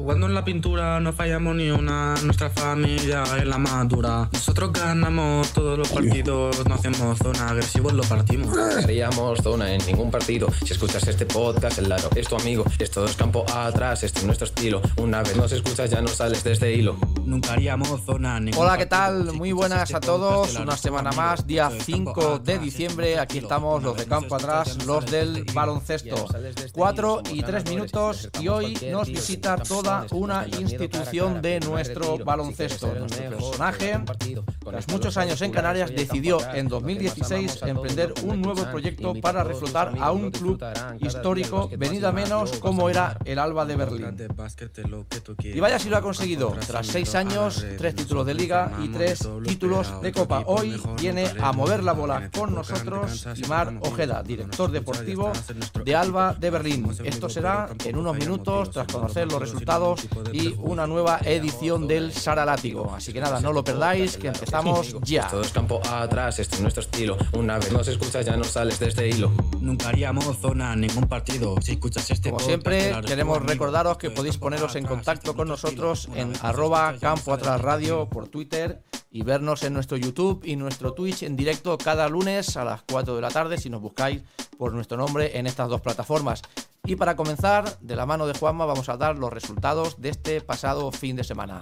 Jugando en la pintura no fallamos ni una, nuestra familia es la madura. Nosotros ganamos todos los partidos, no hacemos zona, agresivos lo partimos. No haríamos zona en ningún partido. Si escuchas este podcast, el Laro es tu amigo. Esto es campo atrás, este es nuestro estilo. Una vez nos escuchas, ya no sales de este hilo. Nunca haríamos zona en ningún Hola, ¿qué tal? Muy buenas este a podcast, todos. Una semana más, día Esto es 5 campo de diciembre. Aquí estamos los de campo atrás, los del este baloncesto. Ya no sales de este 4 hilo, y somos 3 ganadores, minutos y hoy nos visita toda una institución de nuestro baloncesto. Nuestro personaje, tras muchos años en Canarias, decidió en atrás. 2016 Los que más amamos a emprender un nuevo proyecto para reflotar a un club histórico venido a menos como era el Alba de Berlín. Y vaya si lo ha conseguido, tras seis a la años, tres títulos de liga y tres títulos de copa. Hoy viene a mover la bola con nosotros Imar Ojeda, director deportivo de Alba de Berlín. Esto será en unos minutos tras conocer los resultados y una nueva edición del Sara Látigo. Así que nada, no lo perdáis, que empezamos ya. Todo es campo atrás, este es nuestro estilo. Una vez nos escuchas, ya no sales de este hilo. Nunca haríamos zona en ningún partido. Si escuchas este Como siempre, queremos recordaros que podéis poneros en contacto este con nosotros en arroba campo atrás radio por Twitter y vernos en nuestro YouTube y nuestro Twitch en directo cada lunes a las 4 de la tarde si nos buscáis por nuestro nombre en estas dos plataformas. Y para comenzar, de la mano de Juanma vamos a dar los resultados de este pasado fin de semana.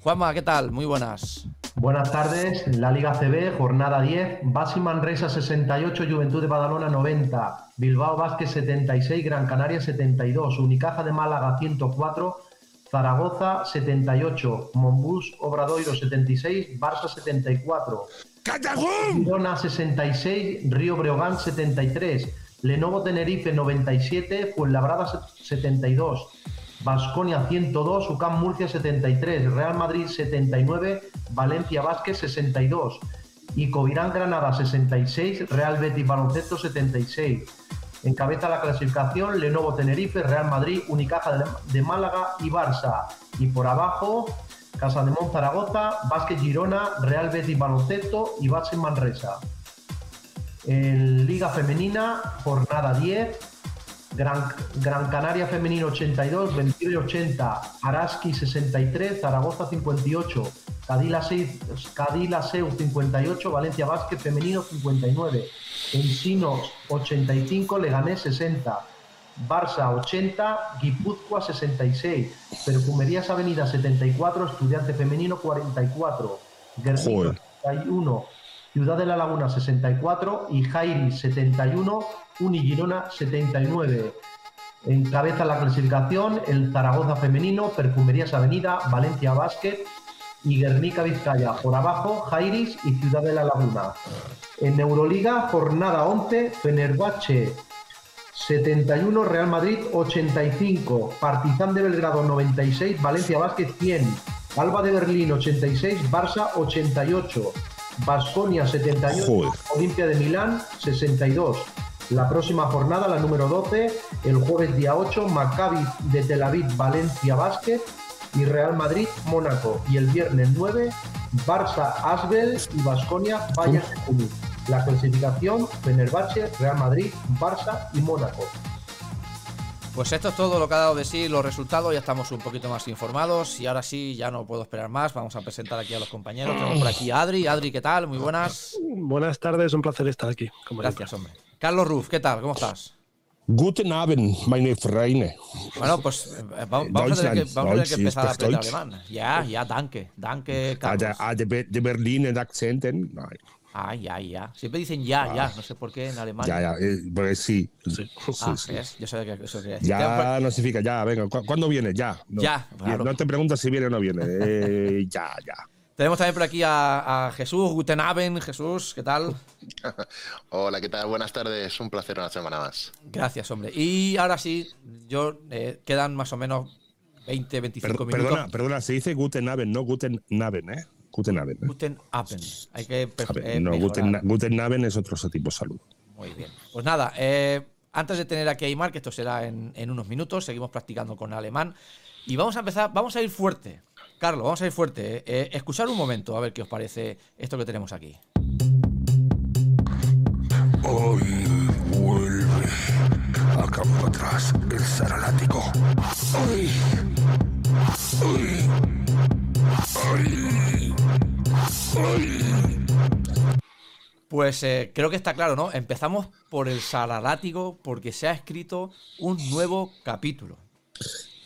Juanma, ¿qué tal? Muy buenas. Buenas tardes, la Liga CB, jornada 10, Basi Manresa 68, Juventud de Badalona 90, Bilbao Vázquez 76, Gran Canaria 72, Unicaja de Málaga 104, Zaragoza 78, Monbús Obradoiro 76, Barça 74, Girona 66, Río Breogán 73, Lenovo Tenerife 97, Fuenlabrada 72, Basconia 102, UCAM Murcia 73, Real Madrid 79, Valencia Vázquez 62, y Covirán Granada 66, Real Betis Baloncesto 76. Encabeza la clasificación Lenovo Tenerife, Real Madrid, Unicaja de- Málaga y Barça. Y por abajo, Casa de Zaragoza, Vázquez Girona, Real Betis Baloncesto y Base Manresa. En Liga Femenina, jornada 10, Gran, Gran Canaria Femenino 82, 29 80, Araski 63, Zaragoza 58, Cadila, 6, Cadila Seu 58, Valencia Vázquez Femenino 59, Ensino 85, Leganés 60, Barça 80, Guipúzcoa 66, Perfumerías Avenida 74, Estudiante Femenino 44, Guerrero 31, Ciudad de la Laguna 64 y Jairi 71, Unigirona 79. Encabeza la clasificación el Zaragoza Femenino, Perfumerías Avenida, Valencia Basket y Guernica Vizcaya. Por abajo, Jairis y Ciudad de la Laguna. En Euroliga, jornada 11, Fenerbahce 71, Real Madrid 85, Partizan de Belgrado 96, Valencia Basket 100, Alba de Berlín 86, Barça 88, Basconia 78, Joder. Olimpia de Milán 62. La próxima jornada, la número 12, el jueves día 8, Maccabi de Tel Aviv, Valencia Basket y Real Madrid, Mónaco. Y el viernes 9, Barça, Asbel y Basconia, Bayern de Múnich. La clasificación, Fenerbahce, Real Madrid, Barça y Mónaco. Pues esto es todo lo que ha dado de sí los resultados, ya estamos un poquito más informados y ahora sí, ya no puedo esperar más, vamos a presentar aquí a los compañeros. Tenemos por aquí a Adri, Adri, ¿qué tal? Muy buenas. Buenas tardes, un placer estar aquí. como Gracias, hombre. Carlos Ruf, ¿qué tal? ¿Cómo estás? Guten Abend, meine Freunde. Bueno, pues eh, va- vamos, a tener que, vamos a tener que empezar a aprender Deutsch. alemán. Ya, ya, danke, danke, Ah, Carlos. der, ah, der, Be- der Berliner Akzenten. Nein. Ah, ya, ya. Siempre dicen ya, ya, no sé por qué en alemán. Ya, ya, eh, pues sí. Sí, Ah, sí. Yo sabía que eso quería decir. Ya no significa ya, venga. ¿cu- ¿Cuándo viene? Ya. No, Ya, claro. No te preguntas si viene o no viene. eh, ya, ya. Tenemos también por aquí a, a Jesús, Guten Abend, Jesús, ¿qué tal? Hola, ¿qué tal? Buenas tardes. Un placer una semana más. Gracias, hombre. Y ahora sí, yo eh, quedan más o menos 20, 25 Per- minutos. perdona, perdona, se dice Guten Abend, no Guten Abend, ¿eh? Guten Abend. ¿eh? Guten Abend. Hay que ver, eh, no. Guten, Guten Abend es otro tipo de salud. Muy bien. Pues nada, eh, Antes de tener aquí a Aymar, que esto será en, en unos minutos, seguimos practicando con alemán. Y vamos a empezar, vamos a ir fuerte. Carlos, vamos a ir fuerte. eh. Eh, escuchar un momento, a ver qué os parece esto que tenemos aquí. Hoy vuelve a campo atrás el Saralático. Hoy. Hoy. Pues eh, creo que está claro, ¿no? Empezamos por el Saralático porque se ha escrito un nuevo capítulo.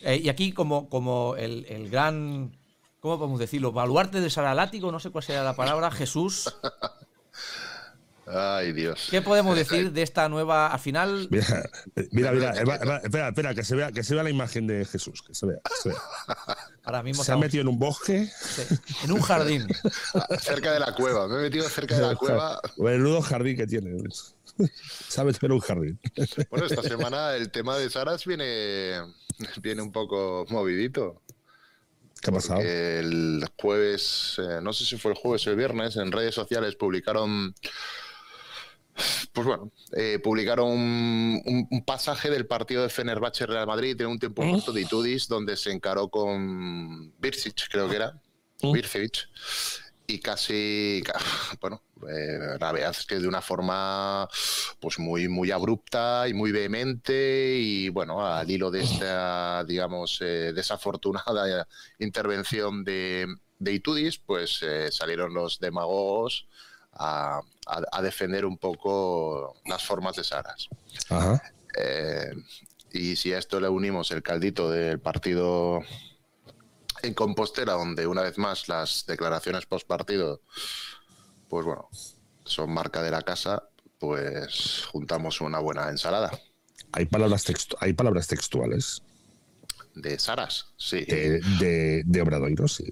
Eh, y aquí como, como el, el gran, ¿cómo podemos decirlo? Baluarte del Saralático, no sé cuál sería la palabra, Jesús. Ay, Dios. ¿Qué podemos decir de esta nueva, al final, Mira, mira, mira, Eva, Eva, espera, espera, que se vea, que se vea la imagen de Jesús, que se vea. que se vea. ahora mismo Se ha metido en un bosque. sí, en un jardín? Cerca de la cueva. Me he metido cerca de la cueva. Menudo jardín que tiene. Se ha metido en un jardín. Bueno, esta semana el tema de Saras viene, viene un poco movidito. ¿Qué ha pasado? El jueves, eh, no sé si fue el jueves o el viernes, en redes sociales publicaron, pues bueno, eh, publicaron un, un- un pasaje del partido de Fenerbahce Real Madrid en un tiempo muerto de Itudis, donde se encaró con Birsic, creo que era. Bircevic, y casi, ca- bueno, eh, la verdad es que de una forma pues muy, muy abrupta y muy vehemente y bueno, al hilo de esta, digamos, eh, desafortunada intervención de, de Itudis, pues eh, salieron los demagogos a, a- a defender un poco las formas de Saras. Ajá. Eh, y si a esto le unimos el caldito del partido en Compostela, donde una vez más las declaraciones post partido, pues bueno, son marca de la casa, pues juntamos una buena ensalada. Hay palabras, textu- hay palabras textuales De Saras, sí. de, de, de Obradoiro, sí.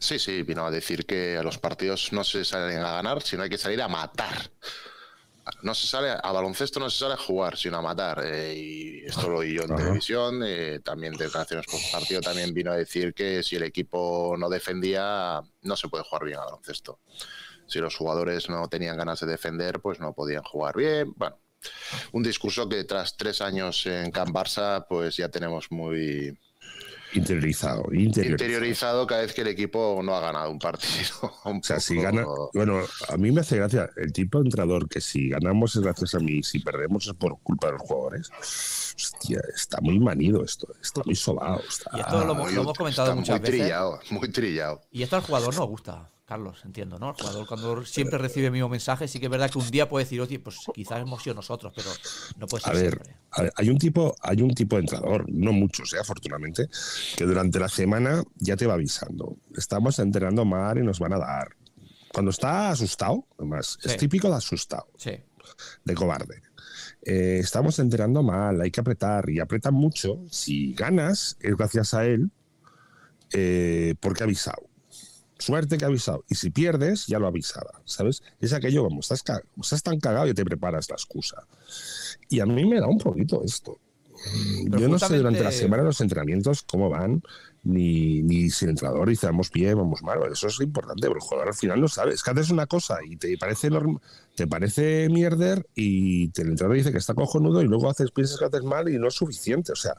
Sí, sí, vino a decir que a los partidos no se salen a ganar, sino hay que salir a matar. No se sale a baloncesto, no se sale a jugar, sino a matar. eh, y esto lo oí yo en Ajá. televisión. eh, también declaraciones post partido también vino a decir que si el equipo no defendía, no se puede jugar bien a baloncesto. Si los jugadores no tenían ganas de defender, pues no podían jugar bien. Bueno, un discurso que tras tres años en Can Barça, pues ya tenemos muy, Interiorizado, interiorizado. interiorizado cada vez que el equipo no ha ganado un partido. Un O sea, si gana. Bueno, a mí me hace gracia el tipo de entrenador que si ganamos es gracias a mí, si perdemos es por culpa de los jugadores. Hostia, está muy manido esto, está muy sobado. Está... Y esto lo hemos- muy- lo hemos comentado está muchas muy veces. trillado, muy trillado. Y esto al jugador no gusta, Carlos, entiendo, ¿no? El jugador cuando siempre recibe el mismo mensaje, sí que es verdad que un día puede decir, oye, pues quizás hemos sido nosotros, pero no puede A ser ver, siempre. a ver, hay un tipo, hay un tipo de entrenador, no muchos, eh, afortunadamente, que durante la semana ya te va avisando. Estamos entrenando mal y nos van a dar. Cuando está asustado, además, Sí. es típico de asustado, Sí. de cobarde. Eh, estamos entrenando mal, hay que apretar y apretan mucho. Si ganas, es gracias a él, eh, porque ha avisado. Suerte que ha avisado. Y si pierdes, ya lo avisaba, ¿sabes? Es aquello, vamos, estás, estás tan cagado y te preparas la excusa. Y a mí me da un poquito esto. Mm, Pero Yo no sé durante la semana los entrenamientos cómo van, ni, ni si el entrenador dice vamos bien, vamos mal. Eso es importante, pero el jugador al final no sabe. Es que haces una cosa y te parece te parece mierder y el entrenador dice que está cojonudo y luego haces, piensas que haces mal y no es suficiente. O sea,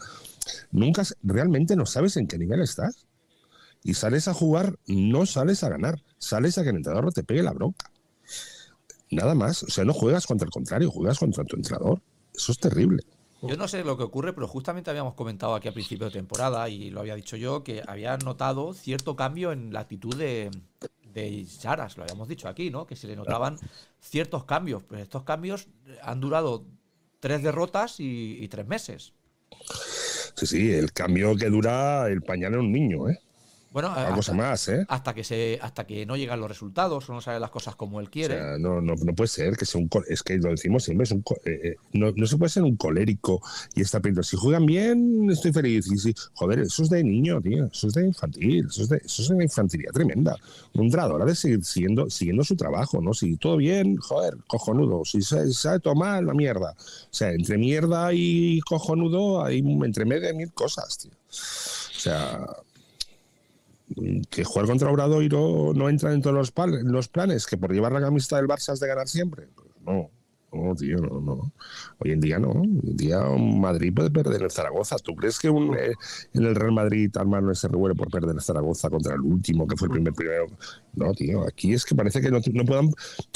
nunca realmente no sabes en qué nivel estás. Y sales a jugar, no sales a ganar, sales a que el entrenador no te pegue la bronca. Nada más. O sea, no juegas contra el contrario, juegas contra tu entrenador. Eso es terrible. Yo no sé lo que ocurre, pero justamente habíamos comentado aquí a principio de temporada, y lo había dicho yo, que había notado cierto cambio en la actitud de, de Saras, lo habíamos dicho aquí, ¿no? Que se le notaban ciertos cambios. Pero estos cambios han durado tres derrotas y, y tres meses. Sí, sí, el cambio que dura el pañal en un niño, ¿eh? Bueno, cosa más, ¿eh? hasta que se, hasta que no llegan los resultados o no salen las cosas como él O quiere. sea, no, no, no puede ser que sea un. Es que lo decimos siempre, es un eh, eh, no, no se puede ser un colérico y estar pidiendo. Si juegan bien, estoy feliz. Y si, joder, eso es de niño, tío. Eso es de infantil. Eso es de, eso es una infantilidad tremenda. Un entrenador ha de seguir siguiendo, siguiendo su trabajo, ¿no? Si todo bien, joder, cojonudo. Si sabe todo mal, la mierda. O sea, entre mierda y cojonudo hay entre medio de mil cosas, tío. O sea, que jugar contra Obradoiro no entra en todos los, los planes, que por llevar la camiseta del Barça has de ganar siempre. Pues no, no, tío, no, no. Hoy en día no. Hoy en día Madrid puede perder en Zaragoza. ¿Tú crees que un, eh, en el Real Madrid Armando se revuelve por perder en Zaragoza contra el último, que fue el primer primero? No, tío, aquí es que parece que no, no, puedan,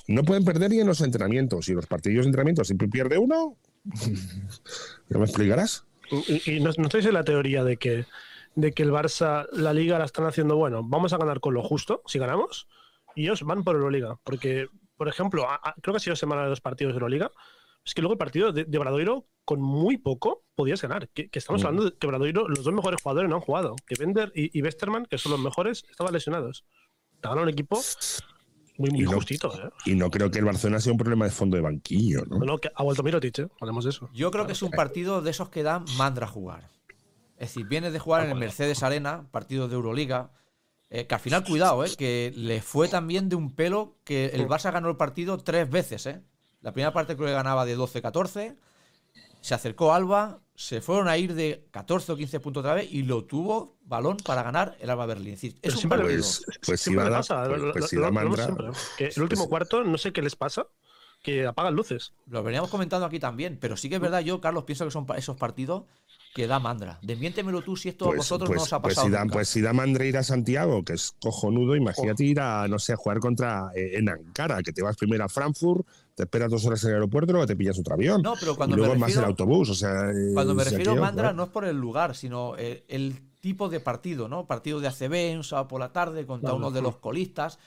no pueden perder ni en los entrenamientos. Y los partidos de entrenamiento siempre pierde uno. ¿No me explicarás? Y, y no, no estáis en la teoría de que, de que el Barça, la liga la están haciendo, bueno, vamos a ganar con lo justo, si ganamos, y ellos van por Euroliga. Porque, por ejemplo, a- a- creo que ha sido semana de dos partidos de Euroliga. Es que luego el partido de, de Bradoiro, con muy poco, podías ganar. Que, que estamos Mm. hablando de que Bradoiro, los dos mejores jugadores no han jugado. Que Bender y, y Westerman, que son los mejores, estaban lesionados. Te un equipo muy, muy Y no- justito, ¿eh? Y no creo que el Barcelona sea un problema de fondo de banquillo, ¿no? No, no, que ha vuelto Mirotic, ¿eh? Hablemos de eso. Yo creo que es un partido de esos que dan mandra jugar. Es decir, vienes de jugar en el Mercedes Arena, partido de Euroliga, eh, que al final, cuidado, eh, que le fue también de un pelo que el Barça ganó el partido tres veces. Eh. La primera parte creo que ganaba de 12-14, se acercó Alba, se fueron a ir de 14 o 15 puntos otra vez y lo tuvo balón para ganar el Alba Berlín. Es, decir, es un siempre partido. Pues, pues si Siempre va le a pasa, pues- lo- pues si lo- da lo vemos mandra, siempre. Que el último pues- cuarto, no sé qué les pasa, que apagan luces. Lo veníamos comentando aquí también, pero sí que es verdad, yo, Carlos, pienso que son esos partidos que da mandra. Desmiéntemelo tú si esto a Pues, vosotros pues- no os ha pues pasado. si da, nunca. pues si da mandra ir a Santiago, que es cojonudo, imagínate ir a, no sé, a jugar contra eh, en Ankara, que te vas primero a Frankfurt, te esperas dos horas en el aeropuerto, luego te pillas otro avión. No, pero cuando y luego me más refiero- el autobús. O sea, eh, Cuando me refiero a mandra no es por el lugar, sino eh, el tipo de partido, ¿no? Partido de ACB, un sábado por la tarde contra uno de los colistas.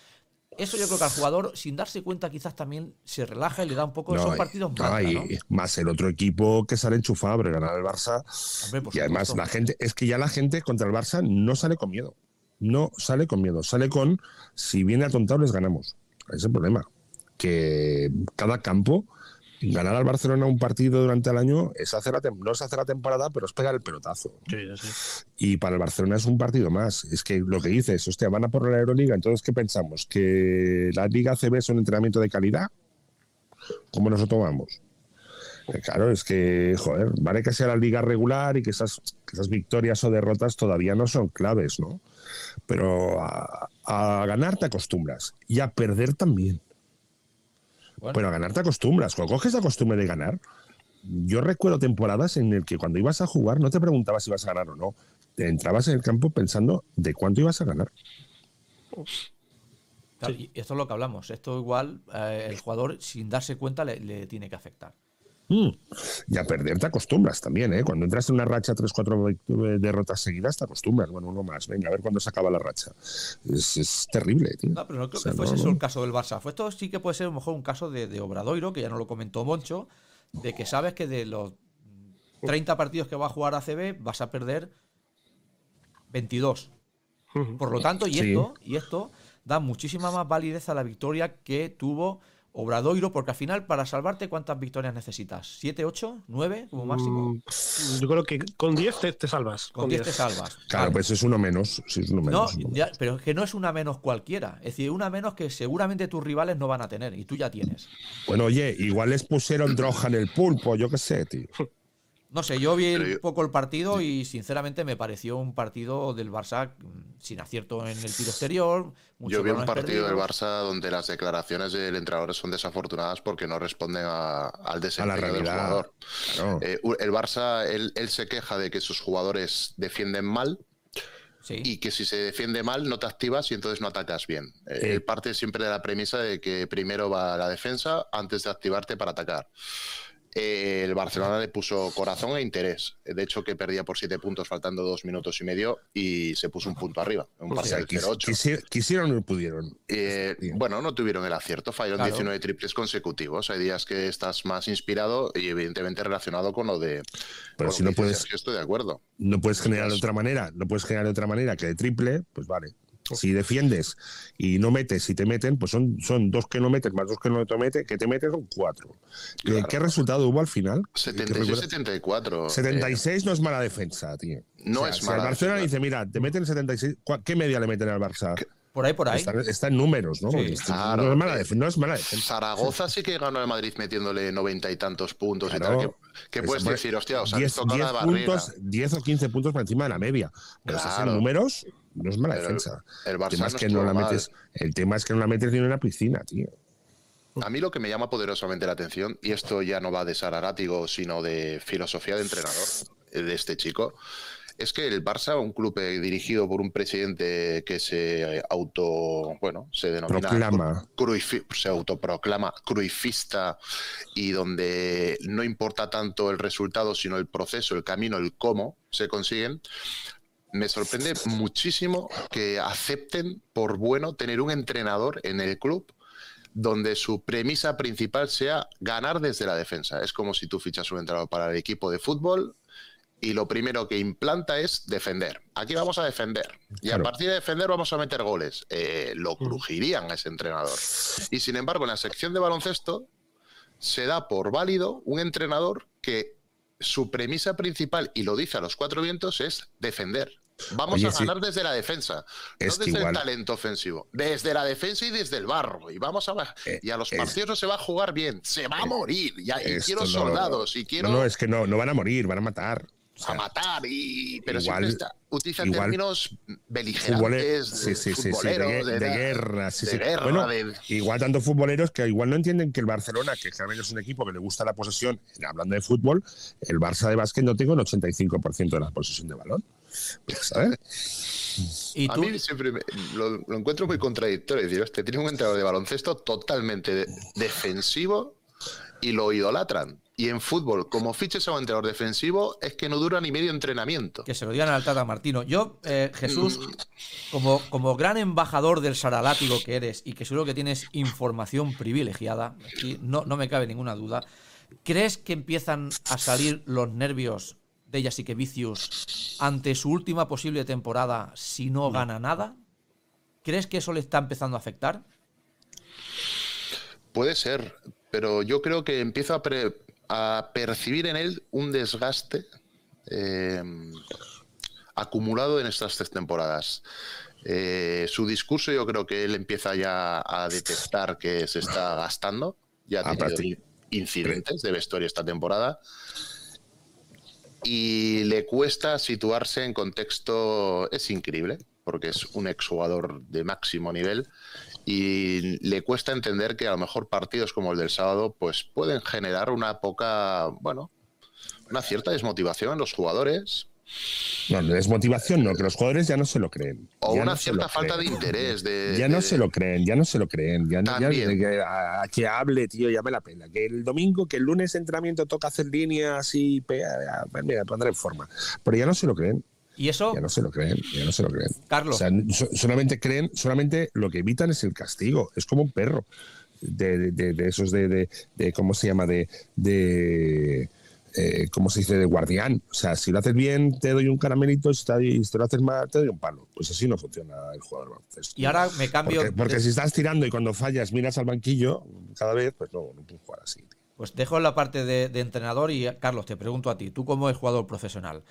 Eso yo creo que al jugador, sin darse cuenta, quizás también se relaja y le da un poco. No, y- partidos no, mandra, y ¿no? más el otro equipo que sale enchufado, pero ganar el Barça. Hombre, y además supuesto. la gente, es que ya la gente contra el Barça no sale con miedo. No sale con miedo, sale con si viene atontado les ganamos. Ese es el problema. Que cada campo, ganar al Barcelona un partido durante el año es hacer la no es hacer la temporada, pero es pegar el pelotazo. Sí, sí. Y para el Barcelona es un partido más. Es que lo que dices, hostia, van a por la Euroliga, entonces ¿qué pensamos? ¿Que la Liga CB es un entrenamiento de calidad? ¿Cómo nos lo tomamos? Eh, Claro, es que, joder, vale que sea la liga regular y que esas, que esas victorias o derrotas todavía no son claves, ¿no? Pero a, a ganar te acostumbras y a perder también. Bueno. Pero a ganar te acostumbras. Cuando coges la costumbre de ganar, yo recuerdo temporadas en el que cuando ibas a jugar no te preguntabas si ibas a ganar o no. Te entrabas en el campo pensando de cuánto ibas a ganar. Claro, y esto es lo que hablamos. Esto igual eh, el jugador, sin darse cuenta, le, le tiene que afectar. Mm. Y a perder te acostumbras también, ¿eh? Cuando entras en una racha, tres, cuatro vict- derrotas seguidas, te acostumbras. Bueno, uno más. Venga, a ver cuándo se acaba la racha. Es, es terrible, tío. No, pero no creo O sea, que fuese no, eso no. el caso del Barça. Fue esto sí que puede ser a lo mejor un caso de, de Obradoiro, que ya no lo comentó Moncho, de que sabes que de los 30 partidos que va a jugar ACB vas a perder 22. Ujú. Por lo tanto, y Sí. esto, y esto da muchísima más validez a la victoria que tuvo Obradoiro, porque al final, para salvarte, ¿cuántas victorias necesitas? ¿7, 8, 9 como máximo? Mm, Yo creo que con 10 te, te salvas. Con 10 te salvas. Claro, Vale. pues es uno menos. Sí, es uno No, menos. uno ya, pero es que no es una menos cualquiera. Es decir, una menos que seguramente tus rivales no van a tener y tú ya tienes. Bueno, oye, igual les pusieron droga en el pulpo, yo qué sé, tío. No sé, yo vi un poco el partido y sinceramente me pareció un partido del Barça mm, sin acierto en el tiro exterior. muchos Yo vi un partido del. Barça donde las declaraciones del entrenador son desafortunadas porque no responden a- al desempeño del jugador. Claro. Eh, el Barça, él, él se queja de que sus jugadores defienden mal Sí. y que si se defiende mal no te activas y entonces no atacas bien. Eh. Él parte siempre de la premisa de que primero va la defensa antes de activarte para atacar. Eh, el Barcelona le puso corazón e interés. De hecho, que perdía por siete puntos faltando dos minutos y medio y se puso un punto arriba. Un O sea, parcial quis- 0-8. quisi- quisieron o no pudieron. Eh, Sí. bueno, no tuvieron el acierto, fallaron Claro. 19 triples consecutivos. Hay días que estás más inspirado y evidentemente relacionado con lo de... Pero si no puedes- Sergio, estoy de acuerdo. No puedes generar de Ostras. otra manera, no puedes generar de otra manera que de triple, pues vale. Si defiendes y no metes y te meten, pues son, son dos que no metes más dos que no te meten, que te meten son cuatro. Eh, Claro. ¿Qué resultado hubo al final? ¿Qué recuerdas? 76-74. 76 no es mala defensa, tío. No es si mala el Barcelona defensa. dice, mira, te meten 76, ¿cuá- ¿qué media le meten al Barça? Por ahí, por ahí. Está, está en números, ¿no? Sí, claro. no, es mala no es mala defensa. Zaragoza sí que ganó el Madrid metiéndole noventa y tantos puntos Claro. y tal. Que, que Eso, puedes hombre, decir, hostia, os 10, habéis tocado 10 la barrera. puntos, 10 o 15 puntos por encima de la media. Pero estás en Claro. números, no es mala Pero defensa. el El Barça tema, es que no la metes, el tema es que no la metes ni en una piscina, tío. A mí lo que me llama poderosamente la atención, y esto ya no va de Sararátigo, sino de filosofía de entrenador de este chico, es que el Barça, un club eh, dirigido por un presidente que se eh, auto, bueno, se denomina Proclama. se autoproclama cruifista y donde no importa tanto el resultado, sino el proceso, el camino, el cómo se consiguen. Me sorprende muchísimo que acepten por bueno tener un entrenador en el club donde su premisa principal sea ganar desde la defensa. Es como si tú fichas un entrenador para el equipo de fútbol y lo primero que implanta es defender. Aquí vamos a defender. Y Claro. a partir de defender vamos a meter goles. Eh, lo crujirían a ese entrenador. Y sin embargo, en la sección de baloncesto se da por válido un entrenador que su premisa principal, y lo dice a los cuatro vientos, es defender. Vamos Oye, a ganar desde la defensa, Es no desde igual- el talento ofensivo, desde la defensa y desde el barro. Y vamos a Eh, y a los partidos no se va a jugar bien, se va a morir. Ya, y quiero no- soldados, y quiero No, no, es que no, no van a morir, van a matar. O sea, a matar. Y, pero igual- siempre está, utiliza igual- términos beligerantes, sí, sí, sí, sí, de, futboleros, de de- guerra, sí, de sí. guerra, Bueno, de- igual tanto futboleros que igual no entienden que el Barcelona, que realmente es un equipo que le gusta la posesión, hablando de fútbol, el Barça de básquet no tiene un 85% de la posesión de balón. Pues, a ver, Y A tú, mí siempre me- lo, lo encuentro muy contradictorio. Es decir, este tiene un entrenador de baloncesto totalmente de- defensivo y lo idolatran. Y en fútbol, como fiches a un entrenador defensivo, es que no dura ni medio entrenamiento. que se lo digan al Tata Martino. Yo, eh, Jesús, como, como gran embajador del Saralátigo que eres y que seguro que tienes información privilegiada, aquí no, no me cabe ninguna duda, ¿crees que empiezan a salir los nervios de Jessica Vicius ante su última posible temporada si no gana nada? ¿Crees que eso le está empezando a afectar? Puede ser, pero yo creo que empiezo a, pre- a percibir en él un desgaste eh, acumulado en estas tres temporadas. Eh, su discurso yo creo que él empieza ya a detectar que se está gastando. Ya ha A tenido incidentes de vestuario esta temporada. Y le cuesta situarse en contexto. Es increíble, porque es un exjugador de máximo nivel y le cuesta entender que a lo mejor partidos como el del sábado pues pueden generar una poca, bueno, una cierta desmotivación en los jugadores no, desmotivación no, que los jugadores ya no se lo creen. o Ya una no cierta falta de interés de Ya no se lo creen, ya no se lo creen. Ya, ya que, a- a que hable, tío, ya me la pena. Que el domingo, que el lunes entrenamiento toca hacer líneas y mira, pondré en forma. Pero ya no se lo creen, Y eso, ya no se lo creen, ya no se lo creen. Carlos, O sea, so- solamente creen, solamente lo que evitan es el castigo. Es como un perro. De, de- esos de, de- ¿cómo se llama? De, de eh, ¿cómo se dice? De guardián. O sea, si lo haces bien, te doy un caramelito, si te, si te lo haces mal, te doy un palo. Pues así no funciona el jugador y ahora me cambio. Porque, si estás tirando y cuando fallas miras al banquillo cada vez, pues no, no puedes jugar así. tío. Pues dejo la parte de, de entrenador y Carlos, te pregunto a ti, tú como el jugador profesional,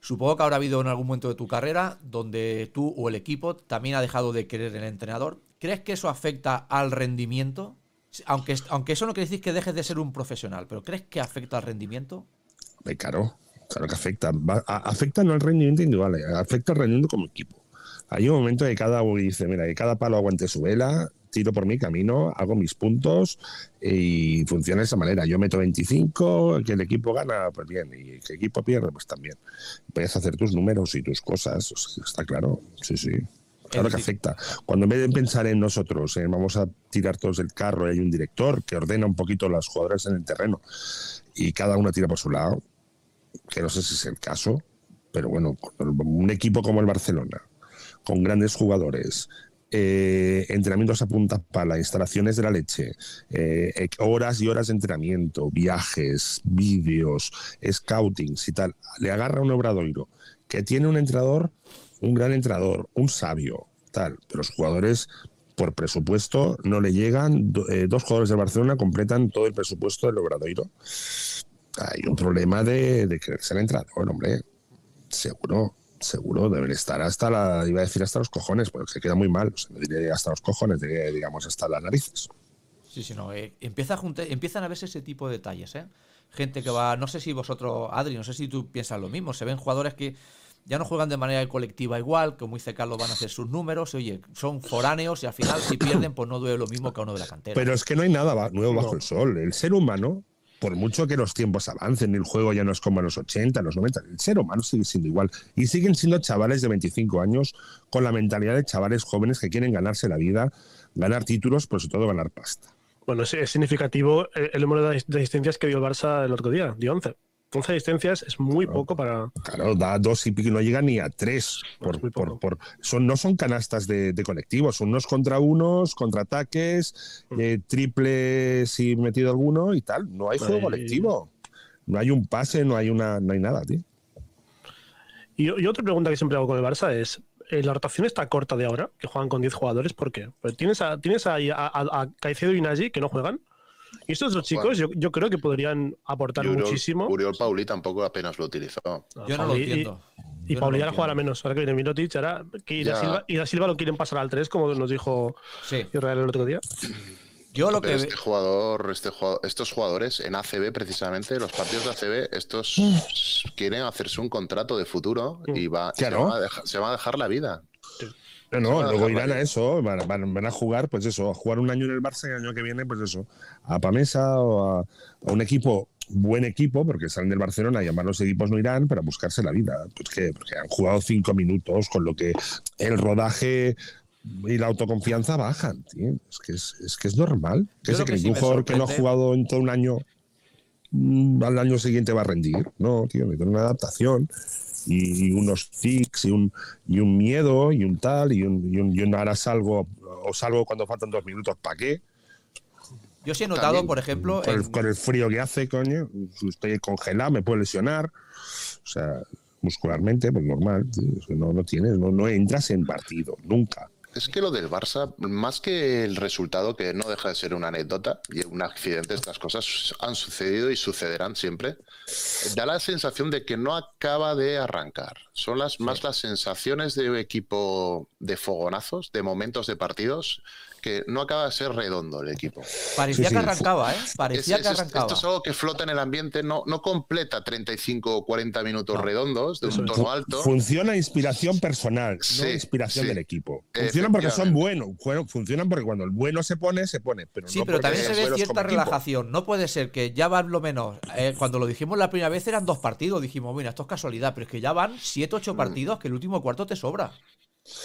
supongo que habrá habido en algún momento de tu carrera donde tú o el equipo también ha dejado de querer el entrenador. ¿Crees que eso afecta al rendimiento? Aunque, aunque eso no quiere decir que dejes de ser un profesional, pero ¿crees que afecta al rendimiento? Claro, claro que afecta. Afecta no al rendimiento individual, eh, afecta al rendimiento como equipo. Hay un momento que cada uno dice, mira, que cada palo aguante su vela, tiro por mi camino, hago mis puntos y funciona de esa manera. Yo meto 25, que el equipo gana, pues bien, y que el equipo pierde, pues también. Puedes hacer tus números y tus cosas, está claro, sí, sí. Claro que afecta. Cuando en vez de pensar en nosotros, vamos a tirar todos del carro y hay un director que ordena un poquito a las jugadoras en el terreno y cada una tira por su lado, que no sé si es el caso, pero bueno, un equipo como el Barcelona, con grandes jugadores, eh, entrenamientos a punta pala, instalaciones de la leche, eh, horas y horas de entrenamiento, viajes, vídeos, scoutings y tal, le agarra un obradoiro que tiene un entrenador, un gran entrenador, un sabio, tal, pero los jugadores por presupuesto no le llegan, eh, dos jugadores de Barcelona completan todo el presupuesto del obradoiro. Hay un problema de, de creerse el entrenador, hombre. Seguro, seguro, deben estar hasta la, iba a decir hasta los cojones, porque se queda muy mal. O sea, no diré hasta los cojones, diré, digamos, hasta las narices. Sí, sí, no. eh, empieza a juntar- empiezan a verse ese tipo de detalles, ¿eh? Gente que va. No sé si vosotros, Adri, no sé si tú piensas lo mismo. Se ven jugadores que ya no juegan de manera colectiva igual, como dice Carlos, van a hacer sus números, oye, son foráneos y al final si pierden, pues no duele lo mismo que a uno de la cantera. Pero es que no hay nada nuevo bajo el sol. El ser humano, por mucho que los tiempos avancen, el juego ya no es como en los 80, en los 90, el ser humano sigue siendo igual. Y siguen siendo chavales de 25 años con la mentalidad de chavales jóvenes que quieren ganarse la vida, ganar títulos, pero sobre todo ganar pasta. Bueno, es, significativo el, número de, de asistencias que dio el Barça el otro día, dio 11. 11 asistencias es muy poco para. Claro, da dos y pico, no llega ni a tres. Por, por- por- son, no son canastas de, de colectivos, son unos contra unos, contraataques, Mm. eh, triples y metido alguno y tal. No hay juego Ay. colectivo. No hay un pase, no hay una, no hay nada, tío. Y, y otra pregunta que siempre hago con el Barça es: eh, ¿la rotación está corta de ahora? Que juegan con 10 jugadores, ¿por qué? Pues tienes a, tienes ahí a, a- a Caicedo y Nagy que no juegan. Y estos dos chicos, yo, yo creo que podrían aportar Y Uriol- muchísimo. Uriol Pauli tampoco apenas lo utilizó. Yo no lo Y- y- entiendo. Y no Pauli lo ahora jugará menos. Ahora que viene Mirotic, ahora que y da Ya. Silva, y lo quieren pasar al 3, como nos dijo Sí. Israel el otro día. Yo lo que este jugador, este jugador, estos jugadores en ACB precisamente, los partidos de ACB, estos quieren hacerse un contrato de futuro y va, se, dejar, se van a dejar la vida. No, no, a luego irán a eso, van, van- van a jugar, pues eso, a jugar un año en el Barça y el año que viene, pues eso, a Pamesa o a, a un equipo, buen equipo, porque salen del Barcelona y además los equipos no irán, pero a buscarse la vida. Pues que, porque han jugado cinco minutos, con lo que el rodaje y la autoconfianza bajan, tío. Es que es, es que es normal. Que Yo se lo que sí que un me jugador que no ha jugado en todo un año mm, al año siguiente va a rendir. No, tío, necesita una adaptación y, y unos tics y un, y un miedo y un tal y un, y un, y un ahora salgo o salgo cuando faltan dos minutos, ¿para qué? yo sí he notado, También, por ejemplo, Con el, en- con el frío que hace, coño, estoy congelado, me puedo lesionar. O sea, muscularmente, pues normal, no, no tienes, no, no entras en partido, nunca. Es que lo del Barça, más que el resultado, que no deja de ser una anécdota y un accidente, estas cosas han sucedido y sucederán siempre, da la sensación de que no acaba de arrancar. Son las más las sensaciones de un equipo de fogonazos, de momentos de partidos, que no acaba de ser redondo el equipo. parecía sí, que arrancaba, ¿eh? Parecía Es- que arrancaba. Esto es algo que flota en el ambiente, no, no completa 35 o 40 minutos No. redondos de un tono alto. Funciona inspiración personal, no inspiración sí. del equipo. Funcionan porque son buenos, bueno, funcionan porque cuando el bueno se pone, se pone. Pero Sí, no pero también se ve cierta equipo. relajación. No puede ser que ya van lo menos. eh, cuando lo dijimos la primera vez eran dos partidos. Dijimos, mira, esto es casualidad, pero es que ya van siete, Mm. ocho partidos que el último cuarto te sobra.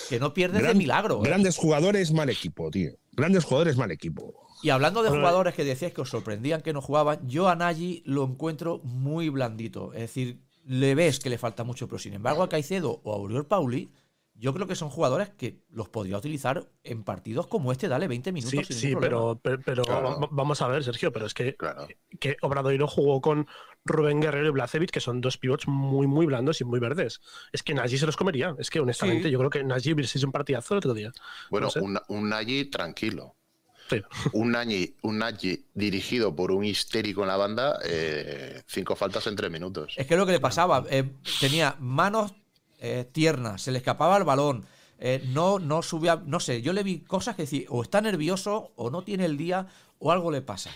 Que no pierdes de Gran- milagro. ¿eh? Grandes jugadores, mal equipo, tío. Grandes jugadores, mal equipo. Y hablando de jugadores que decíais que os sorprendían que no jugaban, yo a Nagy lo encuentro muy blandito. Es decir, le ves que le falta mucho, pero sin embargo a Caicedo o a Uriol Pauli, yo creo que son jugadores que los podría utilizar en partidos como este, dale 20 minutos. Sí, sin sí, pero, pero, pero Claro. va- vamos a ver, Sergio, pero es que, Claro. que Obradoiro jugó con Rubén Guerrero y Blacevic, que son dos pivots muy, muy blandos y muy verdes. Es que Nagy se los comería. Es que honestamente Sí. yo creo que Nagy hubiese sido un partidazo el otro día. Bueno, No sé. un, un Nagy tranquilo. Sí. Un Nagy, un Nagy dirigido por un histérico en la banda, eh, cinco faltas en tres minutos. Es que lo que le pasaba, eh, tenía manos eh, tiernas, se le escapaba el balón, eh, no, no subía, no sé, yo le vi cosas que decía, o está nervioso, o no tiene el día, o algo le pasa.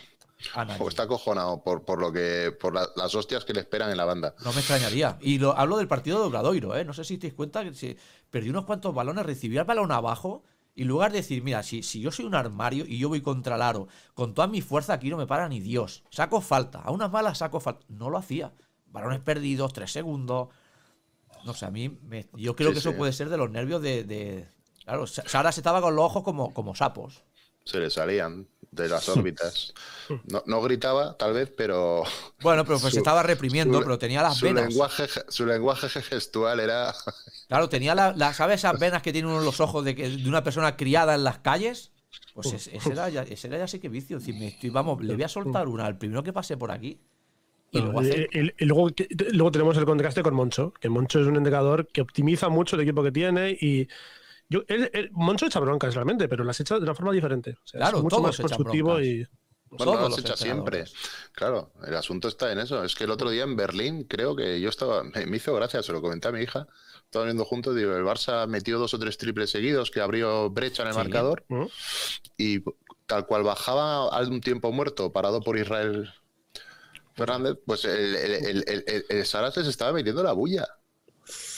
A Nagy. O está acojonado por, por lo que por la- las hostias que le esperan en la banda. No me extrañaría. Y lo, hablo del partido de Obradoiro, ¿eh? No sé si te das cuenta que se perdió unos cuantos balones, recibía el balón abajo. Y en lugar de decir, mira, si, si yo soy un armario y yo voy contra el aro, con toda mi fuerza aquí no me para ni Dios. Saco falta. A unas malas saco falta. No lo hacía. Balones perdidos, tres segundos. No sé, a mí me- yo creo Sí, que eso sí. puede ser de los nervios de. de- Claro, Sa- Sara se estaba con los ojos como, como sapos. Se le salían de las órbitas. No, no gritaba, tal vez, pero Bueno, pero pues Su- estaba reprimiendo, su- pero tenía las su venas. lenguaje, su lenguaje gestual era. Claro, tenía la, la- ¿sabes esas venas que tiene uno en los ojos de, que, de una persona criada en las calles? Pues es- ese, era ya, ese era ya sí que vicio. Es decir, me estoy- vamos, le voy a soltar una al primero que pase por aquí. Y luego Y, hacer- y- y luego, luego tenemos el contraste con Moncho, que Moncho es un entrenador que optimiza mucho el equipo que tiene y yo, él- él- Moncho echa broncas realmente, pero las echa de una forma diferente. O sea, Claro, es mucho todos más constructivo y Bueno, Todos las los echa siempre. Claro, el asunto está en eso. Es que el otro día en Berlín, creo que yo estaba. Me, hizo gracia, se lo comenté a mi hija. Estaba viendo juntos, digo, el Barça metió dos o tres triples seguidos que abrió brecha en el Sí. marcador. ¿no? y tal cual bajaba a un tiempo muerto parado por Israel Fernández, pues el, el, el, el- el- el Saras les estaba metiendo la bulla.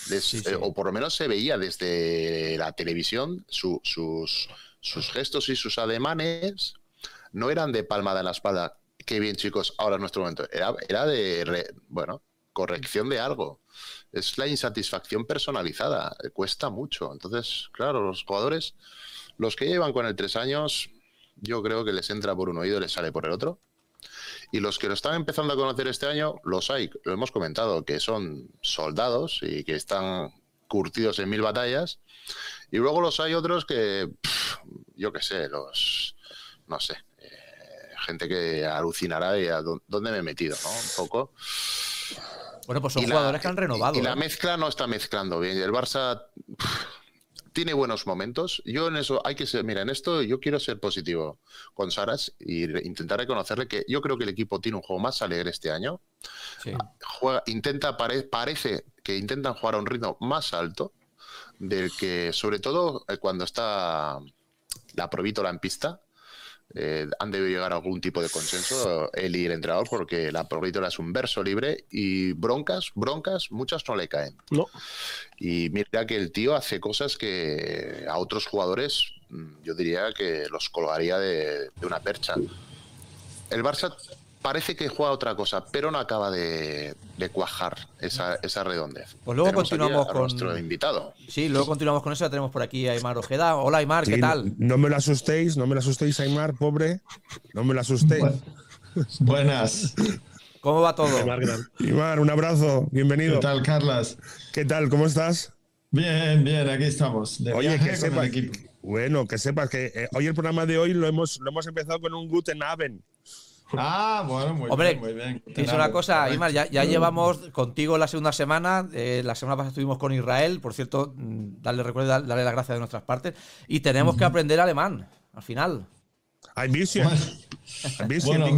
Les- Sí, sí. eh, o por lo menos se veía desde la televisión su- sus, sus gestos y sus ademanes no eran de palmada en la espalda. Qué bien, chicos, ahora es nuestro momento. Era, era de, re- bueno, corrección de algo. Es la insatisfacción personalizada. Cuesta mucho. Entonces, claro, los jugadores, los que llevan con el tres años, yo creo que les entra por un oído y les sale por el otro. Y los que lo están empezando a conocer este año, los hay, lo hemos comentado, que son soldados y que están curtidos en mil batallas. Y luego los hay otros que, pff, yo qué sé, los, no sé, eh, gente que alucinará de a dó- dónde me he metido, ¿no? Un poco. Bueno, pues son Y la- jugadores que han renovado. Y la ¿eh? mezcla no está mezclando bien. El Barça pff, tiene buenos momentos. Yo en eso hay que ser, mira, en esto yo quiero ser positivo con Saras y re- intentar reconocerle que yo creo que el equipo tiene un juego más alegre este año. Sí. Juega, intenta, pare- parece que intentan jugar a un ritmo más alto del que, sobre todo eh, cuando está la provítola en pista, eh, han debido llegar a algún tipo de consenso él y el entrenador porque la provítola es un verso libre y broncas, broncas, muchas no le caen. No. Y mira que el tío hace cosas que a otros jugadores mm, yo diría que los colgaría de, de una percha. El Barça parece que juega otra cosa, pero no acaba de, de cuajar esa, esa redondez. Pues luego Tenemos continuamos a con- nuestro invitado. Sí, luego continuamos con eso. Ya tenemos por aquí a Aymar Ojeda. Hola, Aymar, ¿qué Sí, tal? No me lo asustéis, no me lo asustéis, Aymar, pobre. No me lo asustéis. Buenas. ¿Cómo va todo? Aymar un abrazo, ¿Qué bienvenido. tal, Carlas? ¿Qué tal? ¿Cómo estás? Bien, bien, aquí estamos. De Oye, que sepas, bueno, que sepas que eh, hoy el programa de hoy lo hemos, lo hemos empezado con un Guten Abend. Ah, bueno, muy Hombre, bien, muy bien. Te dice una cosa, Aymar, ya, ya llevamos contigo la segunda semana. eh, la semana pasada estuvimos con Israel. Por cierto, mm, darle recuerdo, dar- darle las gracias de nuestras partes. Y tenemos que aprender alemán, al final. Ambition. Ambition, Bueno.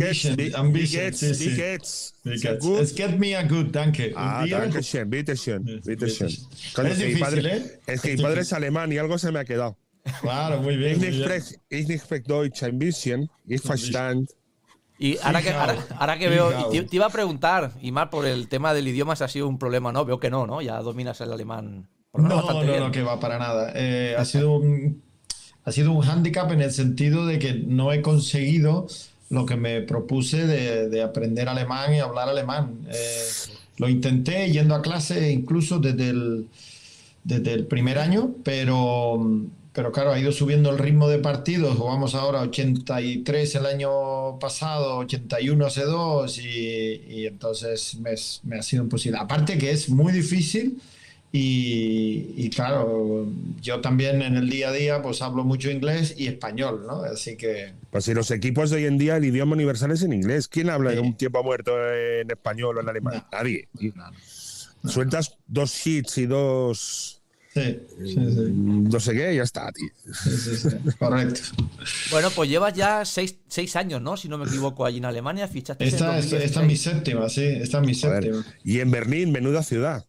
Es get me a good, danke. Ah, danke schön, bitte schön, bitte schön. Es que mi difícil, padre- ¿eh? Es que mi padre es alemán y algo se me ha quedado. Claro, muy bien. Ich nicht Deutsch, ein bisschen. Ich verstand. Y ahora que, ahora, ahora que veo, te, te iba a preguntar, Aymar, por el tema del idioma, si ha sido un problema, ¿no? Veo que no, ¿no? Ya dominas el alemán. por No, no, bien. no, que va para nada. Eh, ha sido un, ha sido un hándicap en el sentido de que no he conseguido lo que me propuse de, de aprender alemán y hablar alemán. Eh, lo intenté yendo a clase incluso desde el, desde el primer año, pero, pero claro, ha ido subiendo el ritmo de partidos. Jugamos ahora 83 el año pasado, 81 hace dos y, y entonces me, me ha sido imposible. Aparte que es muy difícil y, y claro, yo también en el día a día pues hablo mucho inglés y español, ¿no? Así que... Pues si los equipos de hoy en día el idioma universal es en inglés. ¿Quién habla Sí. en un tiempo muerto en español o en alemán? No. Nadie. Sueltas dos hits y dos. Sí, sí, sí, No sé qué, ya está, tío. sí, sí, sí, correcto. Bueno, pues llevas ya seis, seis años, ¿no? Si no me equivoco, allí en Alemania. Fichaste Esta, es- 2016. esta es mi séptima, sí, esta es mi Joder. séptima. Y en Berlín, menuda ciudad.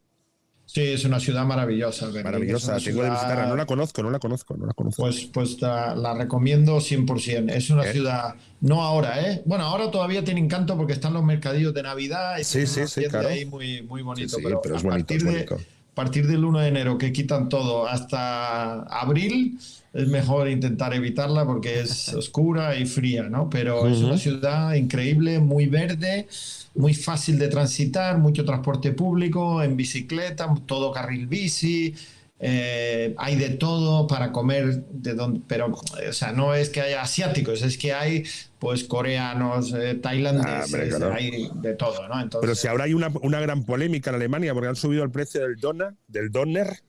Sí, es una ciudad maravillosa. Berlín. Maravillosa. Tengo de ciudad- visitarla. No la conozco, no la conozco, no la conozco. Pues, pues la, la recomiendo 100%. Es una ¿Eh? ciudad, no ahora, ¿eh? Bueno, ahora todavía tiene encanto porque están los mercadillos de Navidad y Sí, sí, sí, claro. ahí muy, muy bonito. Sí, sí, pero, pero es a bonito, es de- bonito. A partir del 1 de enero que quitan todo hasta abril, es mejor intentar evitarla porque es oscura y fría, ¿no? Pero es una ciudad increíble, muy verde, muy fácil de transitar, mucho transporte público, en bicicleta, todo carril bici. Eh, hay de todo para comer, de donde, pero o sea, no es que haya asiáticos, es que hay pues coreanos, eh, tailandeses, Ah, claro. hay de todo, ¿no? Entonces, Pero si ahora hay una, una gran polémica en Alemania porque han subido el precio del doner, del doner,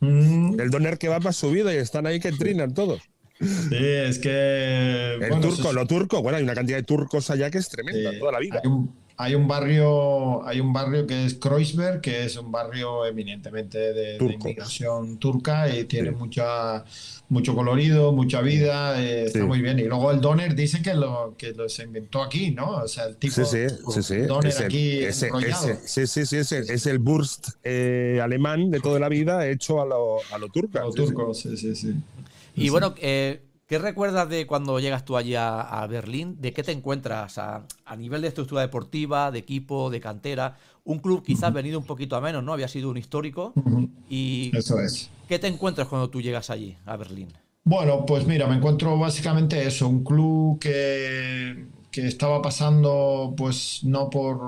Mm, el doner que va más subido y están ahí que trinan todos. sí, es que El bueno, turco, es- lo turco, bueno, hay una cantidad de turcos allá que es tremenda, Sí, toda la vida. Hay un, hay un barrio, hay un barrio que es Kreuzberg, que es un barrio eminentemente de, de Turco. inmigración turca y tiene Sí. mucha, mucho colorido, mucha vida, eh, está Sí. muy bien. Y luego el doner dice que lo, que lo se inventó aquí, ¿no? O sea, el tipo Sí, sí, sí, sí. doner Es el- aquí ese- ese- sí, sí, sí, es el, es el burst eh, alemán de toda la vida hecho a lo, a lo turco. Los sí, sí. turcos, sí, sí, sí. Y bueno, eh, ¿qué recuerdas de cuando llegas tú allí a, a Berlín? ¿De qué te encuentras? A- a nivel de estructura deportiva, de equipo, de cantera, un club quizás venido un poquito a menos, ¿no? Había sido un histórico. Y Eso es. ¿Qué te encuentras cuando tú llegas allí, a Berlín? Bueno, pues mira, me encuentro básicamente eso, un club que, que estaba pasando pues no por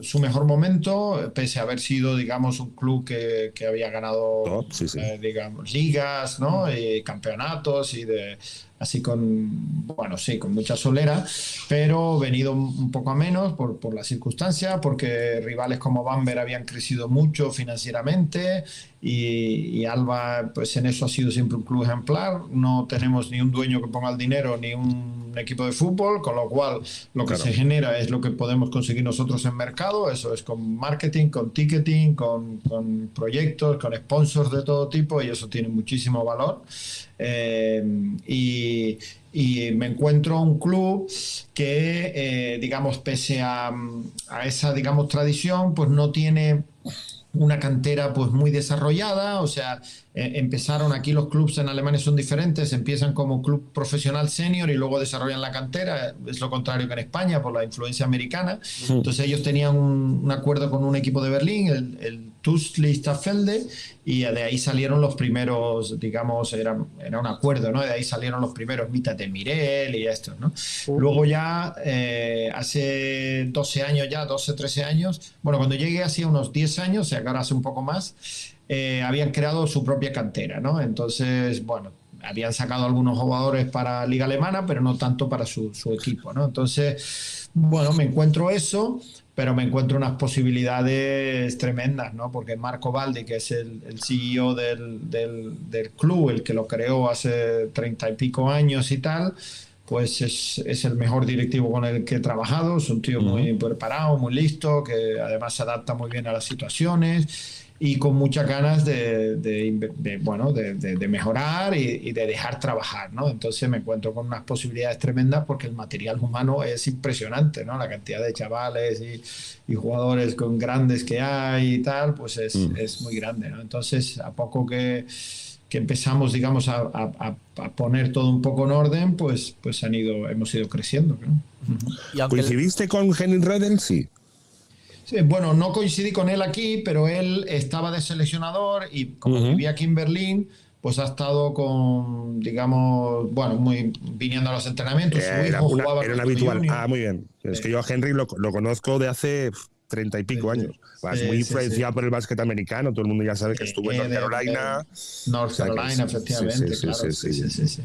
su mejor momento, pese a haber sido, digamos, un club que, que había ganado, Top, sí, sí. eh, digamos, ligas, ¿no? Y campeonatos y de así con, bueno, sí, con mucha solera, pero venido un poco a menos por, por la circunstancia, porque rivales como Bamber habían crecido mucho financieramente y, y Alba, pues en eso ha sido siempre un club ejemplar. No tenemos ni un dueño que ponga el dinero ni un equipo de fútbol, con lo cual lo que Claro. se genera es lo que podemos conseguir nosotros en mercado, eso es con marketing, con ticketing, con, con proyectos, con sponsors de todo tipo y eso tiene muchísimo valor. Eh, y, y me encuentro un club que, eh, digamos, pese a, a esa, digamos, tradición, pues no tiene una cantera pues muy desarrollada, o sea, eh, empezaron aquí los clubes en Alemania son diferentes, empiezan como club profesional senior y luego desarrollan la cantera, es lo contrario que en España por la influencia americana. Entonces ellos tenían un, un acuerdo con un equipo de Berlín, el, el TuS Lichterfelde, y de ahí salieron los primeros, digamos, era, era un acuerdo, ¿no? De ahí salieron los primeros mitas de Mirel y estos, ¿no? Luego ya, eh, hace 12 años ya, 12, 13 años, bueno, cuando llegué hacía unos 10 años, o sea que ahora hace un poco más, eh, habían creado su propia cantera, ¿no? Entonces, bueno, habían sacado algunos jugadores para Liga Alemana, pero no tanto para su, su equipo, ¿no? Entonces, bueno, me encuentro eso, pero me encuentro unas posibilidades tremendas, ¿no? Porque Marco Baldi, que es el, el CEO del, del, del club, el que lo creó hace treinta y pico años y tal, pues es, es, el mejor directivo con el que he trabajado, es un tío muy preparado, muy listo, que además se adapta muy bien a las situaciones y con muchas ganas de, de, de bueno, de, de mejorar y, y, de dejar trabajar, ¿no? Entonces me encuentro con unas posibilidades tremendas porque el material humano es impresionante, ¿no? La cantidad de chavales y, y jugadores con grandes que hay y tal, pues es, mm. es muy grande, ¿no? Entonces, a poco que que empezamos, digamos, a, a, a, poner todo un poco en orden, pues, pues han ido, hemos ido creciendo. ¿no? ¿Y ¿Coincidiste con Henning Redden? Sí. Sí. Bueno, no coincidí con él aquí, pero él estaba de seleccionador y como uh -huh. vivía aquí en Berlín, pues ha estado con, digamos, bueno, muy viniendo a los entrenamientos. Eh, era, una, era un habitual. Junior. Ah, muy bien. Es sí. que yo a Henry lo, lo conozco de hace treinta y pico sí, años. Sí, muy influenciado por el básquet americano, todo el mundo ya sabe que estuvo en North Carolina. North Carolina, efectivamente. Sí, sí, sí.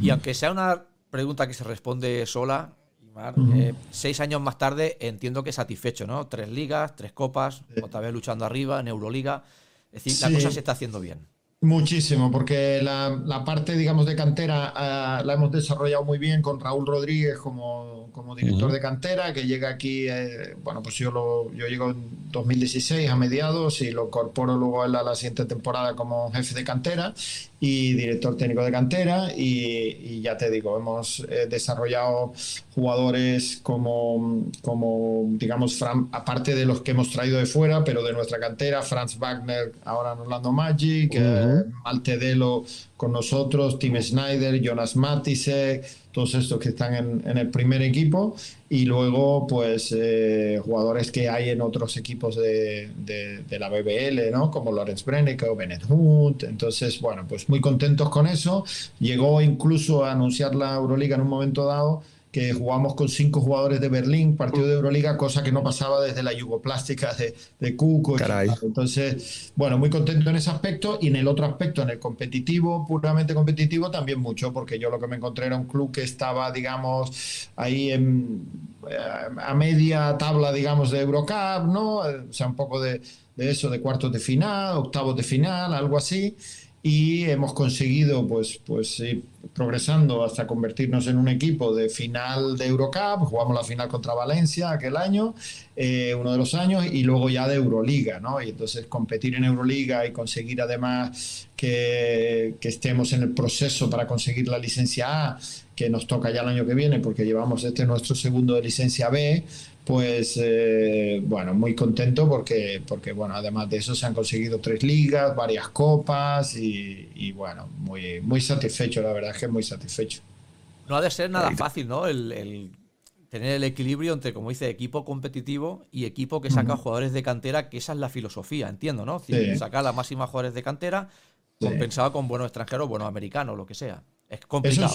Y aunque sea una pregunta que se responde sola, Mar, uh -huh. eh, seis años más tarde entiendo que satisfecho, ¿no? Tres ligas, tres copas, otra vez luchando arriba en Euroliga. Es decir, la cosa se está haciendo bien. Muchísimo, porque la, la, parte, digamos, de cantera uh, la hemos desarrollado muy bien con Raúl Rodríguez como, como director uh -huh. de cantera, que llega aquí, eh, bueno, pues yo, lo, yo llego en 2016 a mediados y lo incorporo luego a la, la siguiente temporada como jefe de cantera y director técnico de cantera y, y ya te digo, hemos eh, desarrollado jugadores como, como digamos, Fran, aparte de los que hemos traído de fuera, pero de nuestra cantera, Franz Wagner ahora en Orlando Magic, uh -huh. eh, Altedelo con nosotros, Tim Snyder, Jonas Matisek, todos estos que están en, el primer equipo y luego pues eh, jugadores que hay en otros equipos de, la BBL, ¿no? Como Lorenz Brennecke o Bennett Hunt. Entonces, bueno, pues muy contentos con eso. Llegó incluso a anunciar la Euroliga en un momento dado que jugamos con cinco jugadores de Berlín, partido de Euroliga, cosa que no pasaba desde la yugoplástica de, de Cuco. Caray. Entonces, bueno, muy contento en ese aspecto y en el otro aspecto, en el competitivo, puramente competitivo, también mucho, porque yo lo que me encontré era un club que estaba, digamos, ahí en, a media tabla, digamos, de Eurocup, ¿no? O sea, un poco de, de eso, de cuartos de final, octavos de final, algo así y hemos conseguido pues, pues progresando hasta convertirnos en un equipo de final de Eurocup, jugamos la final contra Valencia aquel año, eh, uno de los años, y luego ya de Euroliga, ¿no? Y entonces competir en Euroliga y conseguir además que, que estemos en el proceso para conseguir la licencia A, que nos toca ya el año que viene, porque llevamos este nuestro segundo de licencia B, pues eh, bueno, muy contento porque, porque bueno, además de eso se han conseguido tres ligas, varias copas y, y bueno, muy, muy satisfecho, la verdad es que muy satisfecho. No ha de ser nada fácil, ¿no? El, el tener el equilibrio entre, como dice, equipo competitivo y equipo que saca jugadores de cantera, que esa es la filosofía, entiendo, ¿no? Sacar las máximas jugadores de cantera compensado con buenos extranjeros, buenos americanos, lo que sea. Es complicado.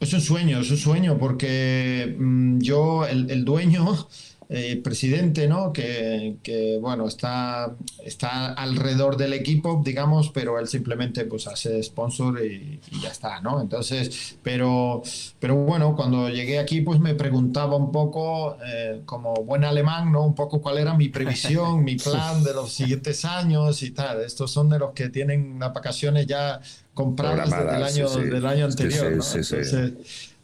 Es, un sueño, es un sueño, porque mm, yo, el, dueño, eh, presidente, ¿no? Que, bueno, está, está alrededor del equipo, digamos, pero él simplemente pues hace sponsor y, ya está, ¿no? Entonces, pero, pero bueno, cuando llegué aquí, pues me preguntaba un poco, eh, como buen alemán, ¿no? Un poco cuál era mi previsión, mi plan de los siguientes años y tal. Estos son de los que tienen las vacaciones ya compradas desde el año, del año anterior, ¿no? entonces,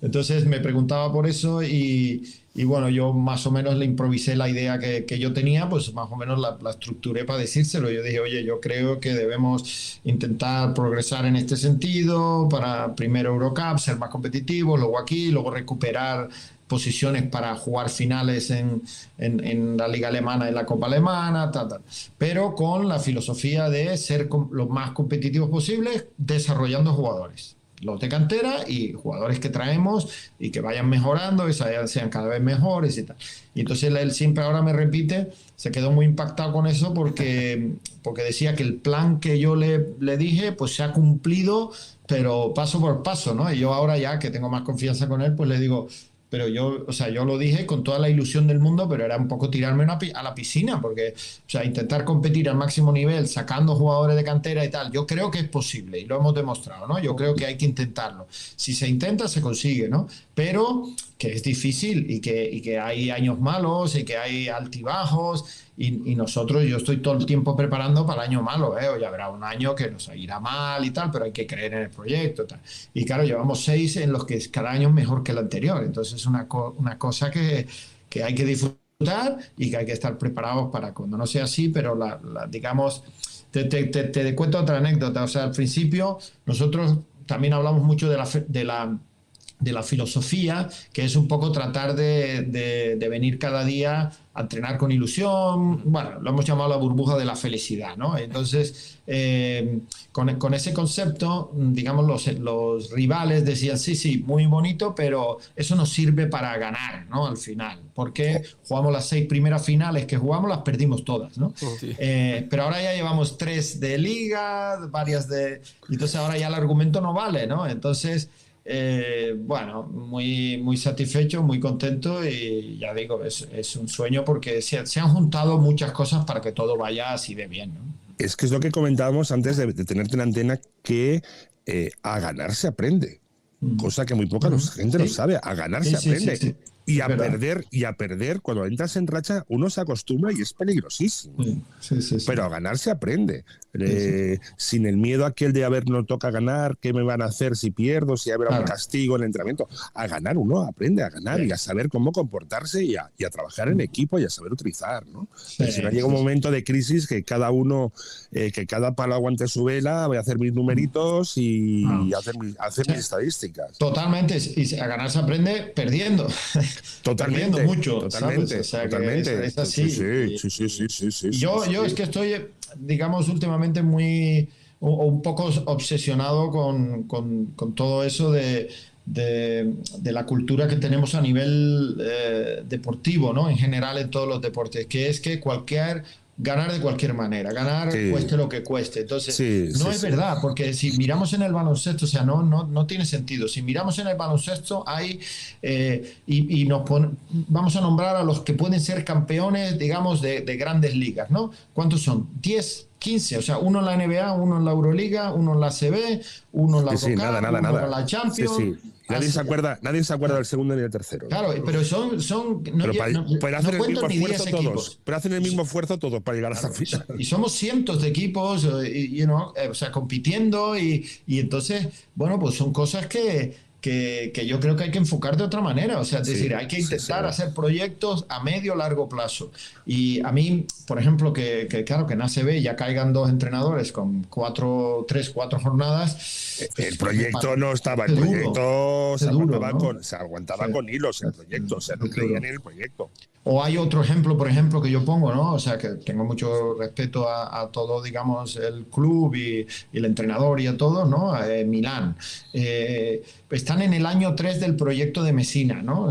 entonces me preguntaba por eso y y bueno, yo más o menos le improvisé la idea que, que yo tenía, pues más o menos la, la, estructuré para decírselo. Yo dije, oye, yo creo que debemos intentar progresar en este sentido para primero Eurocup, ser más competitivos, luego aquí, luego recuperar posiciones para jugar finales en, en, la liga alemana y la copa alemana, tal, tal. pero con la filosofía de ser lo más competitivos posibles desarrollando jugadores los de cantera y jugadores que traemos y que vayan mejorando y sean cada vez mejores y tal. Y entonces él siempre ahora me repite, se quedó muy impactado con eso porque, porque decía que el plan que yo le, le dije pues se ha cumplido, pero paso por paso, ¿no? Y yo ahora ya que tengo más confianza con él, pues le digo, pero yo, o sea, yo lo dije con toda la ilusión del mundo, pero era un poco tirarme a la piscina, porque, o sea, intentar competir al máximo nivel, sacando jugadores de cantera y tal, yo creo que es posible y lo hemos demostrado, ¿no? Yo creo que hay que intentarlo. Si se intenta, se consigue, ¿no? Pero que es difícil y que, y que hay años malos y que hay altibajos y, nosotros, yo estoy todo el tiempo preparando para el año malo, ¿eh? ya habrá un año que nos irá mal y tal, pero hay que creer en el proyecto. Tal. Y claro, llevamos seis en los que cada año es mejor que el anterior. Entonces es una, una cosa que, que, hay que disfrutar y que hay que estar preparados para cuando no sea así, pero la, digamos, te, te, te, te, cuento otra anécdota. O sea, al principio nosotros también hablamos mucho de la, de la de la filosofía, que es un poco tratar de, de, venir cada día a entrenar con ilusión. Bueno, lo hemos llamado la burbuja de la felicidad, ¿no? Entonces, eh, con, con, ese concepto, digamos, los, los, rivales decían, sí, sí, muy bonito, pero eso nos sirve para ganar, ¿no? Al final, porque jugamos las seis primeras finales que jugamos, las perdimos todas, ¿no? Eh, pero ahora ya llevamos tres de liga, varias de... Entonces ahora ya el argumento no vale, ¿no? Entonces... Eh, bueno, muy, muy satisfecho, muy contento y ya digo, es, es un sueño porque se, se, han juntado muchas cosas para que todo vaya así de bien. ¿no? Es que es lo que comentábamos antes de, de tenerte en antena, que eh, a ganar se aprende, mm. cosa que muy poca mm. gente lo sabe, a ganar se aprende. Y a perder, y a perder, cuando entras en racha, uno se acostumbra y es peligrosísimo. Pero a ganar se aprende. Eh, sin el miedo aquel de a ver, no toca ganar, ¿qué me van a hacer si pierdo? Si habrá un castigo en el entrenamiento. A ganar uno aprende a ganar y a saber cómo comportarse y a, trabajar en equipo y a saber utilizar. ¿no? si no llega un momento de crisis que cada uno, eh, que cada palo aguante su vela, voy a hacer mis numeritos y, ah. hacer, hacer mis estadísticas. Totalmente. Y a ganar se aprende perdiendo. Totalmente. mucho. Totalmente. totalmente. Es, así. Sí, sí, sí, yo, yo es que estoy, digamos, últimamente muy un poco obsesionado con, con, con todo eso de, de, de, la cultura que tenemos a nivel eh, deportivo, ¿no? En general en todos los deportes, que es que cualquier ganar de cualquier manera, ganar cueste lo que cueste. Entonces, no es verdad, porque si miramos en el baloncesto, o sea, no, no, no tiene sentido. Si miramos en el baloncesto, hay, eh, y, y, nos vamos a nombrar a los que pueden ser campeones, digamos, de, de grandes ligas, ¿no? ¿Cuántos son? 10, 15, o sea, uno en la NBA, uno en la Euroliga, uno en la CB, uno en la sí, nada, nada, uno nada. en la Champions. Nadie se, acuerda, nadie se acuerda del segundo ni del tercero. Claro, pero son. son no, pero, para, no, pero hacen el mismo esfuerzo todos. Pero hacen el mismo esfuerzo todos para llegar a esa final. Y somos cientos de equipos, y, you know, eh, o sea, compitiendo, y, y entonces, bueno, pues son cosas que, que, yo creo que hay que enfocar de otra manera. O sea, es decir, hay que intentar hacer proyectos a medio largo plazo. Y a mí, por ejemplo, que, claro, que en ACB ya caigan dos entrenadores con cuatro, tres, cuatro jornadas. el pues, proyecto no estaba, el proyecto se, aguantaba, con, se aguantaba con hilos, el proyecto, o sea, no creían en el proyecto. O hay otro ejemplo, por ejemplo, que yo pongo, ¿no? O sea, que tengo mucho respeto a, todo, digamos, el club y, el entrenador y a todo, ¿no? Eh, Milán. Eh, están en el año 3 del proyecto de Mesina, ¿no?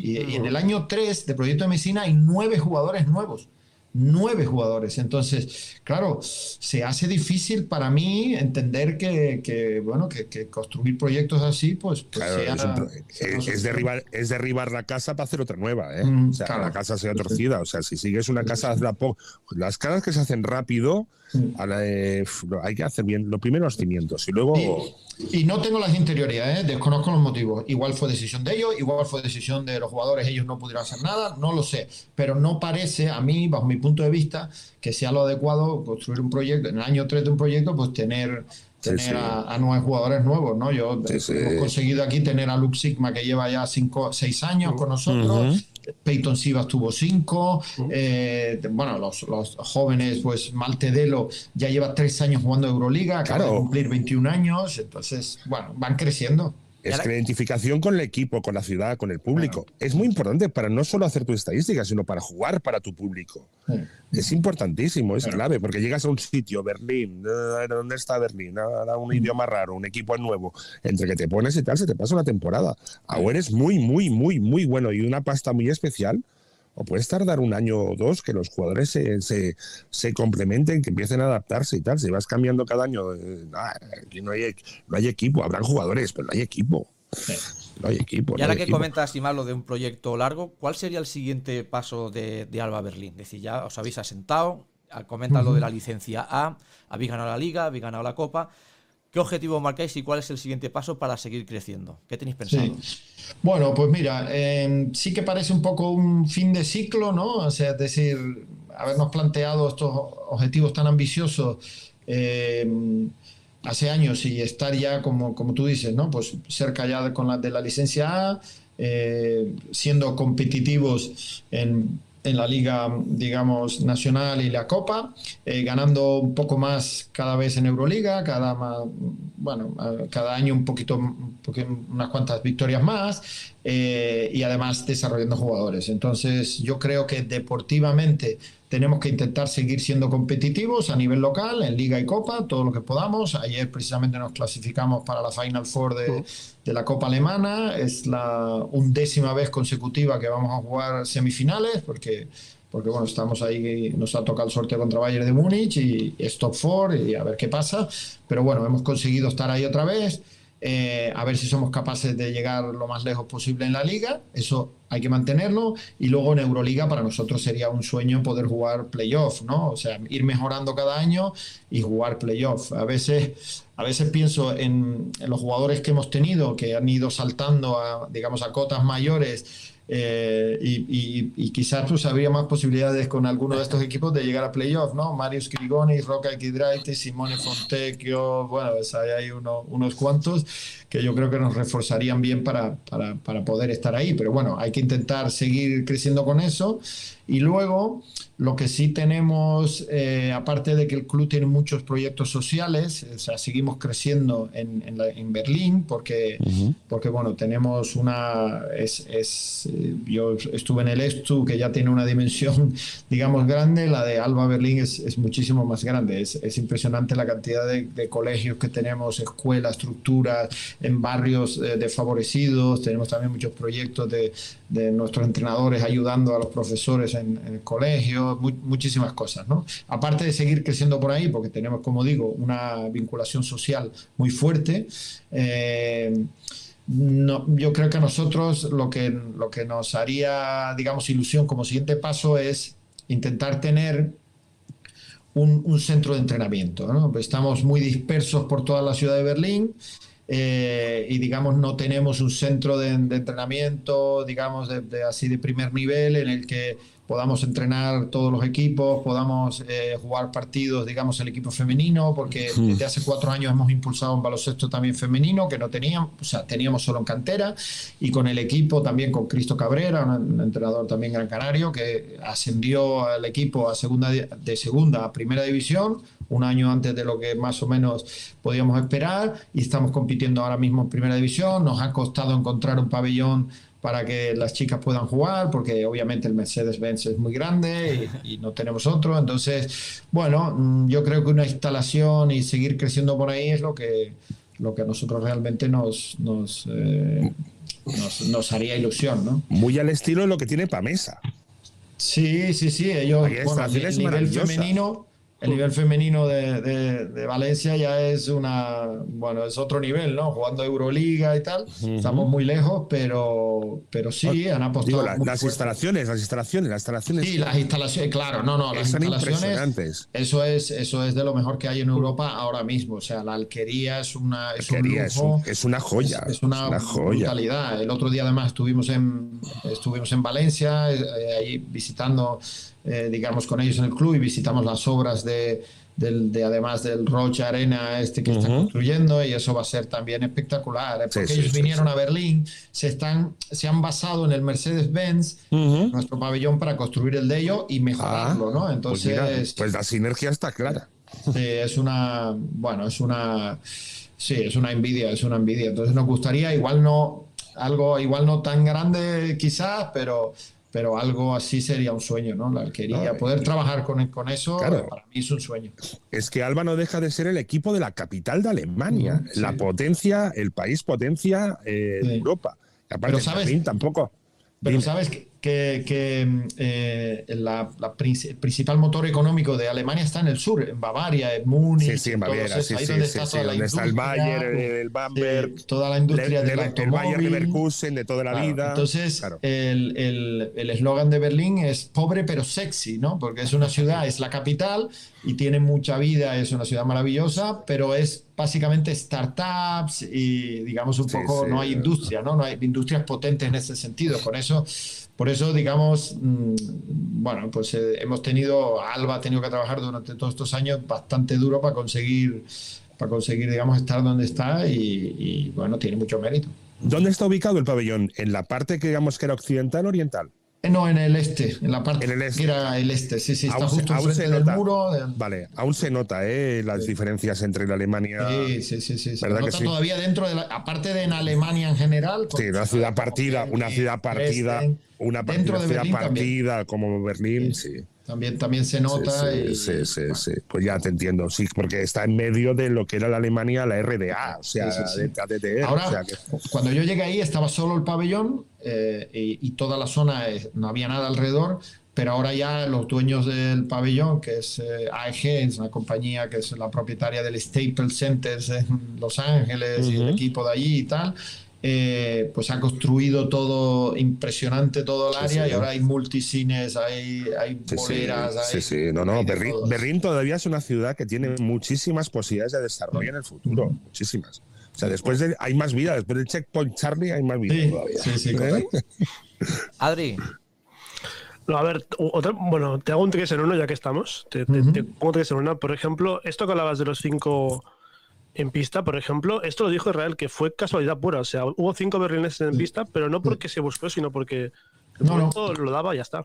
Y, y en el año 3 del proyecto de Mesina hay nueve jugadores nuevos nueve jugadores. Entonces, claro, se hace difícil para mí entender que, bueno, que, construir proyectos así, pues, pues es, derribar, es derribar la casa para hacer otra nueva, ¿eh? Mm, o sea, la casa sea torcida. O sea, si sigues una casa, las casas que se hacen rápido, hay que hacer bien, lo primero los cimientos y luego... Y, no tengo las interioridades, ¿eh? desconozco los motivos. Igual fue decisión de ellos, igual fue decisión de los jugadores, ellos no pudieron hacer nada, no lo sé. Pero no parece, a mí, bajo mi punto de vista, que sea lo adecuado construir un proyecto, en el año 3 de un proyecto, pues tener tener A, nueve jugadores nuevos, ¿no? Yo hemos conseguido aquí tener a Luke Sigma que lleva ya cinco, seis años con nosotros. Peyton Sivas tuvo cinco. Eh, bueno, los, los, jóvenes, pues Maltedelo ya lleva tres años jugando Euroliga, acaba de cumplir 21 años. Entonces, bueno, van creciendo. Es que la identificación con el equipo, con la ciudad, con el público. Es muy importante para no solo hacer tu estadística, sino para jugar para tu público. Es importantísimo, es clave, porque llegas a un sitio, Berlín, eh, ¿dónde está Berlín? Ahora un idioma raro, un equipo nuevo. Entre que te pones y tal, se te pasa una temporada. Ahora eres muy, muy, muy, muy bueno y una pasta muy especial o puedes tardar un año o dos que los jugadores se, se, se, complementen, que empiecen a adaptarse y tal. Si vas cambiando cada año, eh, aquí no hay, no hay equipo, habrán jugadores, pero no hay equipo. No hay equipo. Y ahora que comentas, y lo de un proyecto largo, ¿cuál sería el siguiente paso de, de Alba Berlín? Es decir, ya os habéis asentado, comentas lo de la licencia A, habéis ganado la liga, habéis ganado la copa. ¿Qué objetivo marcáis y cuál es el siguiente paso para seguir creciendo? ¿Qué tenéis pensado? Bueno, pues mira, em, sí que parece un poco un fin de ciclo, ¿no? O sea, es decir, habernos planteado estos objetivos tan ambiciosos em, hace años y estar ya, como, como tú dices, ¿no? Pues cerca ya con la, de la licencia A, eh, siendo competitivos en en la liga, digamos, nacional y la Copa, eh, ganando un poco más cada vez en Euroliga, cada, bueno, cada año un poquito, unas cuantas victorias más eh, y además desarrollando jugadores. Entonces, yo creo que deportivamente tenemos que intentar seguir siendo competitivos a nivel local, en Liga y Copa, todo lo que podamos. Ayer precisamente nos clasificamos para la Final Four de, de la Copa Alemana. Es la undécima vez consecutiva que vamos a jugar semifinales, porque, porque bueno, estamos ahí, nos ha tocado el sorteo contra Bayern de Múnich y es top four y a ver qué pasa. Pero bueno, hemos conseguido estar ahí otra vez. Eh, a ver si somos capaces de llegar lo más lejos posible en la liga, eso hay que mantenerlo, y luego en Euroliga para nosotros sería un sueño poder jugar playoff, ¿no? O sea, ir mejorando cada año y jugar playoff. A veces, a veces pienso en, en los jugadores que hemos tenido, que han ido saltando a, digamos, a cotas mayores eh, y, quizás pues habría más posibilidades con alguno de estos equipos de llegar a playoff, ¿no? Marius Grigoni, Roca Kidraite, Simone Fontecchio, bueno, pues hay, hay uno, unos cuantos que yo creo que nos reforzarían bien para, para, para poder estar ahí, pero bueno, hay que intentar seguir creciendo con eso y luego lo que sí tenemos, eh, aparte de que el club tiene muchos proyectos sociales, o sea, seguimos creciendo en, en, Berlín porque, porque, bueno, tenemos una... Es, es, eh, yo estuve en el ESTU, que ya tiene una dimensión, digamos, grande, la de Alba Berlín es, es muchísimo más grande. Es, es impresionante la cantidad de, de, colegios que tenemos, escuelas, estructuras, en barrios eh, desfavorecidos. Tenemos también muchos proyectos de, de nuestros entrenadores ayudando a los profesores en, el colegio, muchísimas cosas, ¿no? Aparte de seguir creciendo por ahí, porque tenemos, como digo, una vinculación social muy fuerte, eh, yo creo que a nosotros lo que, lo que nos haría, digamos, ilusión como siguiente paso es intentar tener un, centro de entrenamiento. Estamos muy dispersos por toda la ciudad de Berlín eh, y digamos no tenemos un centro de, entrenamiento, digamos, de, así de primer nivel en el que podamos entrenar todos los equipos, podamos eh, jugar partidos, digamos, el equipo femenino, porque desde hace cuatro años hemos impulsado un baloncesto también femenino que no teníamos, o sea, teníamos solo en cantera, y con el equipo también con Cristo Cabrera, un, entrenador también gran canario, que ascendió al equipo a segunda, de segunda a primera división, un año antes de lo que más o menos podíamos esperar y estamos compitiendo ahora mismo en primera división. Nos ha costado encontrar un pabellón para que las chicas puedan jugar, porque obviamente el Mercedes-Benz es muy grande y, no tenemos otro. Entonces, bueno, mm, yo creo que una instalación y seguir creciendo por ahí es lo que, lo que a nosotros realmente nos, nos, eh, nos, nos haría ilusión, ¿no? Muy al estilo de lo que tiene Pamesa. Sí, sí, sí. Ellos, bueno, el, nivel femenino, el nivel femenino de, de- de Valencia ya es una, bueno, es otro nivel, ¿no? Jugando Euroliga y tal. Estamos muy lejos, pero, pero sí, han apostado. Digo, la- muy las fuerte. instalaciones, las instalaciones, las instalaciones. Sí, las instalaciones, claro, no, no, las instalaciones. Eso es, eso es de lo mejor que hay en Europa ahora mismo. O sea, la alquería es una, es un es, lujo. un- es una joya. Es, es una, joya. brutalidad. El otro día además estuvimos en, estuvimos en Valencia, eh, ahí visitando, eh, digamos, con ellos en el club y visitamos las obras de, del- de además del Rocha Arena este que están Ujú. construyendo y eso va a ser también espectacular. ¿eh? Porque sí, ellos sí, vinieron sí. a Berlín, se, están, se han basado en el Mercedes-Benz, nuestro pabellón, para construir el de ellos y mejorarlo, ¿no? Pues, Entonces... mira, pues la sinergia está clara. Sí, es una, bueno, es una, sí, es una envidia, es una envidia. Entonces nos gustaría, igual no, algo, igual no tan grande quizás, pero, pero algo así sería un sueño, ¿no? La alquería, No, poder trabajar con, con eso, Claro. para mí es un sueño. Es que Alba no deja de ser el equipo de la capital de Alemania, sí. la potencia, el país potencia eh, de Sí. Europa. Y aparte, Pero, ¿sabes? Tampoco. Pero Dime. sabes que, que- que, eh, la, la el principal motor económico de Alemania está en el sur, en Bavaria, en Múnich, Sí, sí, en Baviera, sí, ahí sí, donde sí, está toda la donde está el Bayer, el, el Bamberg, eh, toda la industria el- del el- el Bayer automóvil. Leverkusen de toda la Claro, vida. Entonces, Claro. el el- el eslogan de Berlín es pobre pero sexy, ¿no? Porque es una ciudad, es la capital y tiene mucha vida, es una ciudad maravillosa, pero es básicamente startups y, digamos, un poco, no hay industria, ¿no? No hay industrias potentes en ese sentido. Por eso, por eso digamos, mm, bueno, pues eh, hemos tenido, Alba ha tenido que trabajar durante todos estos años bastante duro para conseguir, para conseguir, digamos, estar donde está y, bueno, tiene mucho mérito. ¿Dónde está ubicado el pabellón? ¿En la parte que digamos que era occidental o oriental? Eh, No, en el este, en la parte En el este. que era el este, sí, sí, está Aún se- justo aún se enfrente del nota. muro. del- Vale, aún se nota ¿eh? las diferencias entre la Alemania. Sí, sí, sí, sí. Se ¿Verdad que nota sí? todavía dentro de la, aparte de en Alemania en general. Sí, una ciudad partida, una ciudad partida, una dentro partida, de ciudad también. partida como Berlín, sí. También, también se Sí, nota. sí, y, sí, sí, sí. Pues ya te entiendo, sí, porque está en medio de lo que era la Alemania, la RDA, o sea, Sí, sí, sí. de ADTR, Ahora, o sea que- cuando yo llegué ahí estaba solo el pabellón eh, y, y toda la zona, eh, no había nada alrededor, pero ahora ya los dueños del pabellón, que es eh, AEG, es una compañía que es la propietaria del Staples Centers en Los Ángeles y el equipo de allí y tal, eh, pues ha construido todo impresionante todo el Sí, área sí. y ahora hay multicines, hay, hay Sí, sí, boleras, sí, hay, sí, no, no, de Berlín, todavía es una ciudad que tiene muchísimas posibilidades de desarrollo en el futuro, muchísimas. O sea, después de, hay más vida, después del checkpoint Charlie hay más vida Sí, todavía. sí, sí, ¿Eh? Adri, No, a ver, otra- bueno, te hago un 3 en uno ya que estamos. Te, te- Ujú. te pongo 3 en una. Por ejemplo, esto que hablabas de los cinco en pista, por ejemplo, esto lo dijo Israel, que fue casualidad pura. O sea, hubo cinco berlineses en pista, pero no porque se buscó, sino porque el No, lo daba y ya está.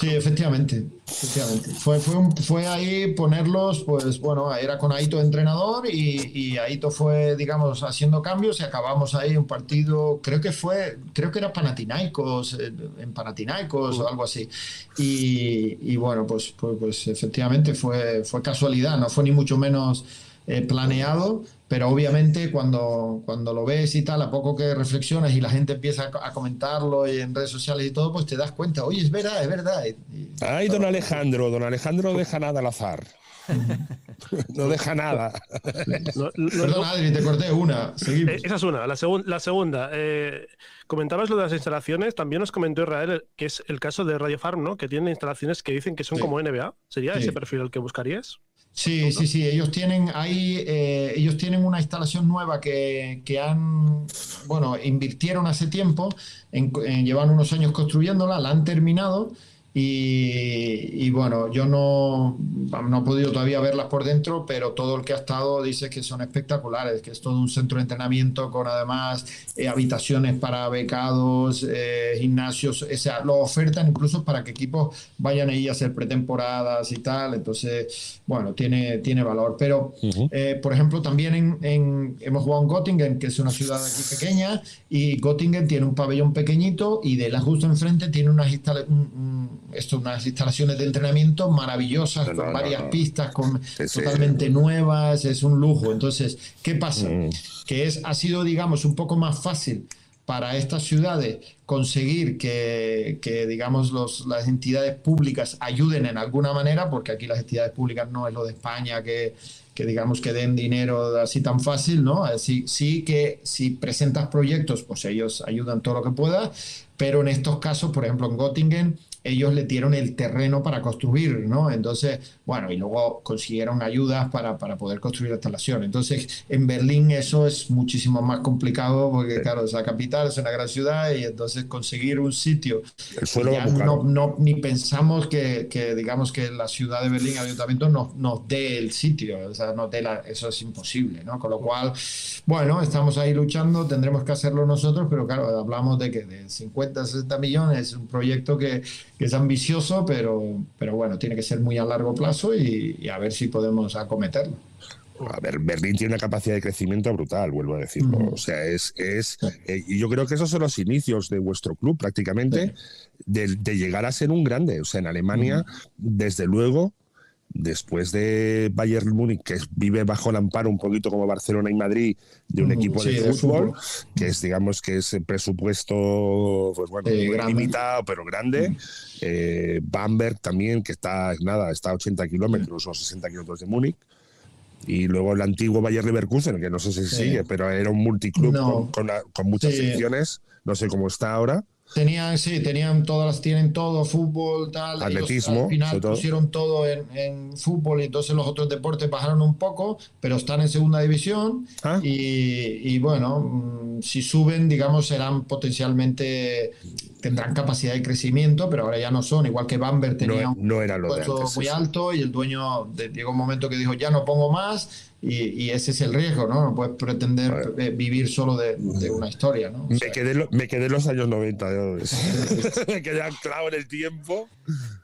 Sí, efectivamente, efectivamente. Fue, fue, un- fue ahí ponerlos, pues bueno, era con Aito entrenador y, y Aito fue, digamos, haciendo cambios y acabamos ahí un partido, creo que fue, creo que era Panathinaikos, eh, en Panathinaikos o algo así. Y, y bueno, pues, pues, pues efectivamente fue, fue casualidad, no fue ni mucho menos eh, planeado, pero obviamente cuando, cuando lo ves y tal, a poco que reflexionas y la gente empieza a, a comentarlo y en redes sociales y todo, pues te das cuenta, oye, es verdad, es verdad. Y- y- Ay, don Alejandro, don Alejandro no deja nada al azar. no deja nada. No- no- Perdón, Adri, te corté una. Seguimos. Eh, esa es una. La, segun- la segunda, eh, comentabas lo de las instalaciones. También nos comentó Israel que es el caso de Radio Farm, ¿no? Que tiene instalaciones que dicen que son Sí. como NBA. ¿Sería Sí. ese perfil el que buscarías? Sí, sí, sí. Ellos tienen ahí, eh, ellos tienen una instalación nueva que, que han, bueno, invirtieron hace tiempo, en, en- llevan unos años construyéndola, la han terminado y, y bueno, yo no, no he podido todavía verlas por dentro, pero todo el que ha estado dice que son espectaculares, que es todo un centro de entrenamiento con además eh, habitaciones para becados, eh, gimnasios, o sea, lo ofertan incluso para que equipos vayan ahí a hacer pretemporadas y tal, entonces, bueno, tiene, tiene valor, pero eh, por ejemplo, también en, en- hemos jugado en Göttingen, que es una ciudad aquí pequeña, y Göttingen tiene un pabellón pequeñito y de la justo enfrente tiene unas instala- un- un- esto unas instalaciones de entrenamiento maravillosas, No, con no, varias no. pistas, con Sí, sí. totalmente nuevas, es un lujo. Entonces, ¿qué pasa? Mm. Que es, ha sido, digamos, un poco más fácil para estas ciudades conseguir que, que, digamos, los, las entidades públicas ayuden en alguna manera, porque aquí las entidades públicas no es lo de España que, que digamos que den dinero así tan fácil, ¿no? Así, sí que si presentas proyectos, pues ellos ayudan todo lo que pueda, pero en estos casos, por ejemplo, en Göttingen, ellos le dieron el terreno para construir, ¿no? Entonces, bueno, y luego consiguieron ayudas para, para poder construir la instalación. Entonces, en Berlín eso es muchísimo más complicado porque, claro, es la capital, es una gran ciudad y entonces conseguir un sitio. El suelo ya no, no- ni pensamos que, que, digamos, que la ciudad de Berlín, ayuntamiento, nos, nos dé el sitio, o sea, nos dé la- eso es imposible, ¿no? Con lo cual, bueno, estamos ahí luchando, tendremos que hacerlo nosotros, pero claro, hablamos de que de 50, 60 millones, es un proyecto que, que es ambicioso, pero, pero bueno, tiene que ser muy a largo plazo y, y a ver si podemos acometerlo. A ver, Berlín tiene una capacidad de crecimiento brutal, vuelvo a decirlo. O sea, es. es Sí. eh, y yo creo que esos son los inicios de vuestro club, prácticamente, de, de llegar a ser un grande. O sea, en Alemania, desde luego, después de Bayern Múnich, que vive bajo el amparo un poquito como Barcelona y Madrid, de un equipo sí, de de fútbol, fútbol. que es, digamos, que es el presupuesto, pues bueno, Eh, limitado, pero grande. Eh, Bamberg también, que está, nada, está a 80 kilómetros o 60 kilómetros de Múnich. Y luego el antiguo Bayer Leverkusen, que no sé si Sí. sigue, pero era un multiclub No. con, con la- con muchas Sí. secciones. No sé cómo está ahora. Tenían, sí, tenían todas las, tienen todo, fútbol, tal. ellos Atletismo, al final todo. pusieron todo en, en fútbol y entonces los otros deportes bajaron un poco, pero están en segunda división. Ah. Y, y bueno, si suben, digamos, serán potencialmente, tendrán capacidad de crecimiento, pero ahora ya no son. Igual que Bamberg tenía No, un no era lo de puesto antes. muy alto y el dueño de- llegó un momento que dijo, ya no pongo más. Y, y ese es el riesgo, ¿no? No puedes pretender eh, vivir solo de, de una historia, ¿no? O Me sea, quedé, lo- me quedé en los años 90. yo. me quedé anclado en el tiempo.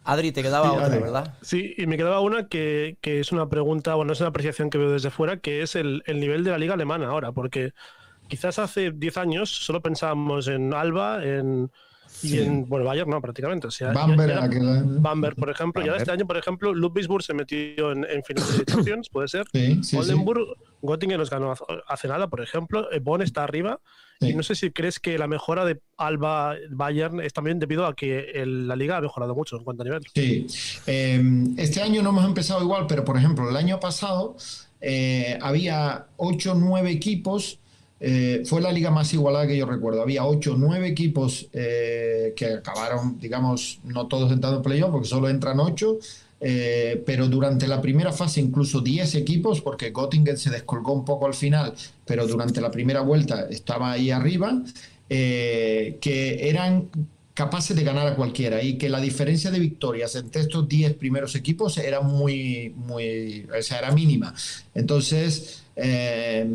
Adri, te quedaba Sí, otra, Adri. ¿verdad? Sí, y me quedaba una que, que es una pregunta, bueno, es una apreciación que veo desde fuera, que es el, el nivel de la liga alemana ahora, porque quizás hace 10 años solo pensábamos en Alba en, y en, bueno, Bayern no, prácticamente. O sea, ya- Bamberg, ya- aquel- Bamberg, por ejemplo, y ahora Bamberg. este año, por ejemplo, Ludwigsburg se metió en, en finales de Champions, puede ser. Sí, sí, sí. Oldenburg, Göttingen nos ganó hace- nada, por ejemplo. eh, Bonn está arriba. Sí. Y no sé si crees que la mejora de Alba Bayern es también debido a que el- la liga ha mejorado mucho en cuanto a nivel. Sí. Eh, este año no hemos empezado igual, pero por ejemplo, el año pasado eh, había 8 o 9 equipos. Eh, fue la liga más igualada que yo recuerdo. Había 8 o 9 equipos eh, que acabaron, digamos, no todos entrando en playoff, porque solo entran 8. eh, pero durante la primera fase incluso 10 equipos, porque Göttingen se descolgó un poco al final, pero durante la primera vuelta estaba ahí arriba, que eran capaces de ganar a cualquiera y que la diferencia de victorias entre estos 10 primeros equipos era muy, muy, o sea, era mínima. Entonces, eh,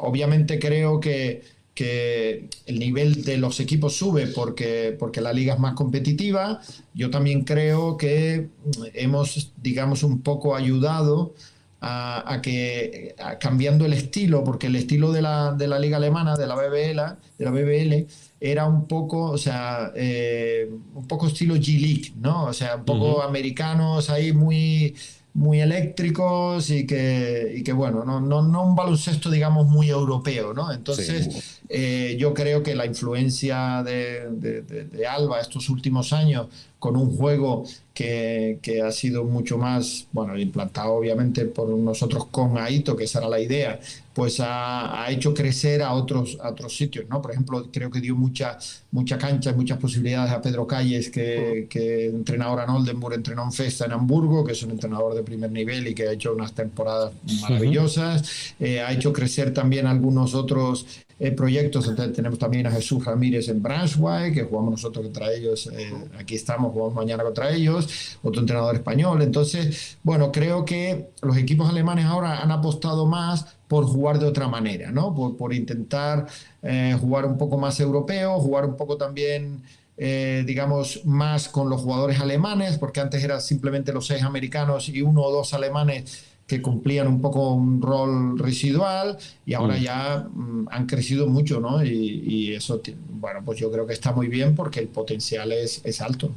obviamente creo que, que el nivel de los equipos sube porque, porque la liga es más competitiva. Yo también creo que hemos, digamos, un poco ayudado a, a que a- cambiando el estilo, porque el estilo de la, de la liga alemana, de la BBL, de la BBL, era un poco, o sea, eh, un poco estilo G-League, ¿no? O sea, un poco americanos ahí muy, muy eléctricos y que, y que bueno, no, no, no un baloncesto, digamos, muy europeo, ¿no? Entonces, eh, yo creo que la influencia de, de- de- de Alba estos últimos años con un juego que, que ha sido mucho más, bueno, implantado obviamente por nosotros con Aito, que esa era la idea, pues ha, ha hecho crecer a otros, a otros sitios, ¿no? Por ejemplo, creo que dio mucha, mucha cancha, muchas posibilidades a Pedro Calles, que, que entrena ahora en Oldenburg, entrenó en Festa en Hamburgo, que es un entrenador de primer nivel y que ha hecho unas temporadas maravillosas. Eh, ha hecho crecer también algunos otros eh, proyectos. Entonces, tenemos también a Jesús Ramírez en Braunschweig, que jugamos nosotros contra ellos. eh, aquí estamos, jugamos mañana contra ellos. Otro entrenador español. Entonces, bueno, creo que los equipos alemanes ahora han apostado más por jugar de otra manera, ¿no? Por, por intentar eh, jugar un poco más europeo, jugar un poco también eh, digamos, más con los jugadores alemanes, porque antes eran simplemente los seis americanos y uno o dos alemanes que cumplían un poco un rol residual y ahora ya mm, han crecido mucho, ¿no? Y, y eso, bueno, pues yo creo que está muy bien porque el potencial es, es alto.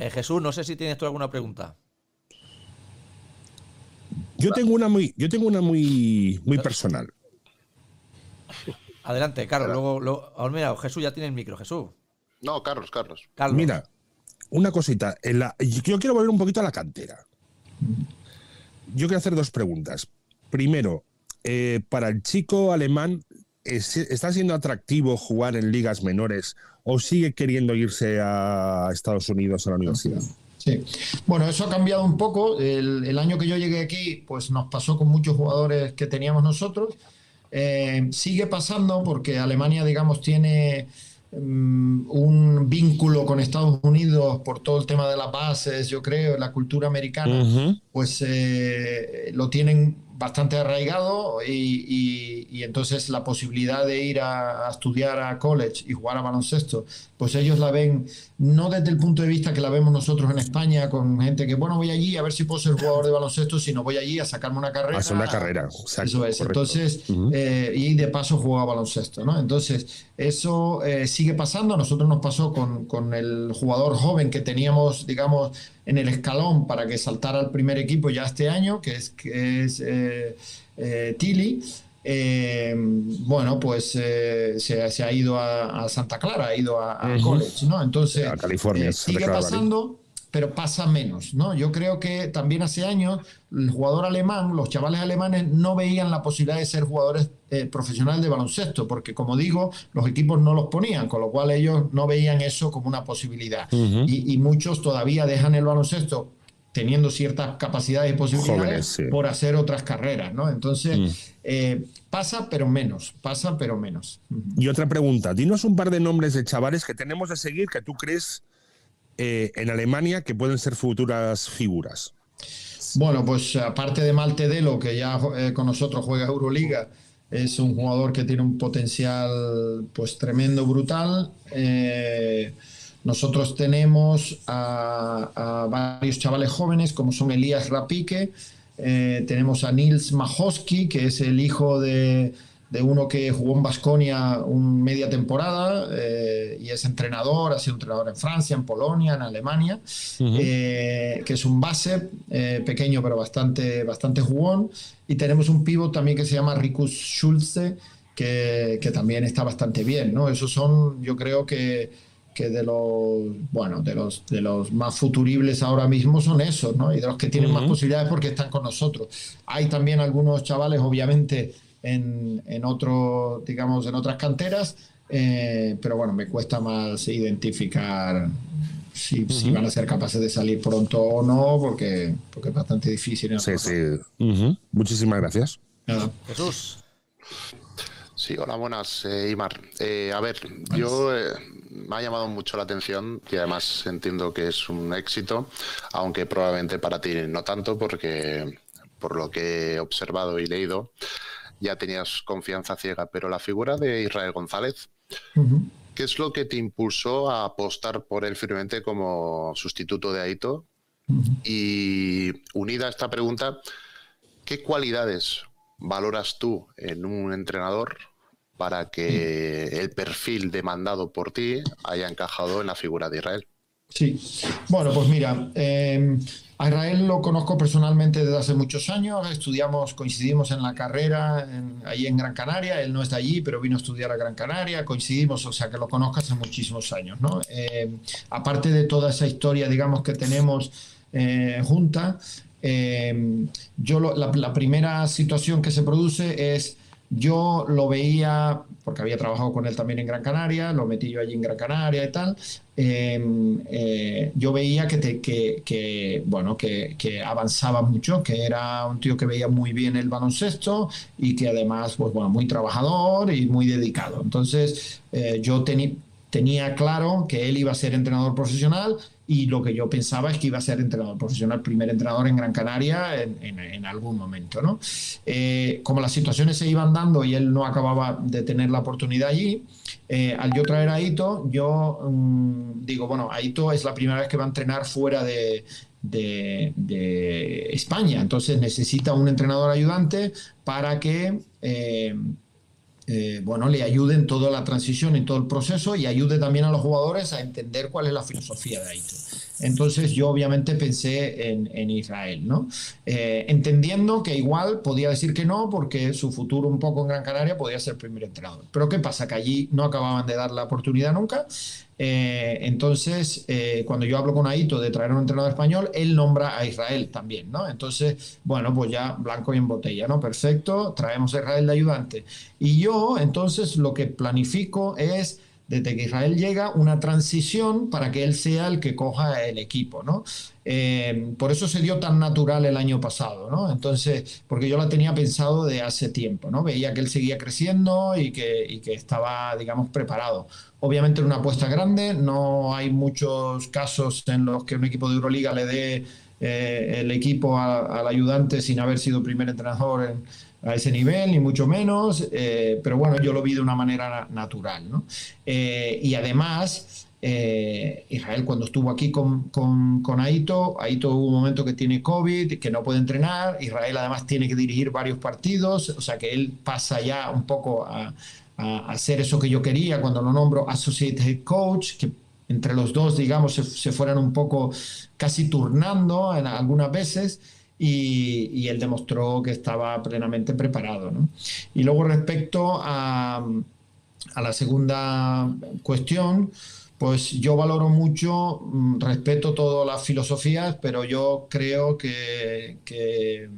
Eh, Jesús, no sé si tienes tú alguna pregunta. Yo tengo una muy, yo tengo una muy, muy personal. Adelante, Carlos. Luego, luego- mira, Jesús ya tiene el micro. Jesús. No, Carlos, Carlos. Carlos. Mira, una cosita. En la- yo quiero volver un poquito a la cantera. Yo quiero hacer dos preguntas. Primero, eh, para el chico alemán, ¿es- ¿está siendo atractivo jugar en ligas menores o sigue queriendo irse a Estados Unidos a la universidad? Sí. Bueno, eso ha cambiado un poco. El, el año que yo llegué aquí, pues nos pasó con muchos jugadores que teníamos nosotros. Eh, sigue pasando porque Alemania, digamos, tiene mm, un vínculo con Estados Unidos por todo el tema de las bases, yo creo, la cultura americana pues eh, lo tienen bastante arraigado y, y- y entonces la posibilidad de ir a, a estudiar a college y jugar a baloncesto, pues ellos la ven no desde el punto de vista que la vemos nosotros en España con gente que, bueno, voy allí a ver si puedo ser jugador de baloncesto, sino voy allí a sacarme una carrera. Hacer una carrera. exacto, Eso es. correcto. Entonces, Ujú. eh, y de paso juega baloncesto, ¿no? Entonces, eso eh, sigue pasando. A nosotros nos pasó con, con el jugador joven que teníamos, digamos, en el escalón para que saltara al primer equipo ya este año, que es, que es eh, Tilly. Eh, bueno, pues eh, se, se ha ido a, a Santa Clara, ha ido a, college, ¿no? Entonces, A California, eh, sigue pasando, pero pasa menos, ¿no? Yo creo que también hace años el jugador alemán, los chavales alemanes no veían la posibilidad de ser jugadores eh, profesionales de baloncesto, porque como digo, los equipos no los ponían, con lo cual ellos no veían eso como una posibilidad. Y muchos todavía dejan el baloncesto teniendo ciertas capacidades y posibilidades Jóvenes, sí. por hacer otras carreras, ¿no? Entonces, Mm. eh, pasa pero menos, pasa pero menos. Y otra pregunta, dinos un par de nombres de chavales que tenemos de seguir que tú crees eh, en Alemania que pueden ser futuras figuras. Bueno, pues aparte de Malte Delo, que ya eh, con nosotros juega Euroliga, es un jugador que tiene un potencial pues tremendo, brutal. Eh, nosotros tenemos a, a varios chavales jóvenes, como son Elías Rapique, eh, tenemos a Nils Majoski, que es el hijo de, de uno que jugó en Basconia un media temporada eh, y es entrenador, ha sido entrenador en Francia, en Polonia, en Alemania, eh, que es un base eh, pequeño pero bastante, bastante jugón. Y tenemos un pivot también que se llama Rikus Schulze, que, que también está bastante bien, ¿no? Esos son, yo creo que, que de los, bueno, de los, de los más futuribles ahora mismo son esos, ¿no? Y de los que tienen más posibilidades porque están con nosotros. Hay también algunos chavales, obviamente, en, en otro, digamos, en otras canteras, eh, pero bueno, me cuesta más identificar si, si van a ser capaces de salir pronto o no, porque, porque es bastante difícil. en Sí, otros sí. Muchísimas gracias. Nada. Jesús. Sí, hola, buenas, eh, Imar. Eh, a ver, yo eh, me ha llamado mucho la atención y además entiendo que es un éxito, aunque probablemente para ti no tanto, porque por lo que he observado y leído, ya tenías confianza ciega, pero la figura de Israel González. ¿qué es lo que te impulsó a apostar por él firmemente como sustituto de Aito? Y unida a esta pregunta, ¿qué cualidades valoras tú en un entrenador para que el perfil demandado por ti haya encajado en la figura de Israel? Sí, bueno, pues mira, eh, a Israel lo conozco personalmente desde hace muchos años, estudiamos, coincidimos en la carrera en- ahí en Gran Canaria, él no está allí, pero vino a estudiar a Gran Canaria, coincidimos, o sea que lo conozco hace muchísimos años, ¿no? Eh, aparte de toda esa historia, digamos, que tenemos eh, junta, eh, yo lo- la, la primera situación que se produce es yo lo veía, porque había trabajado con él también en Gran Canaria, lo metí yo allí en Gran Canaria y tal. eh, eh, yo veía que, te- que, que, bueno, que, que avanzaba mucho, que era un tío que veía muy bien el baloncesto y que además, pues bueno, muy trabajador y muy dedicado. Entonces, eh, yo teni- tenía claro que él iba a ser entrenador profesional y lo que yo pensaba es que iba a ser entrenador profesional, primer entrenador en Gran Canaria en, algún momento, ¿no? Eh, como las situaciones se iban dando y él no acababa de tener la oportunidad allí, eh, al yo traer a Ito, yo mm, digo, bueno, Aito es la primera vez que va a entrenar fuera de España, entonces necesita un entrenador ayudante para que... eh, eh, bueno, le ayude en toda la transición, en todo el proceso y ayude también a los jugadores a entender cuál es la filosofía de Aito. Entonces yo obviamente pensé en, Israel, ¿no? Eh, entendiendo que igual podía decir que no porque su futuro un poco en Gran Canaria podía ser primer entrenador. Pero ¿qué pasa? Que allí no acababan de dar la oportunidad nunca. Eh, entonces, eh, cuando yo hablo con Aito de traer un entrenador español, él nombra a Israel también, ¿no? Entonces, bueno, pues ya blanco y en botella, ¿no? Perfecto, traemos a Israel de ayudante. Y yo, entonces, lo que planifico es desde que Israel llega, una transición para que él sea el que coja el equipo, ¿no? Eh, por eso se dio tan natural el año pasado, ¿no? Entonces, porque yo la tenía pensado de hace tiempo, ¿no? Veía que él seguía creciendo y que, que estaba, digamos, preparado. Obviamente era una apuesta grande, no hay muchos casos en los que un equipo de Euroliga le dé eh, el equipo al ayudante sin haber sido primer entrenador en a ese nivel, ni mucho menos, eh, pero bueno, yo lo vi de una manera natural. ¿no? Eh, y además, eh, Israel cuando estuvo aquí con, con, con, Aito, Aito hubo un momento que tiene COVID, que no puede entrenar, Israel además tiene que dirigir varios partidos, o sea que él pasa ya un poco a, a hacer eso que yo quería cuando lo nombro Associate Head Coach, que entre los dos, digamos, se, se fueran un poco casi turnando en algunas veces y, él demostró que estaba plenamente preparado. Y luego respecto a, la segunda cuestión, pues yo valoro mucho, mm, respeto todas las filosofías, pero yo creo que, que,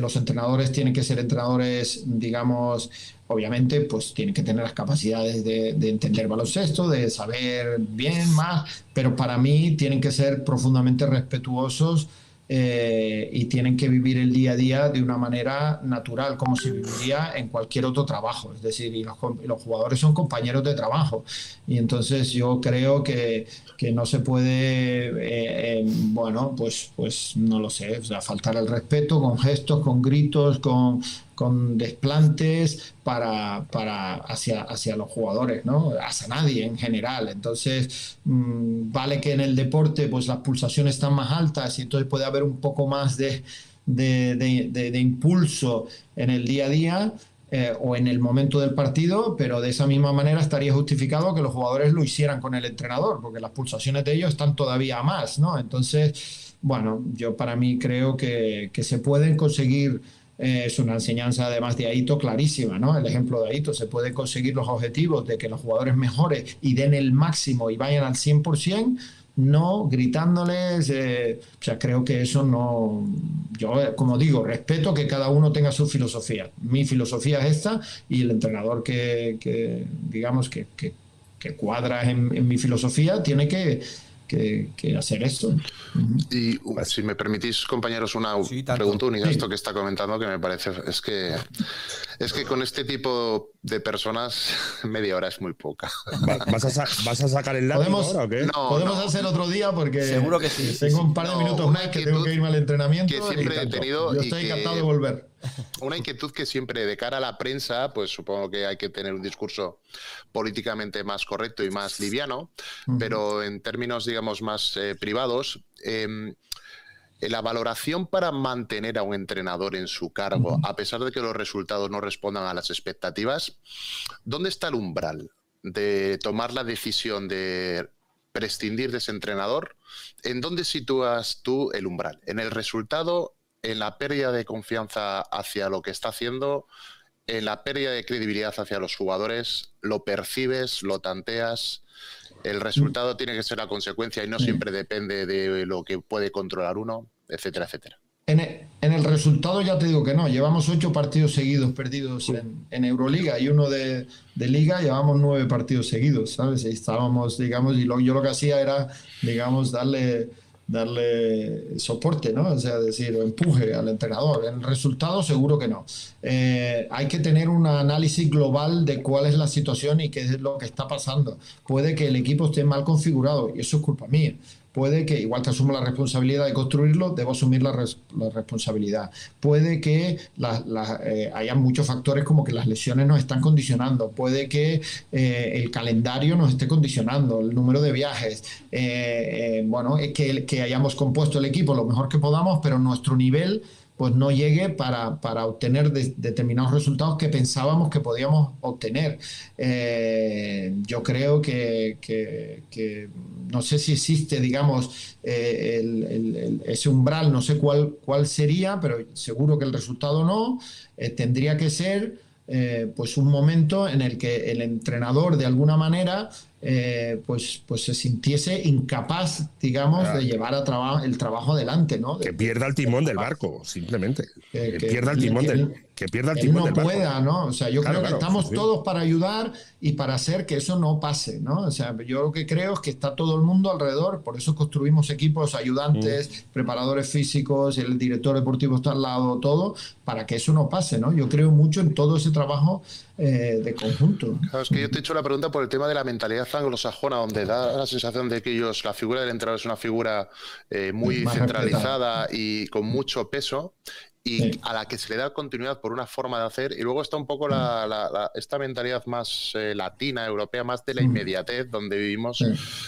los entrenadores tienen que ser entrenadores, digamos, obviamente, pues tienen que tener las capacidades de, de, entender baloncesto, de saber bien más, pero para mí tienen que ser profundamente respetuosos eh, y tienen que vivir el día a día de una manera natural, como si viviría en cualquier otro trabajo. Es decir, y los, los jugadores son compañeros de trabajo. Y entonces yo creo que, que no se puede, eh, eh, bueno, pues, pues no lo sé, o sea, faltar el respeto con gestos, con gritos, con, con desplantes para, para hacia, hacia los jugadores, ¿no? Hacia nadie en general. Entonces, mm, vale que en el deporte pues las pulsaciones están más altas y entonces puede haber un poco más de, de, impulso en el día a día, eh, o en el momento del partido, pero de esa misma manera estaría justificado que los jugadores lo hicieran con el entrenador, porque las pulsaciones de ellos están todavía más, ¿no? Entonces, bueno, yo para mí creo que, que se pueden conseguir eh, es una enseñanza además de Aito clarísima, ¿no? El ejemplo de Aito, se puede conseguir los objetivos de que los jugadores mejoren y den el máximo y vayan al 100%, no gritándoles, eh, o sea, creo que eso no, yo como digo, respeto que cada uno tenga su filosofía. Mi filosofía es esta y el entrenador que, digamos, que, cuadra en mi filosofía tiene que que, hacer esto. Y uh, si me permitís, compañeros, una pregunta unida a esto que está comentando, que me parece es que es que con este tipo de personas media hora es muy poca. ¿Vas a, sacar el lado ahora o qué? No, podemos hacer otro día porque seguro que sí. Tengo un par de minutos más que tengo que irme al entrenamiento. Que siempre he tenido. Yo estoy encantado de volver. Una inquietud que siempre de cara a la prensa, pues supongo que hay que tener un discurso políticamente más correcto y más liviano, pero en términos, digamos, más eh, privados, em, la valoración para mantener a un entrenador en su cargo, a pesar de que los resultados no respondan a las expectativas, ¿dónde está el umbral de tomar la decisión de prescindir de ese entrenador? ¿En dónde sitúas tú el umbral? ¿En el resultado en la pérdida de confianza hacia lo que está haciendo, en la pérdida de credibilidad hacia los jugadores, lo percibes, lo tanteas. El resultado tiene que ser la consecuencia y no siempre depende de lo que puede controlar uno, etcétera, etcétera. En el, resultado ya te digo que no, llevamos ocho partidos seguidos perdidos en, Euroliga y uno de, Liga, llevamos nueve partidos seguidos, ¿sabes? Y estábamos, digamos, y yo lo que hacía era, digamos, darle darle soporte, ¿no? O sea, decir, empuje al entrenador. En el resultado seguro que no. Eh, hay que tener un análisis global de cuál es la situación y qué es lo que está pasando. Puede que el equipo esté mal configurado y eso es culpa mía puede que, igual que asumo la responsabilidad de construirlo, debo asumir la, responsabilidad. Puede que eh, haya muchos factores como que las lesiones nos están condicionando, puede que eh, el calendario nos esté condicionando, el número de viajes, eh, bueno, que, que hayamos compuesto el equipo lo mejor que podamos, pero nuestro nivel pues no llegue para, para obtener de- determinados resultados que pensábamos que podíamos obtener. Eh, yo creo que, que- no sé si existe, digamos, eh, ese umbral, no sé cuál, cuál sería, pero seguro que el resultado no. Eh, tendría que ser pues un momento en el que el entrenador de alguna manera eh, pues, pues se sintiese incapaz, digamos, Claro. de llevar a traba- el trabajo adelante, ¿no? De- Que pierda el timón del barco, simplemente. Que- Que, que- pierda el timón del, que pierda el que timón no del barco. pueda, ¿no? O sea, yo Claro, creo que claro, estamos sí, todos para ayudar y para hacer que eso no pase, ¿no? O sea, yo lo que creo es que está todo el mundo alrededor, por eso construimos equipos, ayudantes, Mm. preparadores físicos, el director deportivo está al lado, todo, para que eso no pase, ¿no? Yo creo mucho en todo ese trabajo eh, de conjunto. Claro, es que yo te he hecho la pregunta por el tema de la mentalidad anglosajona, donde da la sensación de que ellos, la figura del entrenador es una figura eh, muy Más centralizada y con mucho peso y Sí. a la que se le da continuidad por una forma de hacer. Y luego está un poco la, la- la- esta mentalidad más eh, latina, europea, más de la Mm. inmediatez, donde vivimos. Sí.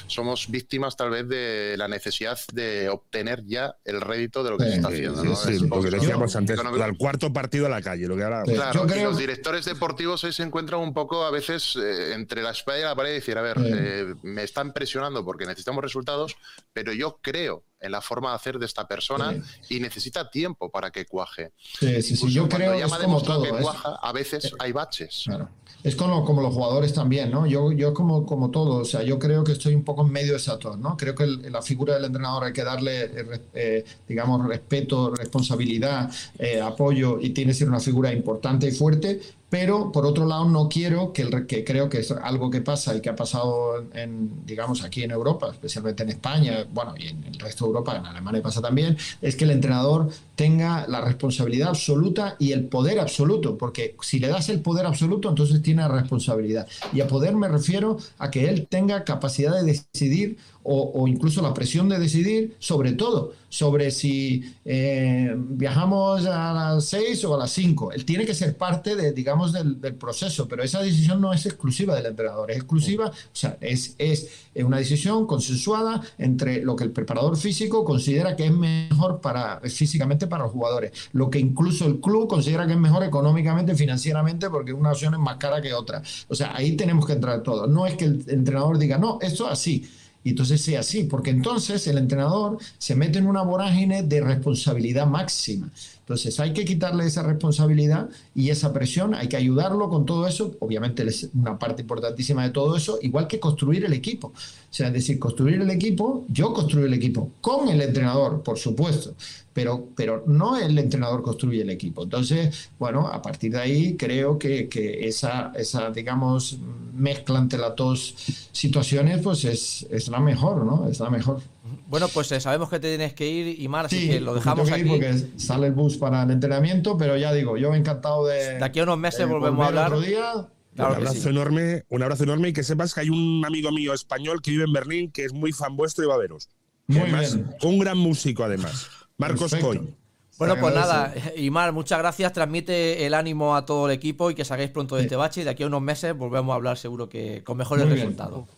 Somos víctimas tal vez de la necesidad de obtener ya el rédito de lo que Sí, se está haciendo. sí, ¿no? sí, Es lo poco- que decíamos antes, económico. al cuarto partido a la calle, lo que ahora. Sí. Claro, Yo y creo- los directores deportivos ahí se encuentran un poco a veces eh, entre la espada y la pared y decir, a ver, Sí. eh, me están presionando porque necesitamos resultados, pero yo creo en la forma de hacer de esta persona y necesita tiempo para que cuaje. Sí, sí, yo creo ya es me ha como demostrado todo. que es- cuaja, a veces hay baches. Claro. Es como, como los jugadores también, ¿no? Yo, yo como, como todo, o sea, yo creo que estoy un poco en medio de dos, ¿no? Creo que el- la figura del entrenador hay que darle, eh, eh, digamos, respeto, responsabilidad, eh, apoyo y tiene que ser una figura importante y fuerte, pero por otro lado no quiero que, el, que creo que es algo que pasa y que ha pasado en, digamos, aquí en Europa, especialmente en España, bueno, y en el resto de Europa, en Alemania pasa también, es que el entrenador tenga la responsabilidad absoluta y el poder absoluto, porque si le das el poder absoluto, entonces tiene la responsabilidad. Y a poder me refiero a que él tenga capacidad de decidir o, o incluso la presión de decidir sobre todo, sobre si eh, viajamos a las 6 o a las 5. Él tiene que ser parte de, digamos, del, del proceso, pero esa decisión no es exclusiva del entrenador, es exclusiva, o sea, es, es una decisión consensuada entre lo que el preparador físico considera que es mejor para físicamente para los jugadores, lo que incluso el club considera que es mejor económicamente, financieramente, porque una opción es más cara que otra. O sea, ahí tenemos que entrar todos. No es que el entrenador diga, no, esto es así y entonces sea así, porque entonces el entrenador se mete en una vorágine de responsabilidad máxima. Entonces hay que quitarle esa responsabilidad y esa presión, hay que ayudarlo con todo eso, obviamente es una parte importantísima de todo eso, igual que construir el equipo. O sea, es decir, construir el equipo, yo construyo el equipo, con el entrenador, por supuesto, pero, pero no el entrenador construye el equipo. Entonces, bueno, a partir de ahí creo que, que esa, esa, digamos, mezcla entre las dos situaciones, pues es, es la mejor, ¿no? Es la mejor. Bueno, pues eh, sabemos que te tienes que ir, Imar, así Sí, que lo dejamos que aquí. porque sale el bus para el entrenamiento, pero ya digo, yo encantado de. De aquí a unos meses volvemos a hablar. Otro día. Claro un abrazo sí. enorme, un abrazo enorme y que sepas que hay un amigo mío español que vive en Berlín que es muy fan vuestro y va a veros. Muy Además, bien. Un gran músico además. Marcos. Coy. Bueno, pues nada, Imar, muchas gracias. Transmite el ánimo a todo el equipo y que salgáis pronto de este bache. Y de aquí a unos meses volvemos a hablar seguro que con mejores Muy bien. resultados.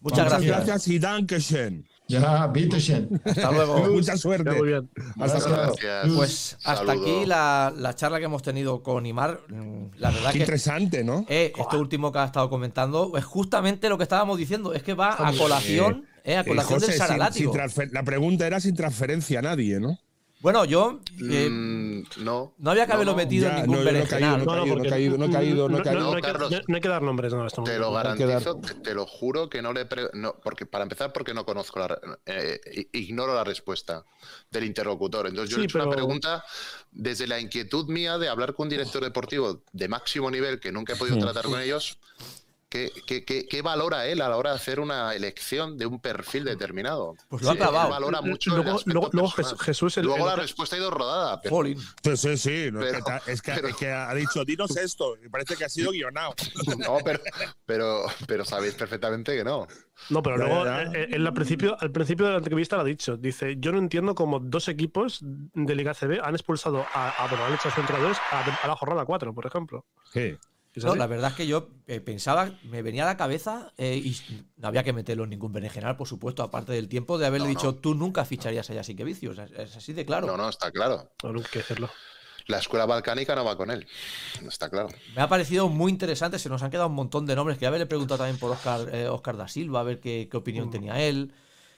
Muchas Muchas gracias. Gracias y Dankeschön. Ya, Bitteschön. Hasta luego. Mucha suerte. Muy bien. Hasta Gracias. luego. Gracias. Pues hasta Saludo. aquí la, la charla que hemos tenido con Imar. Mm, La verdad Qué que interesante, ¿no? eh, esto último que ha estado comentando es justamente lo que estábamos diciendo. Es que va a colación, eh, a Eh, colación José, del sin- Saralático. sin transfer- la pregunta era sin transferencia a nadie, ¿no? Bueno, yo eh, Mm, no. no había que No, haberlo no. metido Ya, en ningún no, no berenjenal. caído, no caído, no he caído, no he caído, no he caído. no hay que- Carlos. no- no hay que dar nombres, no, muy Te lo garantizo, te, te lo juro que no le. pre- no, porque Para empezar, porque no conozco la. eh, ignoro la respuesta del interlocutor. Entonces, yo Sí, le he hecho una pregunta desde la inquietud mía de hablar con un director deportivo de máximo nivel que nunca he podido tratar con ellos. ¿Qué, qué, qué- qué valora él a la hora de hacer una elección de un perfil determinado? Pues lo ha clavado. valora mucho Luego, luego, Jesús, el, Luego el la respuesta ha ido rodada. Pero. Sí, sí, sí. no, es, Pero- que, es que- pero- es que ha dicho, dinos esto. Y parece que ha sido guionado. no, pero, pero, pero sabéis perfectamente que no. No, pero luego, ya. eh, él al principio, al principio de la entrevista lo ha dicho. Dice, yo no entiendo cómo dos equipos de Liga CB han expulsado a, a bueno, han hecho a sus entrenadores a, a la jornada 4, por ejemplo. Sí. No, la verdad es que yo eh, pensaba, me venía a la cabeza eh, y no había que meterlo en ningún berenjenal, por supuesto, aparte del tiempo de haberle No, dicho, no. tú nunca ficharías a Yasique Vicios. Es, así de claro. No, no, está claro. No, hay que hacerlo. La escuela balcánica no va con él. Está claro. Me ha parecido muy interesante, se nos han quedado un montón de nombres, que haberle preguntado también por Oscar, eh, Oscar da Silva, a ver qué, qué Mm. opinión tenía él.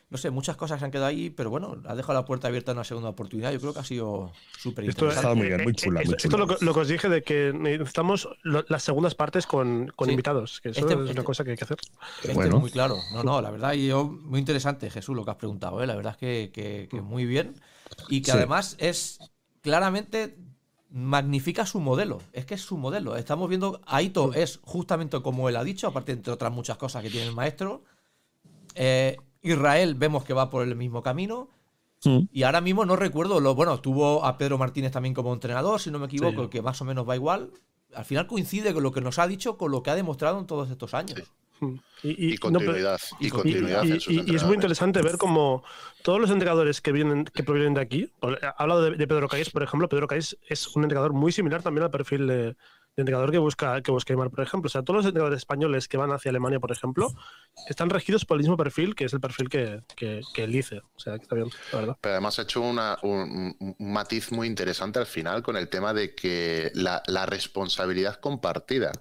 No sé, muchas cosas se han quedado ahí, pero bueno, ha dejado la puerta abierta a una segunda oportunidad. Yo creo que ha sido súper Esto, interesante. estado muy bien, muy eh, chula, eh, muy esto chula. lo, que- lo que os dije de que necesitamos lo- las segundas partes con, con Sí. invitados, que eso Este- es este- una cosa que hay que hacer. Este Bueno. es muy claro. No, no, la verdad, y yo, muy interesante, Jesús, lo que has preguntado. ¿eh? La verdad es que, que- que muy bien. Y que Sí. además es claramente magnifica su modelo. Es que es su modelo. Estamos viendo, Aito es justamente como él ha dicho, aparte entre otras muchas cosas que tiene el maestro. Eh, Israel vemos que va por el mismo camino. Y ahora mismo no recuerdo, lo bueno, tuvo a Pedro Martínez también como entrenador, si no me equivoco, Sí. que más o menos va igual. Al final coincide con lo que nos ha dicho, con lo que ha demostrado en todos estos años. Y, continuidad. y y- continuidad y- en sus y- y es muy interesante ver cómo todos los entrenadores que vienen que provienen de aquí, ha hablado de, de Pedro Caís, por ejemplo, Pedro Caís es un entrenador muy similar también al perfil de, de entrenador que busca que busca Aymar, por ejemplo. O sea, todos los entrenadores españoles que van hacia Alemania, por ejemplo, están regidos por el mismo perfil, que es el perfil que, que, que él dice. O sea, que está bien, la verdad. Pero además ha hecho una- un, matiz muy interesante al final con el tema de que la, la responsabilidad compartida.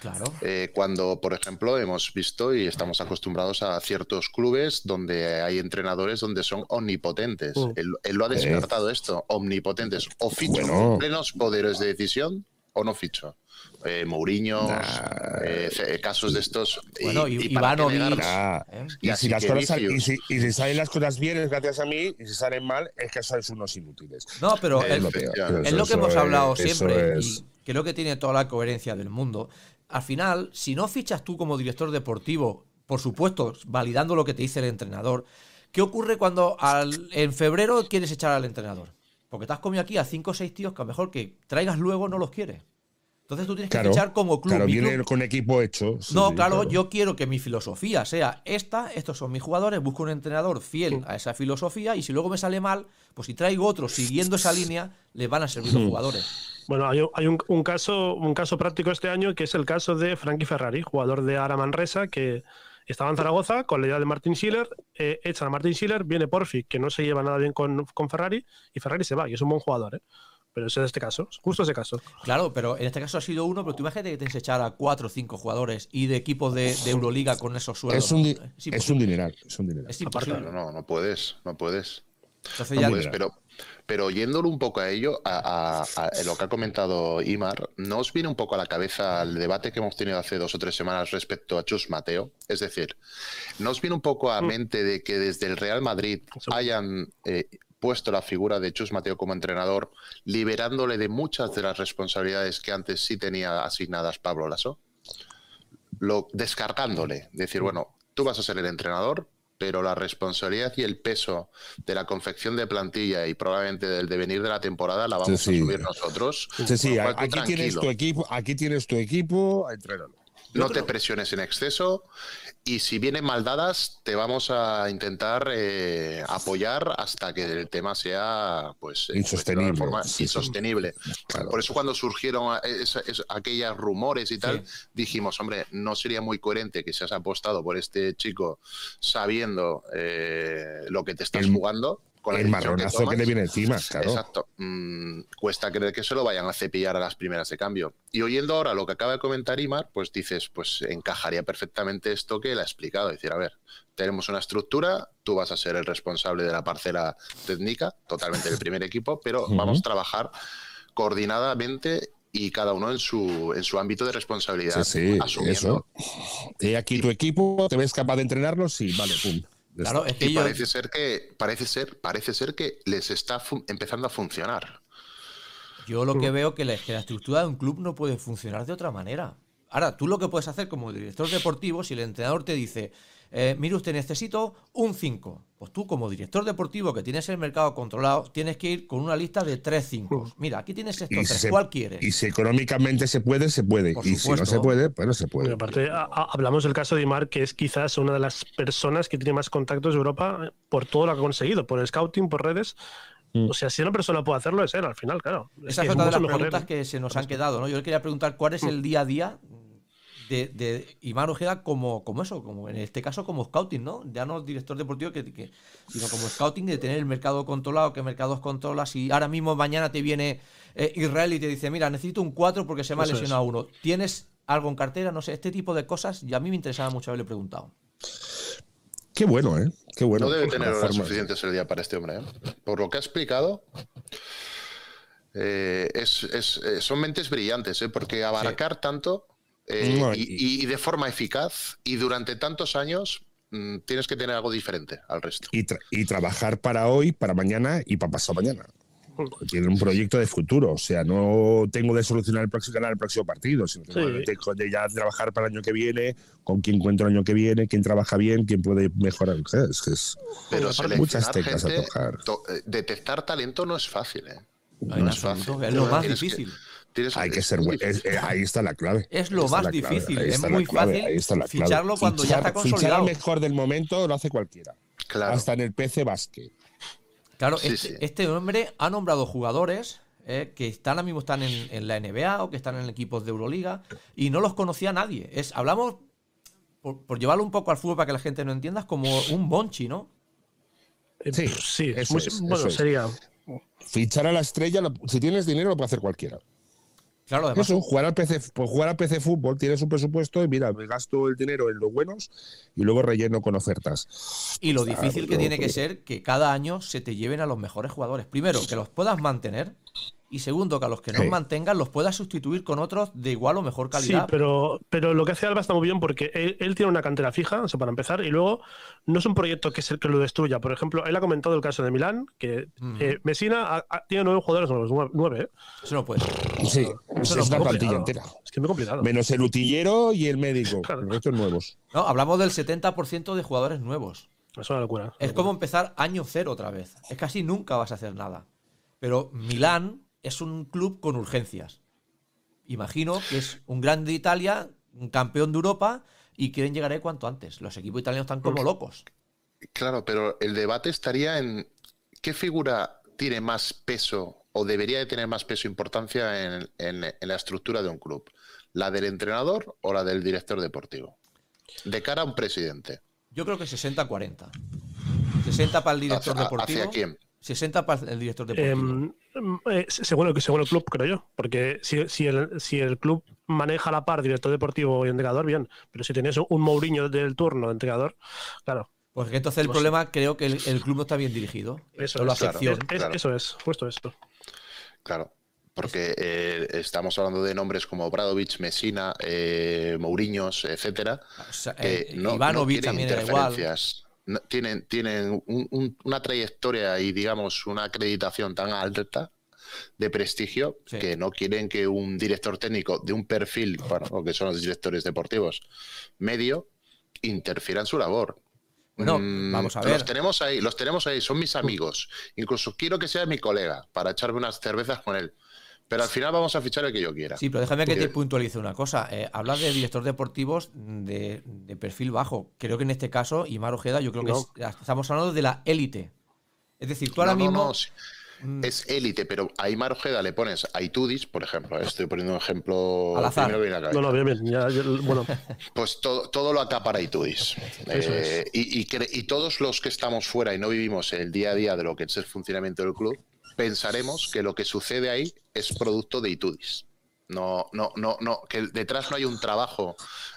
Claro. Eh, cuando, por ejemplo, hemos visto y estamos acostumbrados a ciertos clubes donde hay entrenadores donde son omnipotentes. Mm. Él, él lo ha descartado esto, omnipotentes. O ficho Bueno. con plenos poderes de decisión o no ficho. Eh, Mourinho, Nah. eh, casos de estos. y- Bueno, y, y- Ivanovic. ¿eh? y, Y si las cosas y, vicios. si, y si salen las cosas bien es gracias a mí, y si salen mal es que sois unos inútiles. No, pero Eh, el- lo peor. efectivamente. es lo que hemos hablado es- siempre es- y creo que tiene toda la coherencia del mundo. Al final, si no fichas tú como director deportivo, por supuesto, validando lo que te dice el entrenador, ¿qué ocurre cuando al- en febrero quieres echar al entrenador? Porque te has comido aquí a cinco o seis tíos que a lo mejor que traigas luego no los quieres. Entonces tú tienes que Claro, fichar como club. claro, viene club- con equipo hecho. sí, no, claro, yo quiero que mi filosofía sea esta, estos son mis jugadores, busco un entrenador Mm. fiel a esa filosofía y si luego me sale mal, pues si traigo otro siguiendo esa línea, le van a servir Mm. los jugadores. Bueno, hay, hay un, un caso, un caso práctico este año que es el caso de Frankie Ferrari, jugador de Ara Manresa, que estaba en Zaragoza con la idea de Martin Schiller, eh, echan a Martin Schiller, viene Porfi, que no se lleva nada bien con, con Ferrari, y Ferrari se va, y es un buen jugador, ¿eh? Pero es este caso, justo ese caso. Claro, pero en este caso ha sido uno, pero tú imagínate que tienes que echar a cuatro o cinco jugadores y de equipos de, de Euroliga con esos sueldos. Es un, es un dineral. Es un dineral. Es. No, no, no puedes, no puedes. Entonces No ya, puedes, pero, pero yéndolo un poco a ello, a, a- a lo que ha comentado Imar, ¿no os viene un poco a la cabeza el debate que hemos tenido hace dos o tres semanas respecto a Chus Mateo? Es decir, ¿no os viene un poco a Mm. mente de que desde el Real Madrid hayan eh, puesto la figura de Chus Mateo como entrenador, liberándole de muchas de las responsabilidades que antes sí tenía asignadas Pablo Lasso? Lo, descargándole, decir, bueno, tú vas a ser el entrenador, pero la responsabilidad y el peso de la confección de plantilla y probablemente del devenir de la temporada la vamos Sí, sí. a subir nosotros. Sí, sí, aquí tienes tu equipo, aquí tienes tu equipo, entrénalo. No te presiones en exceso y si vienen mal dadas, te vamos a intentar eh, apoyar hasta que el tema sea pues, eh, Insostenible. de alguna forma Sí, sí. insostenible. Claro. Por eso cuando surgieron esa- esa- aquellos rumores y tal, dijimos, hombre, no sería muy coherente que seas apostado por este chico sabiendo eh, lo que te estás El- jugando. Con El marronazo que, tomas. le viene encima, claro. Exacto. Mm, cuesta creer que se lo vayan a cepillar a las primeras de cambio. Y oyendo ahora lo que acaba de comentar Imar, pues dices, pues encajaría perfectamente esto que él ha explicado. Decir, a ver, tenemos una estructura, tú vas a ser el responsable de la parcela técnica, totalmente del primer equipo, pero vamos a trabajar coordinadamente y cada uno en su, en su ámbito de responsabilidad. Sí, sí, asumiendo. eso. Y aquí tu equipo, ¿te ves capaz de entrenarlo? Sí, vale, pum. Claro, está. es que Y yo- parece ser que, parece ser, parece ser que les está empezando a funcionar. Yo lo que veo que la, que la estructura de un club no puede funcionar de otra manera. Ahora, tú lo que puedes hacer como director deportivo, si el entrenador te dice, eh, mire usted, necesito un 5, pues tú como director deportivo que tienes el mercado controlado, tienes que ir con una lista de 3 5. Mira, aquí tienes estos Y tres, se- ¿cuál quieres? Y si económicamente se puede, se puede. Por y si no se puede, pues no se Y puede. aparte, a- a- hablamos del caso de Imar, que es quizás una de las personas que tiene más contactos de Europa eh, por todo lo que ha conseguido, por el scouting, por redes. O sea, si una persona puede hacerlo, es él, al final, claro. Esa que es otra de las preguntas que se nos han quedado, ¿no? Yo le quería preguntar cuál es el día a día de, de Iván Ojeda como, como eso, como en este caso como scouting, ¿no? Ya no director deportivo, que, que- sino como scouting de tener el mercado controlado, qué mercados controlas. Y ahora mismo mañana te viene eh, Israel y te dice, mira, necesito un 4 porque se me ha Eso es. lesionado uno. ¿Tienes algo en cartera? No sé, este tipo de cosas, y a mí me interesaba mucho haberle preguntado. Qué bueno, ¿eh? Qué bueno. no debe tener horas suficientes el día para este hombre. ¿eh? Por lo que ha explicado, eh, es- es- eh, son mentes brillantes, ¿eh? porque abarcar tanto eh, No, y, y- y de forma eficaz y durante tantos años mm, tienes que tener algo diferente al resto. Y, tra- y trabajar para hoy, para mañana y para pasado mañana. Tiene un proyecto de futuro. O sea, no tengo de solucionar el próximo ganar el próximo partido, sino que Sí. tengo de ya trabajar para el año que viene, con quién encuentro el año que viene, quién trabaja bien, quién puede mejorar. Es que es Pero muchas teclas a tocar. to- eh, detectar talento no es fácil. ¿eh? No, en No es absoluto, fácil. es lo más que- difícil. Tienes- Hay que ser bueno. difícil. ahí está la clave. Es lo más difícil, es muy fácil ficharlo cuando ya está Fichar- Fichar consolidado. al mejor del momento lo hace cualquiera. Claro. Hasta en el PC Basket. Claro, Sí, este, sí. este hombre ha nombrado jugadores eh, que están ahora mismo están en, en la NBA o que están en equipos de Euroliga y no los conocía nadie. Es, hablamos, por, por llevarlo un poco al fútbol para que la gente no entienda, es como un bonchi, ¿no? Eh, Sí, sí, eso muy- es, bueno, eso sería. Fichar a la estrella, si tienes dinero, lo puede hacer cualquiera. Claro, además, Eso, jugar al PC, pues jugar al PC fútbol, tienes un presupuesto y mira, me gasto el dinero en los buenos y luego relleno con ofertas. y lo difícil que no, tiene que ser que cada año se te lleven a los mejores jugadores. Primero, que los puedas mantener y segundo, que a los que no Sí. mantengan los puedas sustituir con otros de igual o mejor Sí, calidad. pero, pero lo que hace Alba está muy bien porque él, él tiene una cantera fija, eso para empezar, y luego no es un proyecto que es el que lo destruya. Por ejemplo, él ha comentado el caso de Milán, que eh, Messina ha- ha- tiene nueve jugadores nuevos, nueve, nueve, ¿eh? Eso no puede ser. Sí, Eso es no una plantilla entera. Es que es muy complicado. Menos el utillero y el médico. Claro. Los restos nuevos. No, hablamos del 70% de jugadores nuevos. Es una locura. Es como empezar año cero otra vez. Es casi nunca vas a hacer nada. Pero Milán es un club con urgencias. Imagino que es un grande de Italia, un campeón de Europa y quieren llegar ahí cuanto antes. Los equipos italianos están como locos. Claro, pero el debate estaría en qué figura tiene más peso o debería de tener más peso e importancia en, en- en la estructura de un club. ¿La del entrenador o la del director deportivo? De cara a un presidente. Yo creo que 60-40. 60 para el director ¿Hacia- deportivo. hacia quién? 60 para el director deportivo. Eh, según, el, según el club, creo yo. Porque si, si, el, si el club maneja a la par director deportivo y entrenador, bien. Pero si tienes un Mourinho del turno de entrenador, claro. Porque entonces el pues- problema creo que el, el club no está bien dirigido. Eso es, la claro. sección. Es- claro. Eso es, justo esto. Claro. Porque eh, estamos hablando de nombres como Bradovich, Messina, eh, Mourinhos, etcétera, O sea, que eh, no, Ivanovic no también era igual. No- tienen tienen un- un- una trayectoria y, digamos, una acreditación tan alta de prestigio Sí. que no quieren que un director técnico de un perfil, bueno, lo que son los directores deportivos, medio, interfiera en su labor. Bueno, Mm, vamos a ver. Los tenemos ahí, los tenemos ahí, son mis amigos. Incluso quiero que sea mi colega para echarme unas cervezas con él. Pero al final vamos a fichar el que yo quiera. Sí, pero déjame que te puntualice una cosa. Eh, hablas de director deportivos de, de perfil bajo. Creo que en este caso, Imar Ojeda, yo creo que No. es- estamos hablando de la élite. Es decir, tú ahora No, no, mismo. no, sí. mm, Es élite, pero a Aymar Ojeda le pones a Itudis, por ejemplo. eh, Estoy poniendo un ejemplo Al azar. primero que viene a la No, no, bien, bien. ya- ya- bueno, Pues todo, todo lo acapara Itudis. Eh, y, y todos los que estamos fuera y no vivimos el día a día de lo que es el funcionamiento del club, pensaremos que lo que sucede ahí es producto de Itudis. No, no, no, no, que detrás no hay un trabajo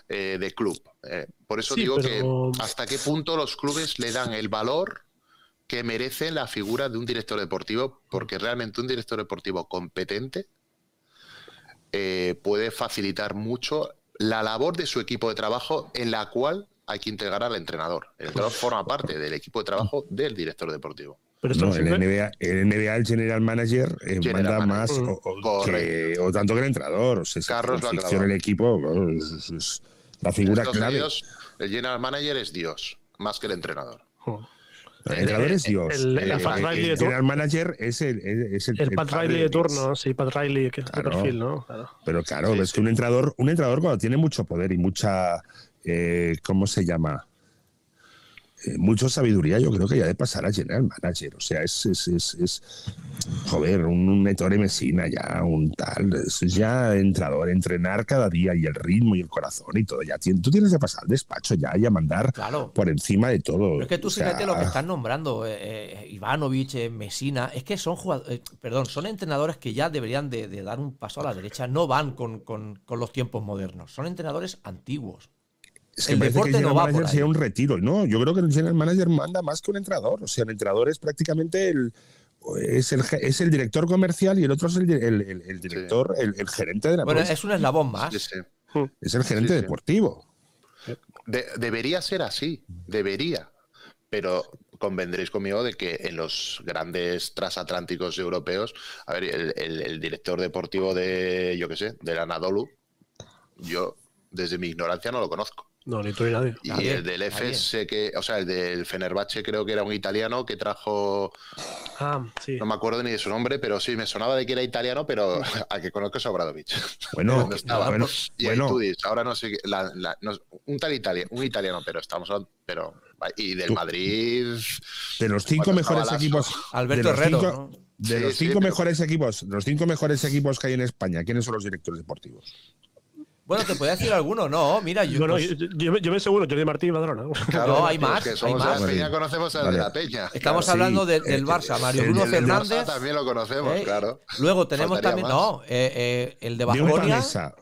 eh, de club. Eh, por eso Sí, digo pero- que hasta qué punto los clubes le dan el valor que merece la figura de un director deportivo, porque realmente un director deportivo competente eh, puede facilitar mucho la labor de su equipo de trabajo en la cual hay que integrar al entrenador. El entrenador forma parte del equipo de trabajo del director deportivo. Pero No, sirve. NBA, el general manager eh, General manda más manager. o, que- o tanto que el entrenador. O sea, es Carlos el equipo es, es- es la figura clave. Unidos, el general manager es Dios, más que el entrenador. Jo. El entrenador es Dios. el- el Eh, el, general manager es el, es el, El el Pat Riley de Dios. turno, sí, Pat Riley, que es Claro. perfil, ¿no? Claro. Pero claro, Sí, es sí. que un entrenador, un entrenador cuando tiene mucho poder y mucha, eh, ¿cómo se llama? Eh, mucha sabiduría yo creo que ya de pasar a general manager. O sea, es, es, es, es joder, un, un Ettore Messina ya, un tal, es ya entrador, entrenar cada día y el ritmo y el corazón y todo. Ya tú tienes que pasar al despacho ya y a mandar Claro. por encima de todo. Pero es que tú O sea, fíjate lo que estás nombrando, eh, eh, Ivanovic, eh, Mesina, es que son jugadores, perdón, son entrenadores que ya deberían de, de dar un paso a la derecha, no van con, con- con los tiempos modernos, son entrenadores antiguos. Es que el parece que el no general va por manager sería ahí. un retiro. No, yo creo que el general manager manda más que un entrenador. O sea, el entrenador es prácticamente el. Es el, es el director comercial y el otro es el, el- el- el director, el, el gerente de la Bueno, empresa. es un eslabón más. Sí, sí. Es el gerente sí, sí. deportivo. De- debería ser así, debería. Pero convendréis conmigo de que en los grandes transatlánticos europeos, a ver, el, el- el director deportivo de, yo qué sé, del Anadolu, yo desde mi ignorancia no lo conozco. No, ni tú ni nadie. Y Nadie, el del sé que, o sea, el del Fenerbahce creo que era un italiano que trajo, Ah, sí. no me acuerdo ni de su nombre, pero sí, me sonaba de que era italiano, pero al que conozco es Obradovich. Bueno, bueno, Y ahí bueno. tú dices, ahora no sé, qué- la- la- no- un tal italiano, un italiano, pero estamos hablando, pero, y del Tú- Madrid, de los cinco mejores equipos. Alberto de los Herrero, cinco, ¿no? de Sí, los sí, cinco pero- mejores equipos, de los cinco mejores equipos que hay en España, ¿quiénes son los directores deportivos? Bueno, te podía decir alguno, no, mira, yo, Bueno, pues, yo, yo me- yo me seguro, Jordi Martín y Madrona. No, hay más, es que hay somos más. la Peña, conocemos al Vale. de la Peña. estamos hablando de- del Barça, Mario Bruno el del Barça Fernández. también lo conocemos, ¿eh? claro. Luego tenemos Faltaría también, más. no, eh, eh, el de. Pamesa.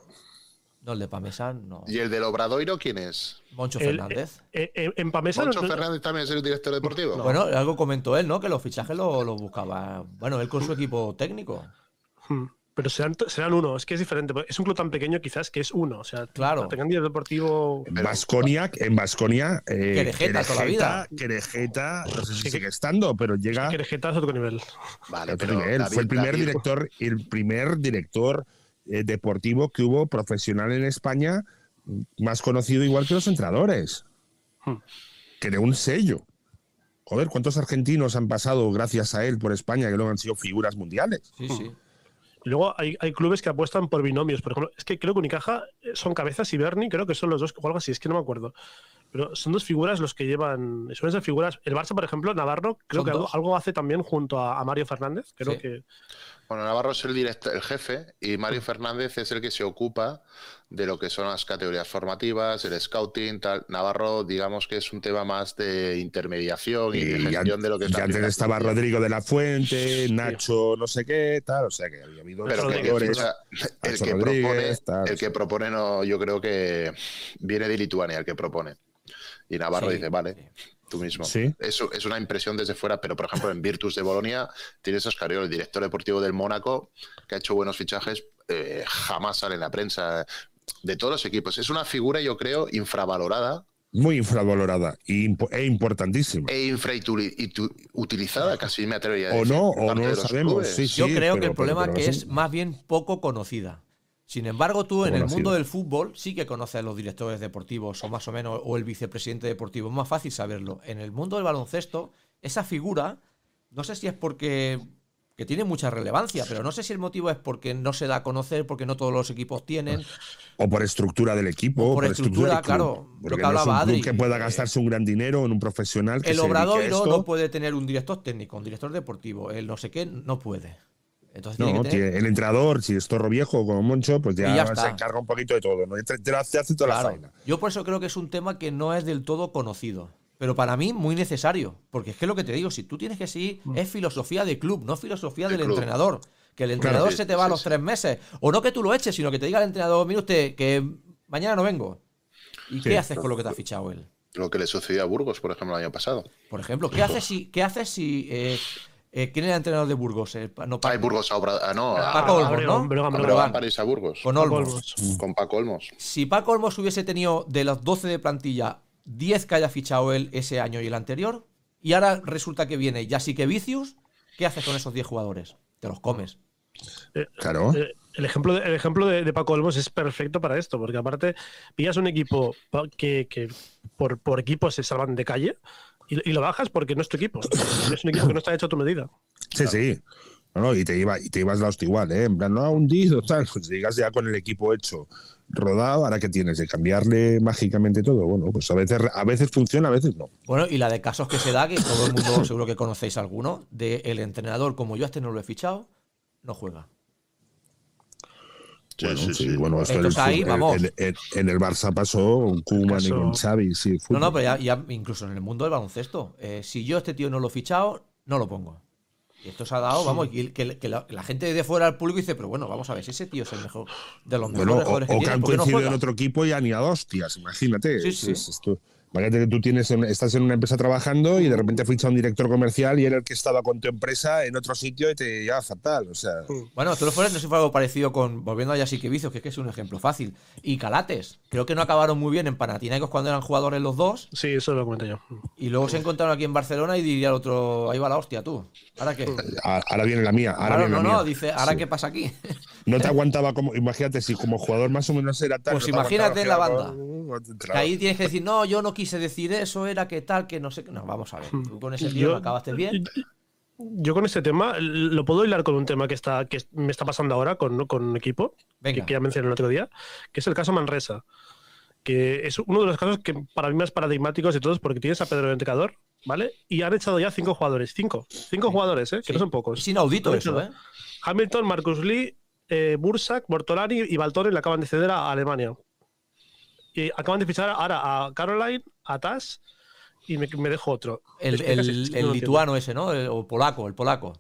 No, el de Pamesa, no. ¿Y el del Obradoiro quién es? Moncho El- Fernández. eh, eh, en Pamesa ¿Moncho no- Fernández también es el director deportivo? Bueno, algo comentó él, ¿no? Que los fichajes lo, lo buscaba. Bueno, él con su equipo técnico. Hmm. Pero serán, serán uno, es que es diferente. Es un club tan pequeño quizás que es uno. O sea, Claro. tengan director deportivo. En Baskonia, en Baskonia, eh, Querejeta toda la vida. Querejeta, no sé si sigue estando, pero llega Que Querejeta es otro nivel. Vale, otro pero nivel. David- Fue el primer David- director, el primer director eh, deportivo que hubo profesional en España, más conocido igual que los entrenadores. Hmm. Que de un sello. Joder, ¿cuántos argentinos han pasado gracias a él por España que luego han sido figuras mundiales? Sí, sí. Luego hay, hay clubes que apuestan por binomios. Por ejemplo, es que creo que Unicaja eh, son Cabezas y Berni, creo que son los dos, o algo así, es que no me acuerdo. Pero son dos figuras los que llevan. Suelen ser figuras. El Barça, por ejemplo, Navarro, creo que algo, hace también junto a, a Mario Fernández. Creo Sí. que. Bueno, Navarro es el, director, el jefe y Mario Fernández es el que se ocupa de lo que son las categorías formativas, el scouting, tal. Navarro, digamos que es un tema más de intermediación y, de Y, gestión an- de lo que y es la antes estaba. Rodrigo de la Fuente, Nacho, no sé qué, tal. O sea que había habido Pero que el que, el que propone, tal, el sí. que propone no, yo creo que viene de Lituania, el que propone. Y Navarro Sí, dice, vale, sí. Tú mismo. Sí. Eso es una impresión desde fuera, pero por ejemplo en Virtus de Bolonia tienes a Oscariol, el director deportivo del Mónaco, que ha hecho buenos fichajes, eh, jamás sale en la prensa de todos los equipos. Es una figura, yo creo, infravalorada Muy infravalorada e importantísima. e infrautilizada, casi me atrevería a o decir. no, por o no lo sabemos. clubes. Sí, sí, Yo creo que pero- el problema pero- que pero es más bien poco conocida. Sin embargo, tú en el mundo del fútbol sí que conoces a los directores deportivos o más o menos o el vicepresidente deportivo. Es más fácil saberlo. En el mundo del baloncesto, esa figura, no sé si es porque que tiene mucha relevancia, pero no sé si el motivo es porque no se da a conocer, porque no todos los equipos tienen. O por estructura del equipo. O por estructura, club. claro, lo Porque que no es hablaba un club Adri. que pueda gastarse un gran dinero en un profesional que El se Obradoiro no puede tener un director técnico, un director deportivo. El no sé qué no puede. Entonces tiene No, que tener- tiene- el entrenador, si es torro viejo como Moncho, pues ya, se encarga un poquito de todo. ¿no? Te, te lo hace, toda la faena. Yo por eso creo que es un tema que no es del todo conocido. Pero para mí muy necesario. Porque es que lo que te digo, si tú tienes que seguir, es filosofía de club, no filosofía De del club. entrenador. Que el entrenador se te va a los sí. tres meses. O no que tú lo eches, sino que te diga el entrenador, mire usted, que mañana no vengo. ¿Y Sí. qué haces con lo que te ha fichado él? Lo que le sucedió a Burgos, por ejemplo, el año pasado. Por ejemplo, ¿qué haces si, qué haces si eh, eh, quién era el entrenador de Burgos? Eh, no, Burgos a Obra- ah, no, a- Paco Olmos, ¿no? Breogán, París a Burgos. con Paco Olmos. Olmos. Con Paco Olmos. Si Paco Olmos hubiese tenido de los 12 de plantilla 10 que haya fichado él ese año y el anterior, y ahora resulta que viene ya sí que Vicius, ¿qué haces con esos 10 jugadores? Te los comes. Claro. Eh, El ejemplo, de, el ejemplo de, de Paco Olmos es perfecto para esto, porque aparte pillas un equipo que, que por, por equipo se salvan de calle y, y lo bajas porque no es tu equipo. Es un equipo que no está hecho a tu medida. Sí, sí. No, no, y te iba, y te ibas la hostia igual, ¿eh? En plan, no ha hundido, tal. Pues llegas ya con el equipo hecho rodado, ahora que tienes de cambiarle mágicamente todo. Bueno, pues a veces, a veces funciona, a veces no. Bueno, y la de casos que se da, que todo el mundo seguro que conocéis alguno, de el entrenador, como yo a este no lo he fichado, no juega. Sí, bueno, sí, sí, bueno, en el- ahí, vamos. En, en- en el Barça pasó con Koeman y con Xavi, sí. No, fútbol. no, pero ya, ya incluso en el mundo del baloncesto, eh, si yo a este tío no lo he fichado, no lo pongo. Y esto se ha dado, vamos, y que, que la, la gente de fuera del público dice, pero bueno, vamos a ver, si ese tío es el mejor de los mejores Bueno, o, jugadores o que han ¿por qué no coincidido en otro equipo y han ido a hostias, imagínate. Sí, Es- sí. es esto. Imagínate que tú tienes en- estás en una empresa trabajando y de repente ficha un director comercial y era el que estaba con tu empresa en otro sitio y te lleva fatal. O sea, Bueno, tú lo fueras, no sé si fue algo parecido con, volviendo a Yasique Vicios, que es que es un ejemplo fácil. Y Calates, creo que no acabaron muy bien en Panathinaikos cuando eran jugadores los dos, Sí, eso lo comenté yo. y luego se encontraron aquí en Barcelona y diría el otro, ahí va la hostia tú. ¿Ahora qué? a- ahora viene la mía. Ahora Claro, viene no, la no, mía. dice, ¿ahora Sí. qué pasa aquí? No te aguantaba como. Imagínate, si como jugador más o menos era tal. Pues no te imagínate la aguantaba, banda. Que ahí tienes que decir, no, yo no quise decir eso, era que tal, que no sé qué. No, vamos a ver. Tú con ese tío acabaste bien. Yo con este tema lo puedo hilar con un tema que está que me está pasando ahora con, con un equipo Venga. que, ya mencioné el otro día, que es el caso Manresa, que es uno de los casos que para mí más paradigmáticos de todos porque tienes a Pedro el entrenador, ¿vale? Y han echado ya cinco jugadores, cinco, cinco jugadores, ¿eh? Que Sí. no son pocos. Es inaudito eso, ¿eh? Hamilton, Marcus Lee, eh, Bursak, Bortolani y Baltoni le acaban de ceder a Alemania. Y acaban de fichar ahora a Caroline, a Tass y me, me dejo otro. El, Es que casi- el- no el lituano ese, ¿no? El- o polaco, el polaco.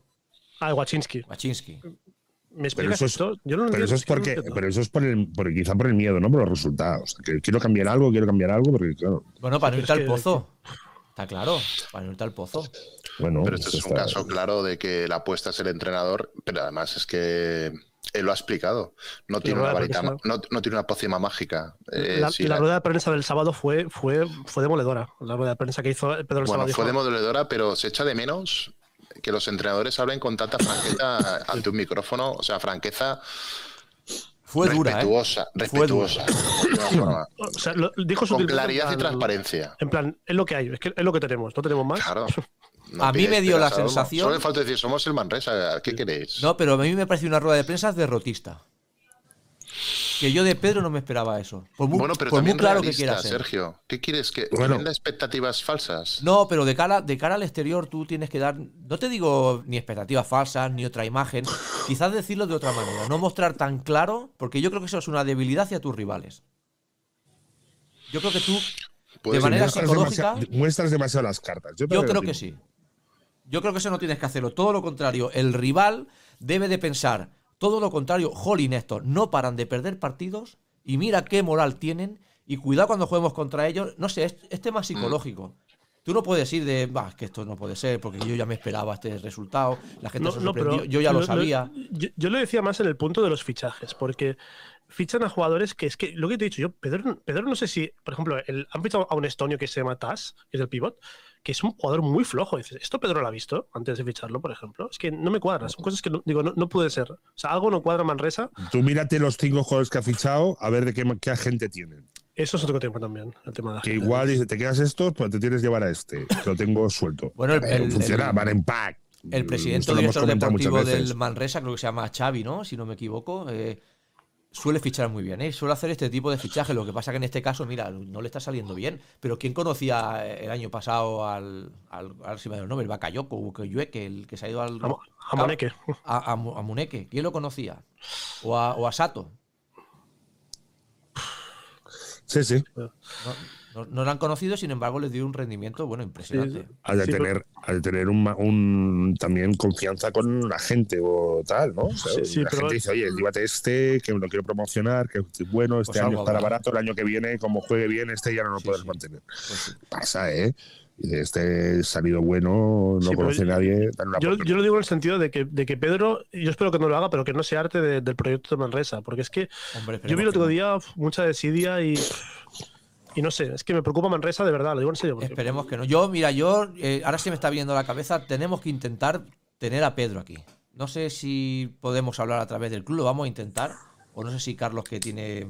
Ah, Waczynski. Machinsky. ¿Me explicas eso es- esto? Yo no lo Pero eso es no porque, pero eso es por el, por- quizá por el miedo, no por los resultados. Que quiero cambiar algo, quiero cambiar algo, porque claro, Bueno, para no pero irte al pozo. Está claro, para no irte al pozo. bueno. Pero este es un está- caso claro de que la apuesta es el entrenador, pero además es que él lo ha explicado. No tiene una varita, no, no tiene una pócima mágica. Eh, la, sí, la la- rueda de prensa del sábado fue, fue, fue demoledora. La rueda de prensa que hizo Pedro el bueno, sábado. fue dijo, demoledora, pero se echa de menos que los entrenadores hablen con tanta franqueza ante un micrófono, o sea, franqueza Fue dura, ¿eh? respetuosa, Fue dura. respetuosa. o sea, lo- dijo con claridad y transparencia. En plan, es lo que hay, es, que es lo que tenemos, no tenemos más. Claro. No A mí me dio la sensación- Solo le falta decir, somos el Manresa, ¿qué queréis? No, pero a mí me pareció una rueda de prensa derrotista. Que yo de Pedro no me esperaba eso. Por muy, bueno, pero por muy también claro que realista, quiera ser. Sergio. ¿Qué quieres? ¿Que, Bueno. venda expectativas falsas? No, pero de cara, de cara al exterior tú tienes que dar, no te digo ni expectativas falsas, ni otra imagen, quizás decirlo de otra manera, no mostrar tan claro, porque yo creo que eso es una debilidad hacia tus rivales. Yo creo que tú, de Puedes- manera muestras, psicológica, demasiado, muestras demasiado las cartas. Yo, creo que sí. Yo creo que eso no tienes que hacerlo, todo lo contrario, el rival debe de pensar, todo lo contrario, Jolín, esto, no paran de perder partidos y mira qué moral tienen y cuidado cuando juguemos contra ellos, no sé, es, es tema psicológico. Tú no puedes ir de, "Bah, que esto no puede ser, porque yo ya me esperaba este resultado, la gente se sorprendió, yo ya lo, sabía. yo, yo lo decía más en el punto de los fichajes, porque fichan a jugadores que es que, lo que te he dicho yo, Pedro, Pedro no sé si, por ejemplo, el, han fichado a un estonio que se llama Tas, que es el pivot, que es un jugador muy flojo. Dices, ¿esto Pedro lo ha visto antes de ficharlo, por ejemplo? Es que no me cuadra, son cosas que no, digo, no, no puede ser. O sea, algo no cuadra Manresa, Tú mírate los cinco jugadores que ha fichado, a ver de qué, qué agente tienen. eso es otro tema también, el tema de la Que gente. igual dice, te quedas esto, pues te tienes que llevar a este. que Lo tengo suelto. Bueno, el- Pero el- funciona, el- van en pack. El presidente director comentado muchas deportivo del Manresa, creo que se llama Xavi, ¿no? Si no me equivoco. eh, suele fichar muy bien, ¿eh? Suele hacer este tipo de fichajes. Lo que pasa que en este caso, mira, no le está saliendo bien. Pero ¿quién conocía eh, el año pasado al. al a ver si me da el nombre, el Bakayoko, Ukeyueke, el que se ha ido al. A, a. A, a Mu- a Muneke. ¿Quién lo conocía? O a, o a Sato. Sí, sí. No, no, no lo han conocido, sin embargo, les dio un rendimiento, bueno, impresionante. Ha de Sí, pero- tener, de tener un, también confianza con la gente o tal, ¿no? O sea, Sí, sí, la pero- gente dice, oye, llévate este, que lo quiero promocionar, que es bueno, este Pues año estará habrá. barato, el año que viene, como juegue bien, este ya no lo Sí, puedes sí. mantener. Pues sí. Pasa, ¿eh? Y de este salido bueno, no Sí, conoce yo- nadie, Yo, yo lo digo en el sentido de que, de que Pedro, yo espero que no lo haga, pero que no se arte de- del proyecto de Manresa, porque es que Hombre, yo vi el otro día mucha desidia y, y no sé, es que me preocupa Manresa de verdad, lo digo en serio. porque- Esperemos que no. Yo, mira, yo eh, ahora se me está viendo la cabeza. Tenemos que intentar tener a Pedro aquí. No sé si podemos hablar a través del club, lo vamos a intentar. O no sé si Carlos, que tiene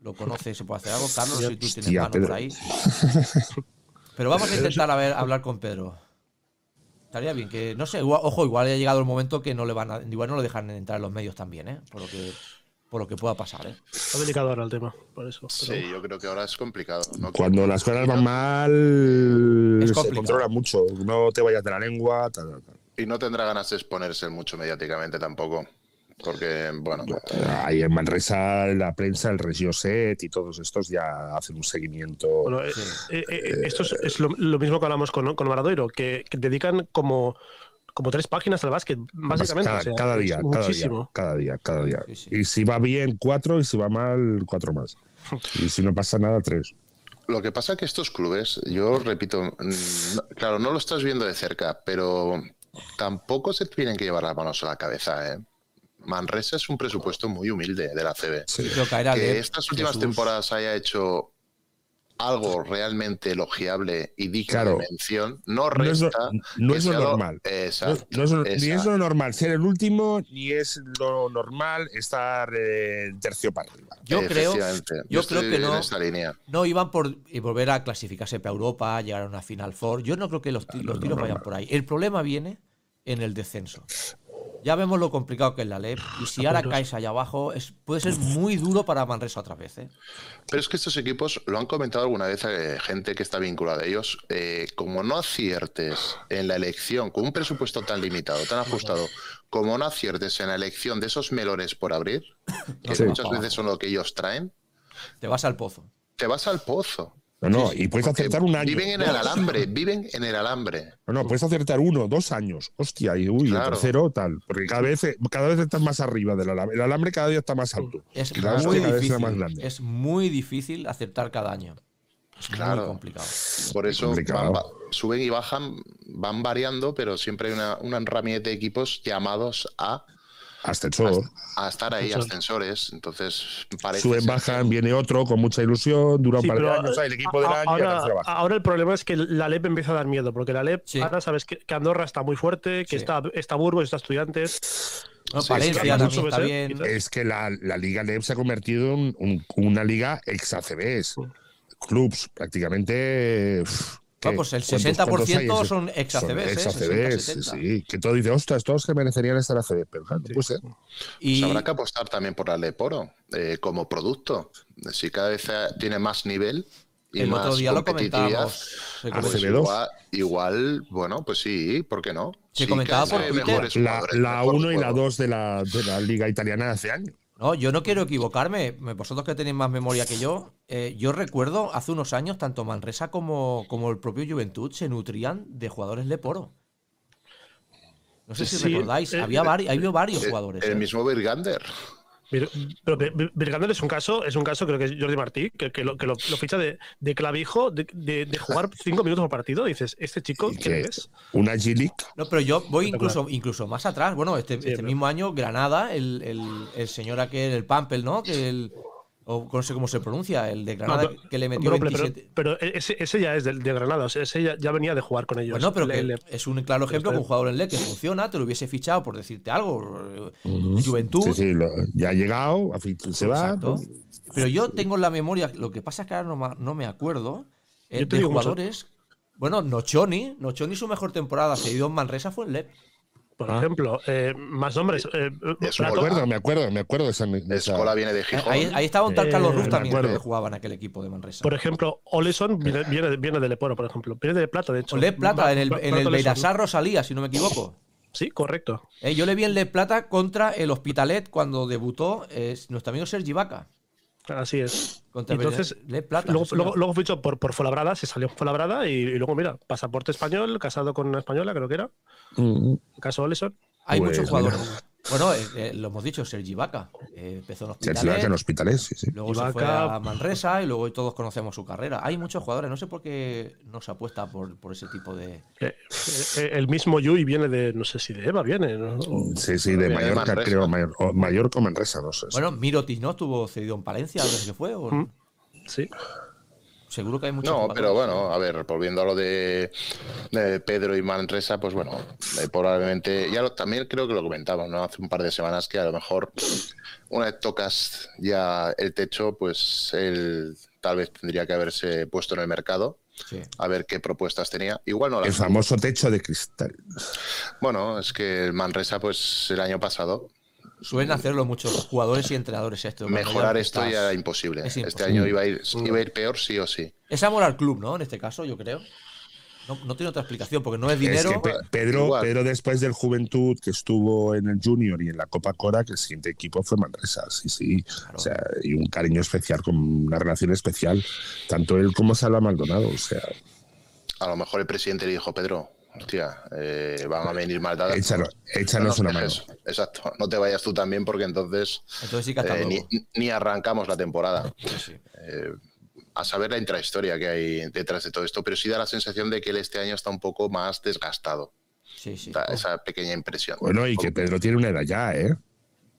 lo conoce, se puede hacer algo. Carlos, si tú tienes Hostia, mano por ahí. Pero vamos a intentar a ver, hablar con Pedro. Estaría bien que, no sé, ojo, igual ha llegado el momento que no le van a, igual no lo dejan entrar en los medios también, ¿eh? Por lo que por lo que pueda pasar. ¿eh? Está delicado ahora el tema, por eso. pero- Sí, yo creo que ahora es complicado. ¿no? Cuando las cosas van mal, Es se controla mucho. No te vayas de la lengua. tal, tal, tal. Y no tendrá ganas de exponerse mucho mediáticamente tampoco. Porque, bueno, Ahí en Manresa, la prensa, el Regioset y todos estos ya hacen un seguimiento. Bueno, eh, eh, eh, esto es, es lo, lo mismo que hablamos con, con Maradoiro, que, que dedican como, como tres páginas al básquet, básicamente. cada, o sea, cada es día, cada día, muchísimo. cada día, cada día. Sí, sí. Y si va bien, cuatro, y si va mal, cuatro más. Y si no pasa nada, tres. Lo que pasa que estos clubes, yo repito, claro, no lo estás viendo de cerca, pero tampoco se tienen que llevar las manos a la cabeza, ¿eh? Manresa es un presupuesto muy humilde de la CB. Sí. Que Lep, estas últimas Jesús. temporadas haya hecho algo realmente elogiable y digno Claro. de mención, no No es, lo- resta. no es lo normal. No, Exacto. no es lo- ni es lo normal ser el último, ni es lo normal estar eh, tercio para arriba. Yo creo, yo creo que no. línea. No iban por eh, volver a clasificarse para Europa, llegar a una Final Four. Yo no creo que los, los tiros vayan por ahí. El problema viene en el descenso. Ya vemos lo complicado que es la LEP. Y si ahora caes allá abajo, es, puede ser muy duro para Manresa otra vez. ¿eh? Pero es que estos equipos, lo han comentado alguna vez eh, gente que está vinculada a ellos, eh, como no aciertes en la elección, con un presupuesto tan limitado, tan ajustado, como no aciertes en la elección de esos melones por abrir, que Sí. muchas veces son lo que ellos traen, Te vas al pozo. te vas al pozo. No, no, Sí, sí, y puedes acertar un año. Viven en el alambre, viven en el alambre. No, no, puedes acertar uno, dos años. Hostia, y uy, Claro. el tercero, tal. Porque cada vez, cada vez estás más arriba del alambre. El alambre cada día está más alto. Es hostia muy cada vez difícil. más grande. Es muy difícil acertar cada año. Es Claro. muy complicado. Por eso complicado. van- va- suben y bajan, van variando, pero siempre hay una, una ramillete de equipos llamados a, Ascensor. a estar ahí, Ascensor. ascensores. Entonces, parece Suben, bajan, viene otro con mucha ilusión, dura un Sí, par de años, el equipo del a- año ahora, el problema es que la LEP empieza a dar miedo, porque la LEP Sí. ahora sabes que, que Andorra está muy fuerte, que Sí. está, está Burgos, está Estudiantes. Sí, está bien. Es que la, la Liga LEP se ha convertido en un- una liga ex ACBs. Clubs, prácticamente. Ah, pues el ¿Cuántos- 60% cuántos hay? Es- son ex ACBs, ¿eh? Ex 60, ACBs, 70. sí. Que todo dice, ostras, todos que merecerían estar ACB. Pero claro, no puede ser. Y Pues habrá que apostar también por la Leporo eh, como producto. Si cada vez eh, tiene más nivel y el más otro día lo competitividad, comentábamos. Pues ACB2. igual, igual, bueno, pues sí, ¿por qué no? Se Sí, comentaba por Twitter. mejores La, la mejor 1 y la juego. 2 de la, de la Liga Italiana de hace años. No, yo no quiero equivocarme. me- Vosotros que tenéis más memoria que yo, eh, yo recuerdo hace unos años tanto Manresa como, como el propio Juventud se nutrían de jugadores Leporo. No sé si Sí, recordáis, eh, había, vari- había varios Eh, jugadores. El mismo Birgander. Pero Vir- Vir- Virgander es un caso, es un caso, creo que es Jordi Martí, que, que lo, que lo- lo ficha de, de clavijo, de, de- de jugar cinco minutos por partido. Dices, ¿este chico qué que es? Una G-League. No, pero yo voy incluso, incluso más atrás. Bueno, este, este pero- mismo año, Granada, el, el, el señor aquel, el Pampel, ¿no? Que el, o no sé cómo se pronuncia, el de Granada, No, pero- que le metió Pero, pero- 27. pero ese, ese ya es de, de Granada, o sea, ese ya, ya venía de jugar con ellos. Bueno, pero Le- que le- es un claro ejemplo que un jugador en LE que funciona, te lo hubiese fichado por decirte algo. eh, Juventud. Sí, sí, lo- ya ha llegado, se va. Pero yo tengo en la memoria, lo que pasa es que ahora no, me acuerdo, eh, de mucho. jugadores. Bueno, Nochoni, Nochoni su mejor temporada cedido en Manresa fue en LEP. Por Ah. ejemplo, eh, más nombres. eh, Me Prato. acuerdo, me acuerdo, me acuerdo de esa. de esa- Escola viene de Gijón. Ahí, ahí estaba un tal Carlos Eh, Ruz también acuerdo. que jugaba en aquel equipo de Manresa. por ejemplo, Oleson viene, viene, de- viene de Leporo, por ejemplo. Viene de Plata, de hecho. O Le Plata, Va- en el, va- en el Oleson. Beirasar Rosalía, si no me equivoco. Sí, correcto. Eh, yo le vi en Le Plata contra el Hospitalet cuando debutó eh, nuestro amigo Sergi Vaca. Así es. Entonces, Plata. luego, luego, luego fichó por, por Fuenlabrada, se salió en Fuenlabrada y, y luego, mira, pasaporte español, casado con una española, creo que era. Mm, Caso Oleson. Hay Pues, muchos jugadores. Bueno, eh, eh, lo hemos dicho, Sergi Vaca. eh, empezó en Se ha Hospitalet. en hospitales, sí, sí. Luego se fue a Manresa y luego todos conocemos su carrera. Hay muchos jugadores, no sé por qué no se apuesta por, por ese tipo de. Eh, eh, el mismo Yui viene de, no sé si de Eva viene, ¿no? O- Sí, sí, de Mallorca, creo. Mayor, o Mallorca o Manresa, no sé. Bueno, Mirotic, ¿no? Estuvo cedido en Palencia, algo así que fue. o- Mm. Sí. Seguro que hay muchos No, jugadores. pero bueno, a ver, volviendo a lo de, de Pedro y Manresa, pues bueno, eh, probablemente, ya lo- también creo que lo comentamos, ¿no? Hace un par de semanas que a lo mejor una vez tocas ya el techo, pues él tal vez tendría que haberse puesto en el mercado Sí. a ver qué propuestas tenía. Igual no El las famoso techo de cristal. Bueno, es que el Manresa, pues el año pasado suelen hacerlo muchos jugadores y entrenadores esto. Mejorar esto estás- ya era imposible. Es Este año iba a, ir, iba a ir peor sí o sí. Es amor al club, ¿no? En este caso, yo creo. No, no tiene otra explicación, porque no es Es dinero. que Pe- Pedro, Igual. Pedro, después del Juventud, que estuvo en el Junior y en la Copa Cora, que el siguiente equipo fue Manresa, sí, sí. O sea, y un cariño especial, con una relación especial, tanto él como Salva Maldonado. O sea, A lo mejor el presidente le dijo, Pedro, hostia, eh, van a venir mal dadas. échanos, échanos No nos una mano. dejes. Exacto, no te vayas tú también porque entonces Entonces sí que hasta eh, ni, ni arrancamos la temporada. Sí. Eh, a saber la intrahistoria que hay detrás de todo esto, pero sí da la sensación de que él este año está un poco más desgastado. Sí, sí. Da esa pequeña impresión. Bueno, y que Pedro tiene una edad ya, ¿eh?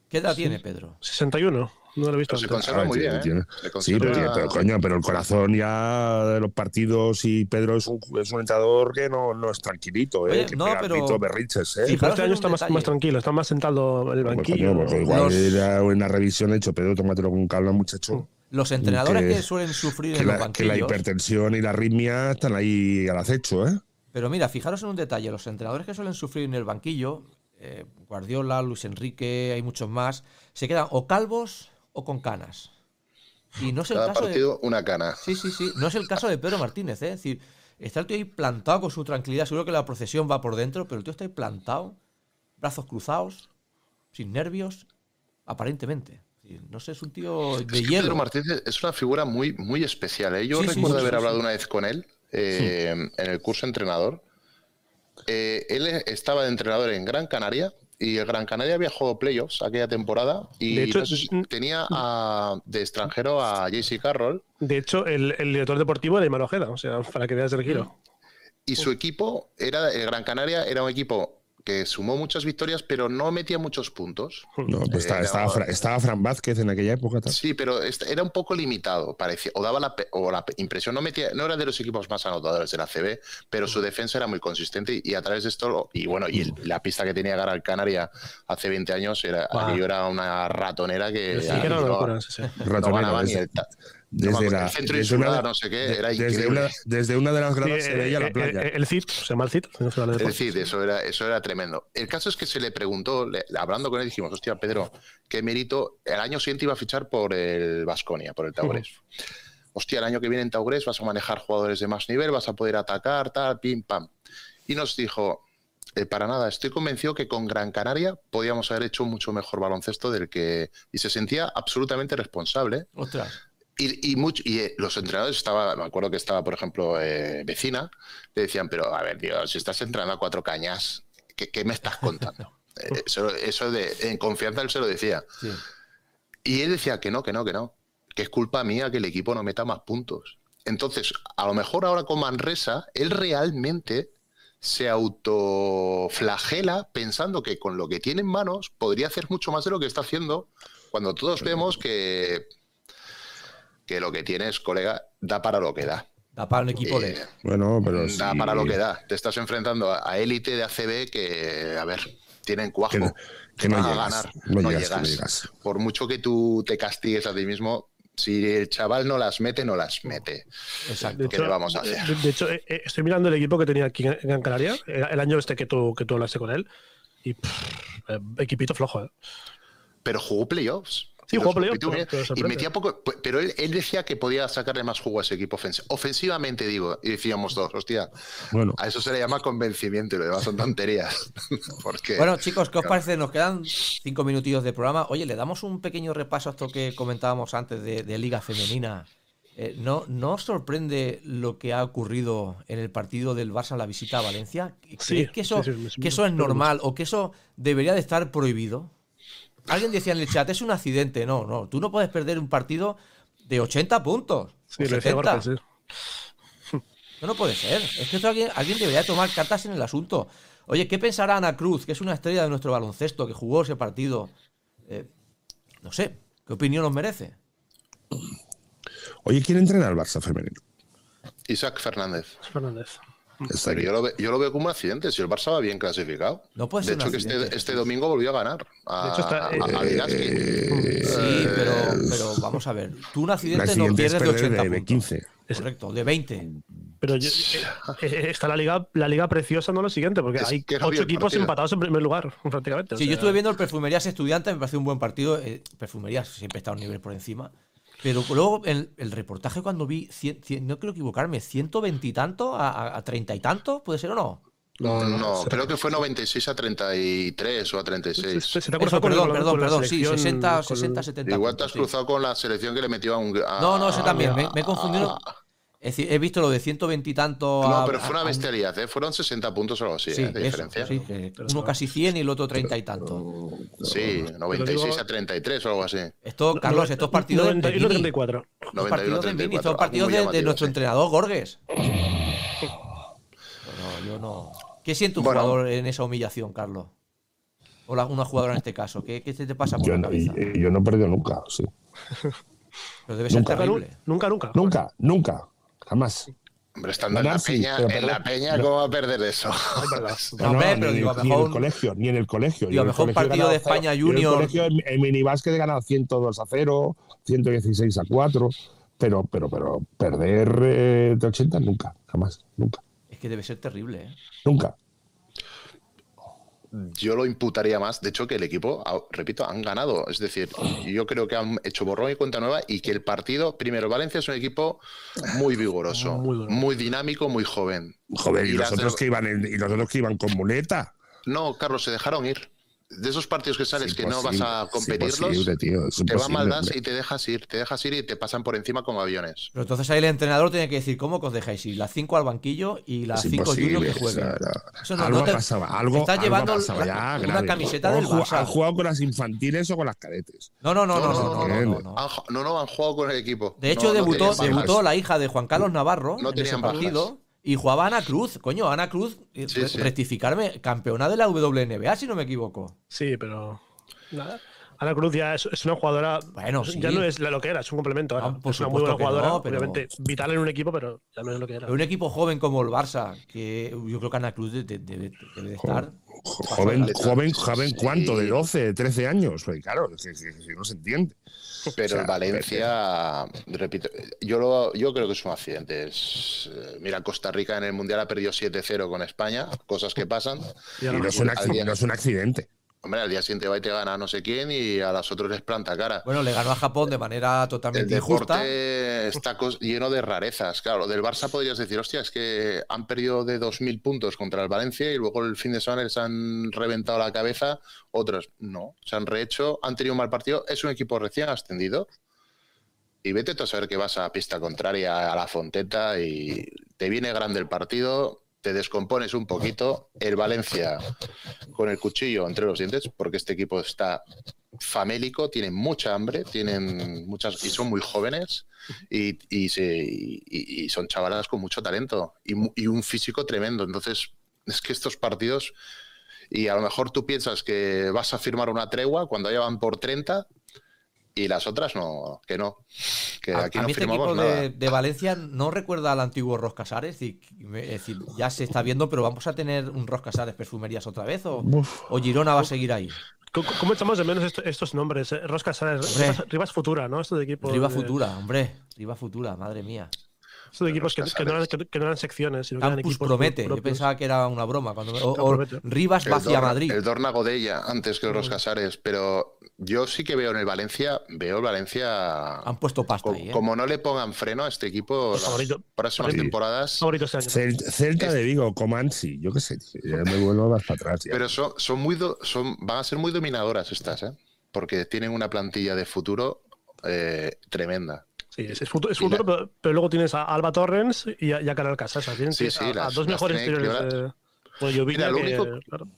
¿Qué edad tiene Pedro? 61. No lo he visto Pero se conserva Ah, muy tiene- bien, ¿eh? tiene- Sí, pero, tiene- pero coño, pero el corazón ya de los partidos y Pedro es un, es un entrenador que no, no es tranquilito, ¿eh? Oye, que no, pega pero- gritos, berrinches, ¿eh? Sí, pero este año está más, más tranquilo, está más sentado en el Pues, banquillo. coño, pues igual Los- era en la revisión he hecho, Pedro, tómatelo con calma, muchacho. Los entrenadores que, que- suelen sufrir Que en los la, que la banquillos. hipertensión y la arritmia están ahí al acecho, ¿eh? Pero mira, fijaros en un detalle: los entrenadores que suelen sufrir en el banquillo, eh, Guardiola, Luis Enrique, hay muchos más, se quedan o calvos o con canas. Y no es el caso de. partido una cana. Sí, sí, sí. No es el caso de Pedro Martínez, ¿eh? Es decir, está el tío ahí plantado con su tranquilidad. Seguro que la procesión va por dentro, pero el tío está ahí plantado, brazos cruzados, sin nervios, aparentemente. No sé, es un tío de Es que. Pedro Martínez es una figura muy, muy especial. ¿eh? Yo Sí, recuerdo sí, haber sí, hablado una vez con él eh, en el curso entrenador. Eh, él estaba de entrenador en Gran Canaria y el Gran Canaria había jugado playoffs aquella temporada y De hecho, no sé si tenía a- de extranjero a JC Carroll De hecho, el, el director deportivo era Iman Ojeda, o sea, para que veas el giro. y su equipo era el Gran Canaria era un equipo que sumó muchas victorias pero no metía muchos puntos. No, pues estaba, Eh, estaba, no. Fra- estaba Fran Vázquez en aquella época. tal. Sí, pero era un poco limitado, parecía, o daba la, o la impresión, no metía, no era de los equipos más anotadores de la CB, pero su defensa era muy consistente y, y a través de esto, y bueno, y el- la pista que tenía Gara Canaria hace 20 años, era, aquello era una ratonera que, Sí, que era no- locura, sí, sí. no ganaba ni el, no desde me acuerdo, la- el centro desde una- insular, no sé qué, era desde, increíble. una, desde una de las gradas Sí, se veía la playa. eh, el CID, se llama el CID. no se deportes. decir, eso era, eso era tremendo. El caso es que se le preguntó, le- hablando con él, dijimos, hostia, Pedro, qué mérito. El año siguiente iba a fichar por el Vasconia, por el Taurés. Hostia, el año que viene en Taurés vas a manejar jugadores de más nivel, vas a poder atacar, tal, pim, pam. Y nos dijo, eh, para nada, estoy convencido que con Gran Canaria podíamos haber hecho mucho mejor baloncesto del que... Y se sentía absolutamente responsable. Ostras. Y, y, mucho- y, eh, los entrenadores estaba, me acuerdo que estaba, por ejemplo, eh, vecina, le decían, pero a ver, tío, si estás entrenando a cuatro cañas, ¿qué, qué me estás contando? Eh, eso eso de, en confianza él se lo decía. Sí. Y él decía que no, que no, que no, que es culpa mía que el equipo no meta más puntos. Entonces, a lo mejor ahora con Manresa, él realmente se autoflagela pensando que con lo que tiene en manos podría hacer mucho más de lo que está haciendo, cuando todos vemos que, que lo que tienes, colega, da para lo que da. Da para un equipo de. Eh, Bueno, pero da sí, para lo que da. Te estás enfrentando a élite de ACB que, a ver, tienen cuajo. Que no- que no Van a llegas, ganar. no No, llegas, no. Por mucho que tú te castigues a ti mismo, si el chaval no las mete, no las mete. Exacto. ¿Qué le vamos a hacer? De, de hecho, eh, eh, estoy mirando el equipo que tenía aquí en Gran Canaria, el, año este que tú, que tú hablaste con él, y pff, equipito flojo, ¿eh? Pero jugó playoffs. Sí, Y jugó metía poco. Pero él, él decía que podía sacarle más jugo a ese equipo ofensivo. Ofensivamente, digo. Y decíamos todos, hostia, Bueno, a eso se le llama convencimiento y lo demás son tonterías. Porque Bueno, chicos, ¿qué os parece? Nos quedan cinco minutillos de programa. Oye, le damos un pequeño repaso a esto que comentábamos antes de, de Liga Femenina. Eh, ¿no, ¿No os sorprende lo que ha ocurrido en el partido del Barça en la visita a Valencia? ¿Creéis Sí, que, eso, sí, sí, me- que eso es normal o que eso debería de estar prohibido? Alguien decía en el chat, es un accidente. No, no, tú no puedes perder un partido de 80 puntos. Sí, lo decía 70. Borges, sí. No, no puede ser. Es que esto alguien, alguien debería tomar cartas en el asunto. Oye, ¿qué pensará Ana Cruz, que es una estrella de nuestro baloncesto, que jugó ese partido? Eh, no sé, ¿qué opinión os merece? oye, ¿quién entrena al Barça femenino? Isaac Fernández. Fernández. Está yo lo, ve- yo lo veo como un accidente. Si el Barça va bien clasificado. No puede de ser un hecho, que este, este domingo volvió a ganar. A, De hecho, está- a- a Eh. Sí, pero, pero vamos a ver. Tú un accidente no es pierdes de perder 80 de, de puntos. 15. Correcto, de 20. Pero yo- eh, eh, está la liga, la liga preciosa, no lo siguiente, porque Es hay que no vi ocho equipos partido. empatados en primer lugar, prácticamente. o Sí, yo estuve viendo el Perfumerías Estudiantes, me pareció un buen partido. eh, Perfumerías siempre está a un nivel por encima. Pero luego el, el reportaje cuando vi, cien- cien- no quiero equivocarme, 120 y tanto a, a, a 30 y tanto, ¿puede ser o no? No, no, creo que fue 96 a se, 33 o a se- 36. se te ha Eso, cruzado perdón, con- perdón, perdón, sí, selección, 60, con- 60, 70. Igual te has puntos, sí. cruzado con la selección que le metió a un. a- No, no, ese también, me, me he a- confundido. Es decir, he visto lo de 120 y tanto. No, a- pero fue una bestialidad, ¿eh? Fueron 60 puntos o algo así, Sí, ¿eh? de eso, diferencia. sí, que uno casi 100 y el otro 30 y tanto. Sí, 96 a 33 o algo así. Esto, Carlos, estos partidos de 91 mini. 34. Estos 91, partidos de mini, 34, estos partidos de, de nuestro sí. entrenador Gorges. No, yo no. ¿Qué siente un Bueno. jugador en esa humillación, Carlos? O la- una jugadora en este caso. ¿Qué, qué te pasa por Yo la no, cabeza? y yo no he perdido nunca, sí. Pero debe ser nunca. terrible. Nunca, nunca. Nunca, nunca, jamás. Hombre, estando en la sí, peña, pero en la peña, ¿cómo va a perder eso? No, hombre, pero ni, digo, a ni en mejor el colegio, ni en el colegio. digo, a mejor colegio partido de cero- España yo en el Junior- colegio, en, en minibásquet he ganado 102 a 0, 116 a 4, pero, pero, pero perder eh, de 80 nunca, jamás, nunca, Es que debe ser terrible, ¿eh? nunca. Yo lo imputaría más, de hecho, que el equipo, ah, repito, han ganado. Es decir, yo creo que han hecho borrón y cuenta nueva y que el partido, primero, Valencia es un equipo muy vigoroso, Muy dinámico, muy joven. Joder, y, Y los otros que iban en- y los otros que iban con muleta. No, Carlos, se dejaron ir de esos partidos que sales que no vas a competirlos, te va maldas y te dejas ir, te dejas ir y te pasan por encima como aviones. Pero entonces ahí el entrenador tiene que decir cómo os dejáis ir, las 5 al banquillo y las 5 Junior que jueguen. Eso no, algo no te, pasaba, algo, estás llevando pasaba, ya, una camiseta del Barça. ¿Han jugado con las infantiles o con las cadetes? No, no, no, no, no, no, no, han, no, han jugado con el equipo. De hecho debutó, debutó la hija de Juan Carlos Navarro no en ese partido y jugaba Ana Cruz. Coño, Ana Cruz, eh, Sí, re- sí. rectificarme, campeona de la WNBA, si no me equivoco. Sí, pero. nada. Ana Cruz ya es, es una jugadora. Bueno, sí. Ya no es lo que era, es un complemento. Ah, es una muy buena jugadora, no, pero- obviamente vital en un equipo, pero ya no es lo que era. Pero un equipo joven como el Barça, que yo creo que Ana Cruz de- de- debe, debe de estar. Jo- Joven, joven, joven, Sí. ¿cuánto? ¿De 12, 13 años? Pues claro, que no se entiende. Pero O sea, el Valencia, repito, yo, lo, yo creo que es un accidente. Es, eh, mira, Costa Rica en el Mundial ha perdido 7-0 con España, cosas que pasan. Y no es un accidente. Hombre, al día siguiente va y te gana no sé quién y a las otros les planta cara. Bueno, le ganó a Japón de manera el totalmente injusta. deporte está lleno de rarezas. Claro, del Barça podrías decir, hostia, es que han perdido de 2.000 puntos contra el Valencia y luego el fin de semana les han reventado la cabeza. Otros no, se han rehecho, han tenido un mal partido. Es un equipo recién ascendido. Y vete tú a saber que vas a pista contraria a la Fonteta y te viene grande el partido, te descompones un poquito. El Valencia con el cuchillo entre los dientes, porque este equipo está famélico, tienen mucha hambre, tienen muchas y son muy jóvenes y, y son chavalas con mucho talento y un físico tremendo. Entonces, es que estos partidos, y a lo mejor tú piensas que vas a firmar una tregua cuando ya van por 30 y las otras no, que no, que A, aquí a no mí este equipo nada. de, de Valencia no recuerda al antiguo Ros Casares. y- Es decir, ya se está viendo, pero vamos a tener un Ros Casares perfumerías otra vez o, o Girona va a seguir ahí. ¿Cómo, cómo echamos de menos esto- estos nombres? eh? Rosca Salas, Hombre. Rivas, Rivas Futura, ¿no? Esto de equipo. Riva de- Futura, hombre. Riva Futura, madre mía. De equipos que, no eran, que no eran secciones, sino que eran Campus equipos promete. Yo pensaba que era una broma. Cuando o, Campus o. Rivas va hacia Madrid. El Dorna Godella antes que el Ros Casares, pero yo sí que veo en el Valencia, veo el Valencia Han puesto pasta Co- ahí, ¿eh? Como no le pongan freno a este equipo, Pues las favorito. próximas Sí. temporadas. Favorito este año. Cel- Celta de Vigo, Comansi, yo qué sé, ya me vuelvo más para atrás. ya. Pero son, son muy do- son, van a ser muy dominadoras estas, ¿eh? Porque tienen una plantilla de futuro eh, tremenda. Sí, es, es futuro, es la- pero, pero luego tienes a Alba Torrens y a, y a Canal Casas. Sí, a- sí, a, las- dos mejores exteriores de. Bueno, Llobina, Mira, lo que- único- claro.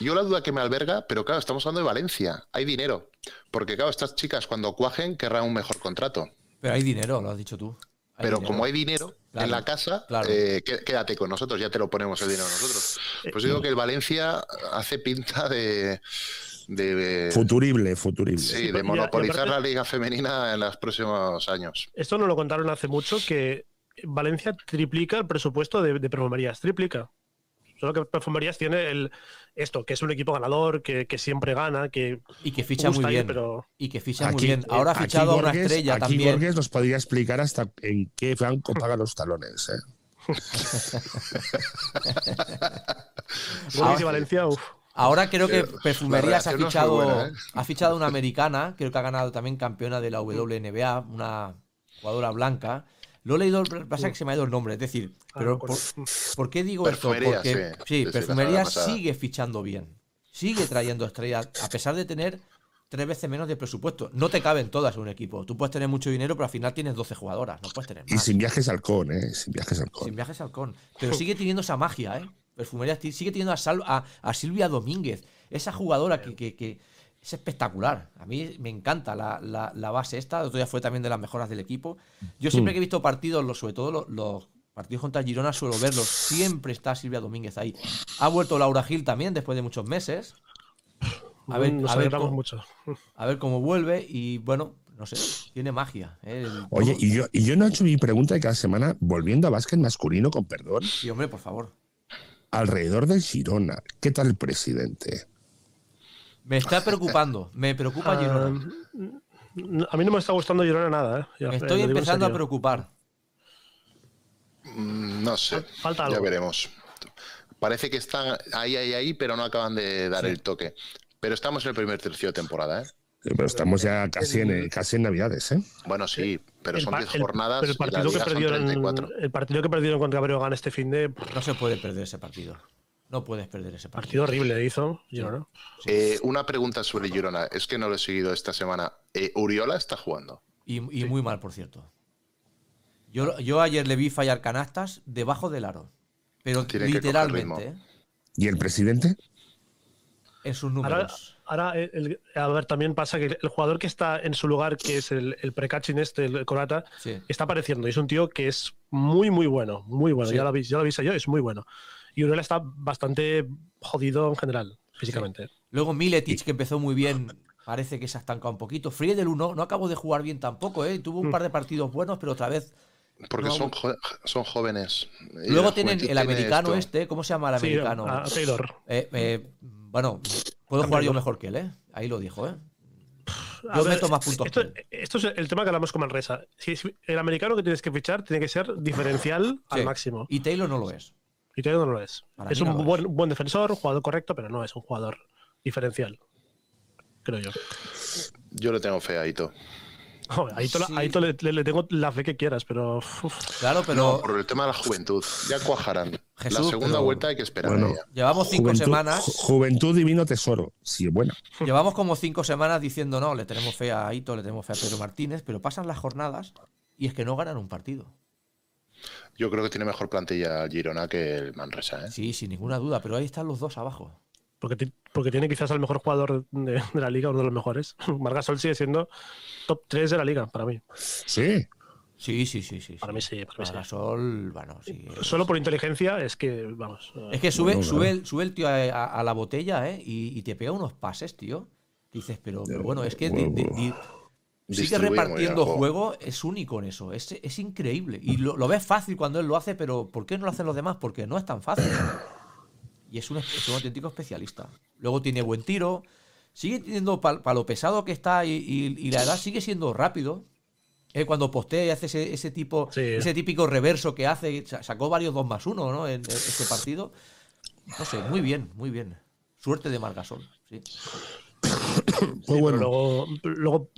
Yo la duda que me alberga, pero claro, estamos hablando de Valencia. Hay dinero. Porque claro, estas chicas cuando cuajen querrán un mejor contrato. Pero hay dinero, lo has dicho tú. Hay Pero dinero. como hay dinero Claro, en la casa, claro. eh, qué- quédate con nosotros, ya te lo ponemos el dinero nosotros. Pues digo que el Valencia hace pinta de, de, Futurible, futurible. sí, de monopolizar aparte- la liga femenina en los próximos años. Esto nos lo contaron hace mucho que Valencia triplica el presupuesto de, de perfumerías. Triplica. Solo que perfumerías tiene el esto, que es un equipo ganador, que, que siempre gana, que Y que ficha muy ir, bien. pero Y que ficha muy bien. Ahora ha fichado a una estrella aquí también. Borges nos podría explicar hasta en qué banco paga los talones. ¿eh? Y Valencia, uf. Ahora creo que Perfumerías ha fichado, buena, ¿eh? ha fichado una americana, creo que ha ganado también campeona de la WNBA, una jugadora blanca. Lo he leído, pasa que se me ha ido el nombre. Es decir, Ah, pero por, con- ¿por qué digo esto? Porque sí. Perfumerías sigue fichando bien. Sigue trayendo estrellas, a pesar de tener tres veces menos de presupuesto. No te caben todas en un equipo. Tú puedes tener mucho dinero, pero al final tienes 12 jugadoras. No puedes tener Y más. sin viajes al con, ¿eh? Sin viajes al con. Sin viajes al con. Pero sigue teniendo esa magia, ¿eh? Perfumerías sigue teniendo a, Sal- a, a Silvia Domínguez, esa jugadora que, que- que es espectacular. A mí me encanta la, la- la base esta. El otro día fue también de las mejoras del equipo. Yo siempre que he visto partidos, los, sobre todo los, los partidos contra Girona, suelo verlos. Siempre está Silvia Domínguez ahí. Ha vuelto Laura Gil también después de muchos meses. A ver, Nos a ver cómo- mucho. A ver cómo vuelve y bueno, no sé, tiene magia. ¿eh? Oye, y yo, y yo no he hecho mi pregunta de cada semana, volviendo a básquet masculino, con perdón, Sí, hombre, por favor. Alrededor del Girona. ¿Qué tal el presidente? Me está preocupando, me preocupa Girona. Ah, a mí no me está gustando Girona nada, ¿eh? Ya, Me eh, estoy empezando a preocupar. Mm, No sé. Falta Ya algo. veremos. Parece que están ahí, ahí, ahí, pero no acaban de dar el toque. Pero estamos en el primer tercio de temporada, ¿eh? Eh, Pero estamos ya casi en, casi en Navidades, ¿eh? Bueno, sí, pero El son pa- 10 el- jornadas pero el partido, que perdieron, 34. el partido que perdieron contra Breogán este fin de No se puede perder ese partido. No puedes perder ese partido partido. horrible hizo Girona. Eh, una pregunta sobre Girona. Es que no lo he seguido esta semana. Eh, ¿Uriola está jugando? Y, y muy mal, por cierto. Yo, yo ayer le vi fallar canastas debajo del aro. Pero Tiene literalmente. ¿eh? ¿Y el presidente? en sus números. ahora el- el- a ver, también pasa que el jugador que está en su lugar, que es el, el precaching este, el Corata, Sí. está apareciendo. Y es un tío que es muy, muy bueno. Muy bueno. Sí. Ya lo ya lo avisé yo, es muy bueno. Y Uriel está bastante jodido en general, físicamente. Luego Miletic, que empezó muy bien, parece que se ha estancado un poquito. Friedel no, no acabó de jugar bien tampoco, ¿eh? Tuvo un Mm. par de partidos buenos, pero otra vez. Porque No, son, jo- son jóvenes. Luego tienen el tiene americano esto. este, ¿cómo se llama el Sí, americano? a Taylor. Eh, eh, bueno, puedo jugar yo mejor que él, ¿eh? Ahí lo dijo, ¿eh? Yo ver, meto más puntos Esto, es el tema que hablamos con Manresa. Si es- el americano que tienes que fichar tiene que ser diferencial al Sí. máximo. Y Taylor no lo es. Y Taylor no lo es. Para es no un buen, buen defensor, un jugador correcto, pero no es un jugador diferencial. Creo yo. Yo le tengo fe a Ito. Joder, a Sí. Aito le, le- le tengo la fe que quieras, pero. uf, Claro, pero No, por el tema de la juventud. Ya cuajarán. Jesús, la segunda pero- vuelta hay que esperar. Bueno. llevamos cinco Juventud, semanas. ju- juventud divino tesoro. Sí, bueno. Llevamos como cinco semanas diciendo no, le tenemos fe a Aito, le tenemos fe a Pedro Martínez, pero pasan las jornadas y es que no ganan un partido. Yo creo que tiene mejor plantilla Girona que el Manresa. ¿eh? Sí, sin ninguna duda, pero ahí están los dos abajo. porque, porque tiene quizás al mejor jugador de, de la liga, uno de los mejores. Margasol sigue siendo top 3 de la liga, para mí. Sí. Sí, sí, sí, sí. Para mí sí, para mí sí. Gasol, bueno, sí. Solo por inteligencia es que, vamos. Es que sube, Bueno, sube, claro. el, sube el tío a, a- a la botella, ¿eh? Y, y te pega unos pases, tío. Dices, pero, pero bueno, es que di- di- di- sigue repartiendo juego. es único en eso, es, es increíble. Y lo, lo ves fácil cuando él lo hace, pero ¿por qué no lo hacen los demás? Porque no es tan fácil. Y es un, es un auténtico especialista. Luego tiene buen tiro, sigue teniendo para lo pesado que está y, y- y la edad sigue siendo rápido. Eh, cuando postea y hace ese, ese tipo, Sí. ese típico reverso que hace, sa- sacó varios 2 más 1 ¿no? en, en este partido. No sé, muy bien, muy bien. Suerte de Margasol, sí. Pues pero bueno. luego, luego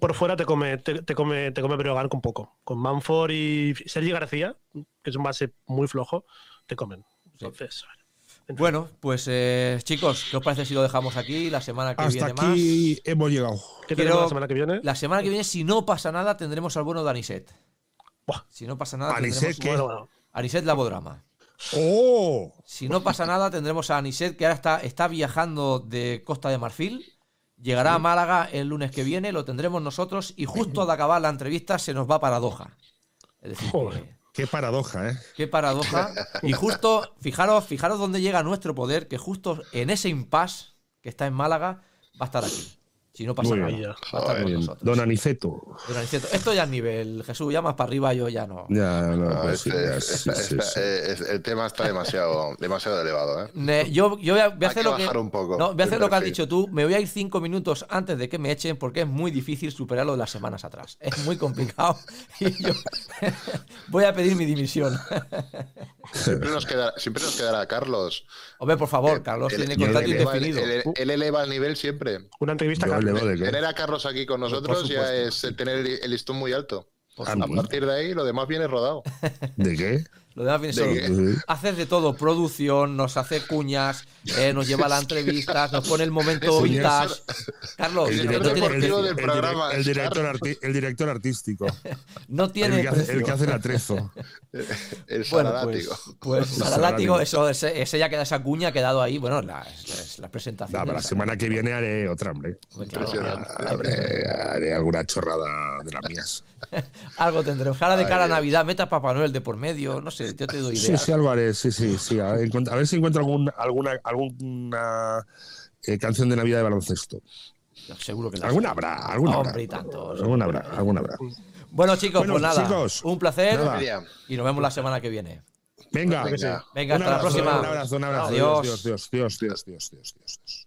por- fuera te come, te, te come, te come Breogán con poco. Con Manford y Sergi García, que es un base muy flojo, te comen. Entonces, en fin. Bueno, pues eh, chicos, ¿qué os parece si lo dejamos aquí? La semana que Hasta viene aquí hemos llegado. ¿qué quiero- tenemos la semana que viene? más. La semana que viene, si no pasa nada, tendremos al bueno de Aniset. Buah. Si no pasa nada, Aniset, tendremos ¿qué? Bueno, bueno. Aniset Labodrama. ¡Oh! Si no pasa nada, tendremos a Aniset, que ahora está, está viajando de Costa de Marfil. Llegará a Málaga el lunes que viene, lo tendremos nosotros y justo al acabar la entrevista se nos va para Doha. Es decir, Joder. que- Qué paradoja, ¿eh? qué paradoja. Y justo, fijaros, fijaros dónde llega nuestro poder, que justo en ese impasse que está en Málaga va a estar aquí. Si no pasa Muy nada. va a estar con Muy bien. nosotros. Don Aniceto. Don Aniceto, Esto ya es nivel, Jesús, ya más para arriba yo ya no. Ya, no, pues este- sí, sí, sí. eh, el tema está demasiado, demasiado elevado. ¿eh? Ne- Yo, yo voy a, voy a hacer que lo que. bajar un poco No, voy a hacer lo que has dicho tú. Me voy a ir cinco minutos antes de que me echen porque es muy difícil superar lo de las semanas atrás. Es muy complicado. y yo voy a pedir mi dimisión. Siempre nos, queda, siempre nos quedará Carlos. Hombre, por favor, Carlos Él- tiene contrato el- indefinido. Él, eleva el nivel siempre. Una entrevista Carlos. Tener a Carlos aquí con nosotros ya es tener el, listón muy alto. A partir de ahí, lo demás viene rodado. ¿De qué? Lo demás viene ¿De solo. Haces de todo, producción, nos hace cuñas, eh, nos lleva a las entrevistas, nos pone el momento vintage. Carlos, el no director programa, el, director Carlos. arti- el director artístico. no tiene el, que hace, el que hace el atrezo. El Bueno, saladático. pues, pues Salalático. eso, ese, ese ya queda esa cuña ha quedado ahí. Bueno, la, es la presentación. Para la semana que viene haré otra, hombre. Claro. Haré, haré alguna chorrada de las mías. Algo tendremos. Ahora de cara a. Navidad, meta a Papá Noel de por medio. No sé, yo te doy Sí, ideas. sí, algo haré. Sí, sí, sí. A ver, a ver si encuentro algún, alguna, alguna eh, canción de Navidad de baloncesto. Seguro que la Alguna habrá, alguna Hombre, habrá. y tantos. Alguna habrá, alguna habrá. Bueno, chicos, Bueno, pues nada. chicos, un placer. nada. Y nos vemos la semana que viene. Venga, venga. Venga, hasta la abrazo, próxima. Un abrazo, un abrazo. Adiós. Dios, Dios, Dios, Dios, Dios, Dios, Dios, Dios.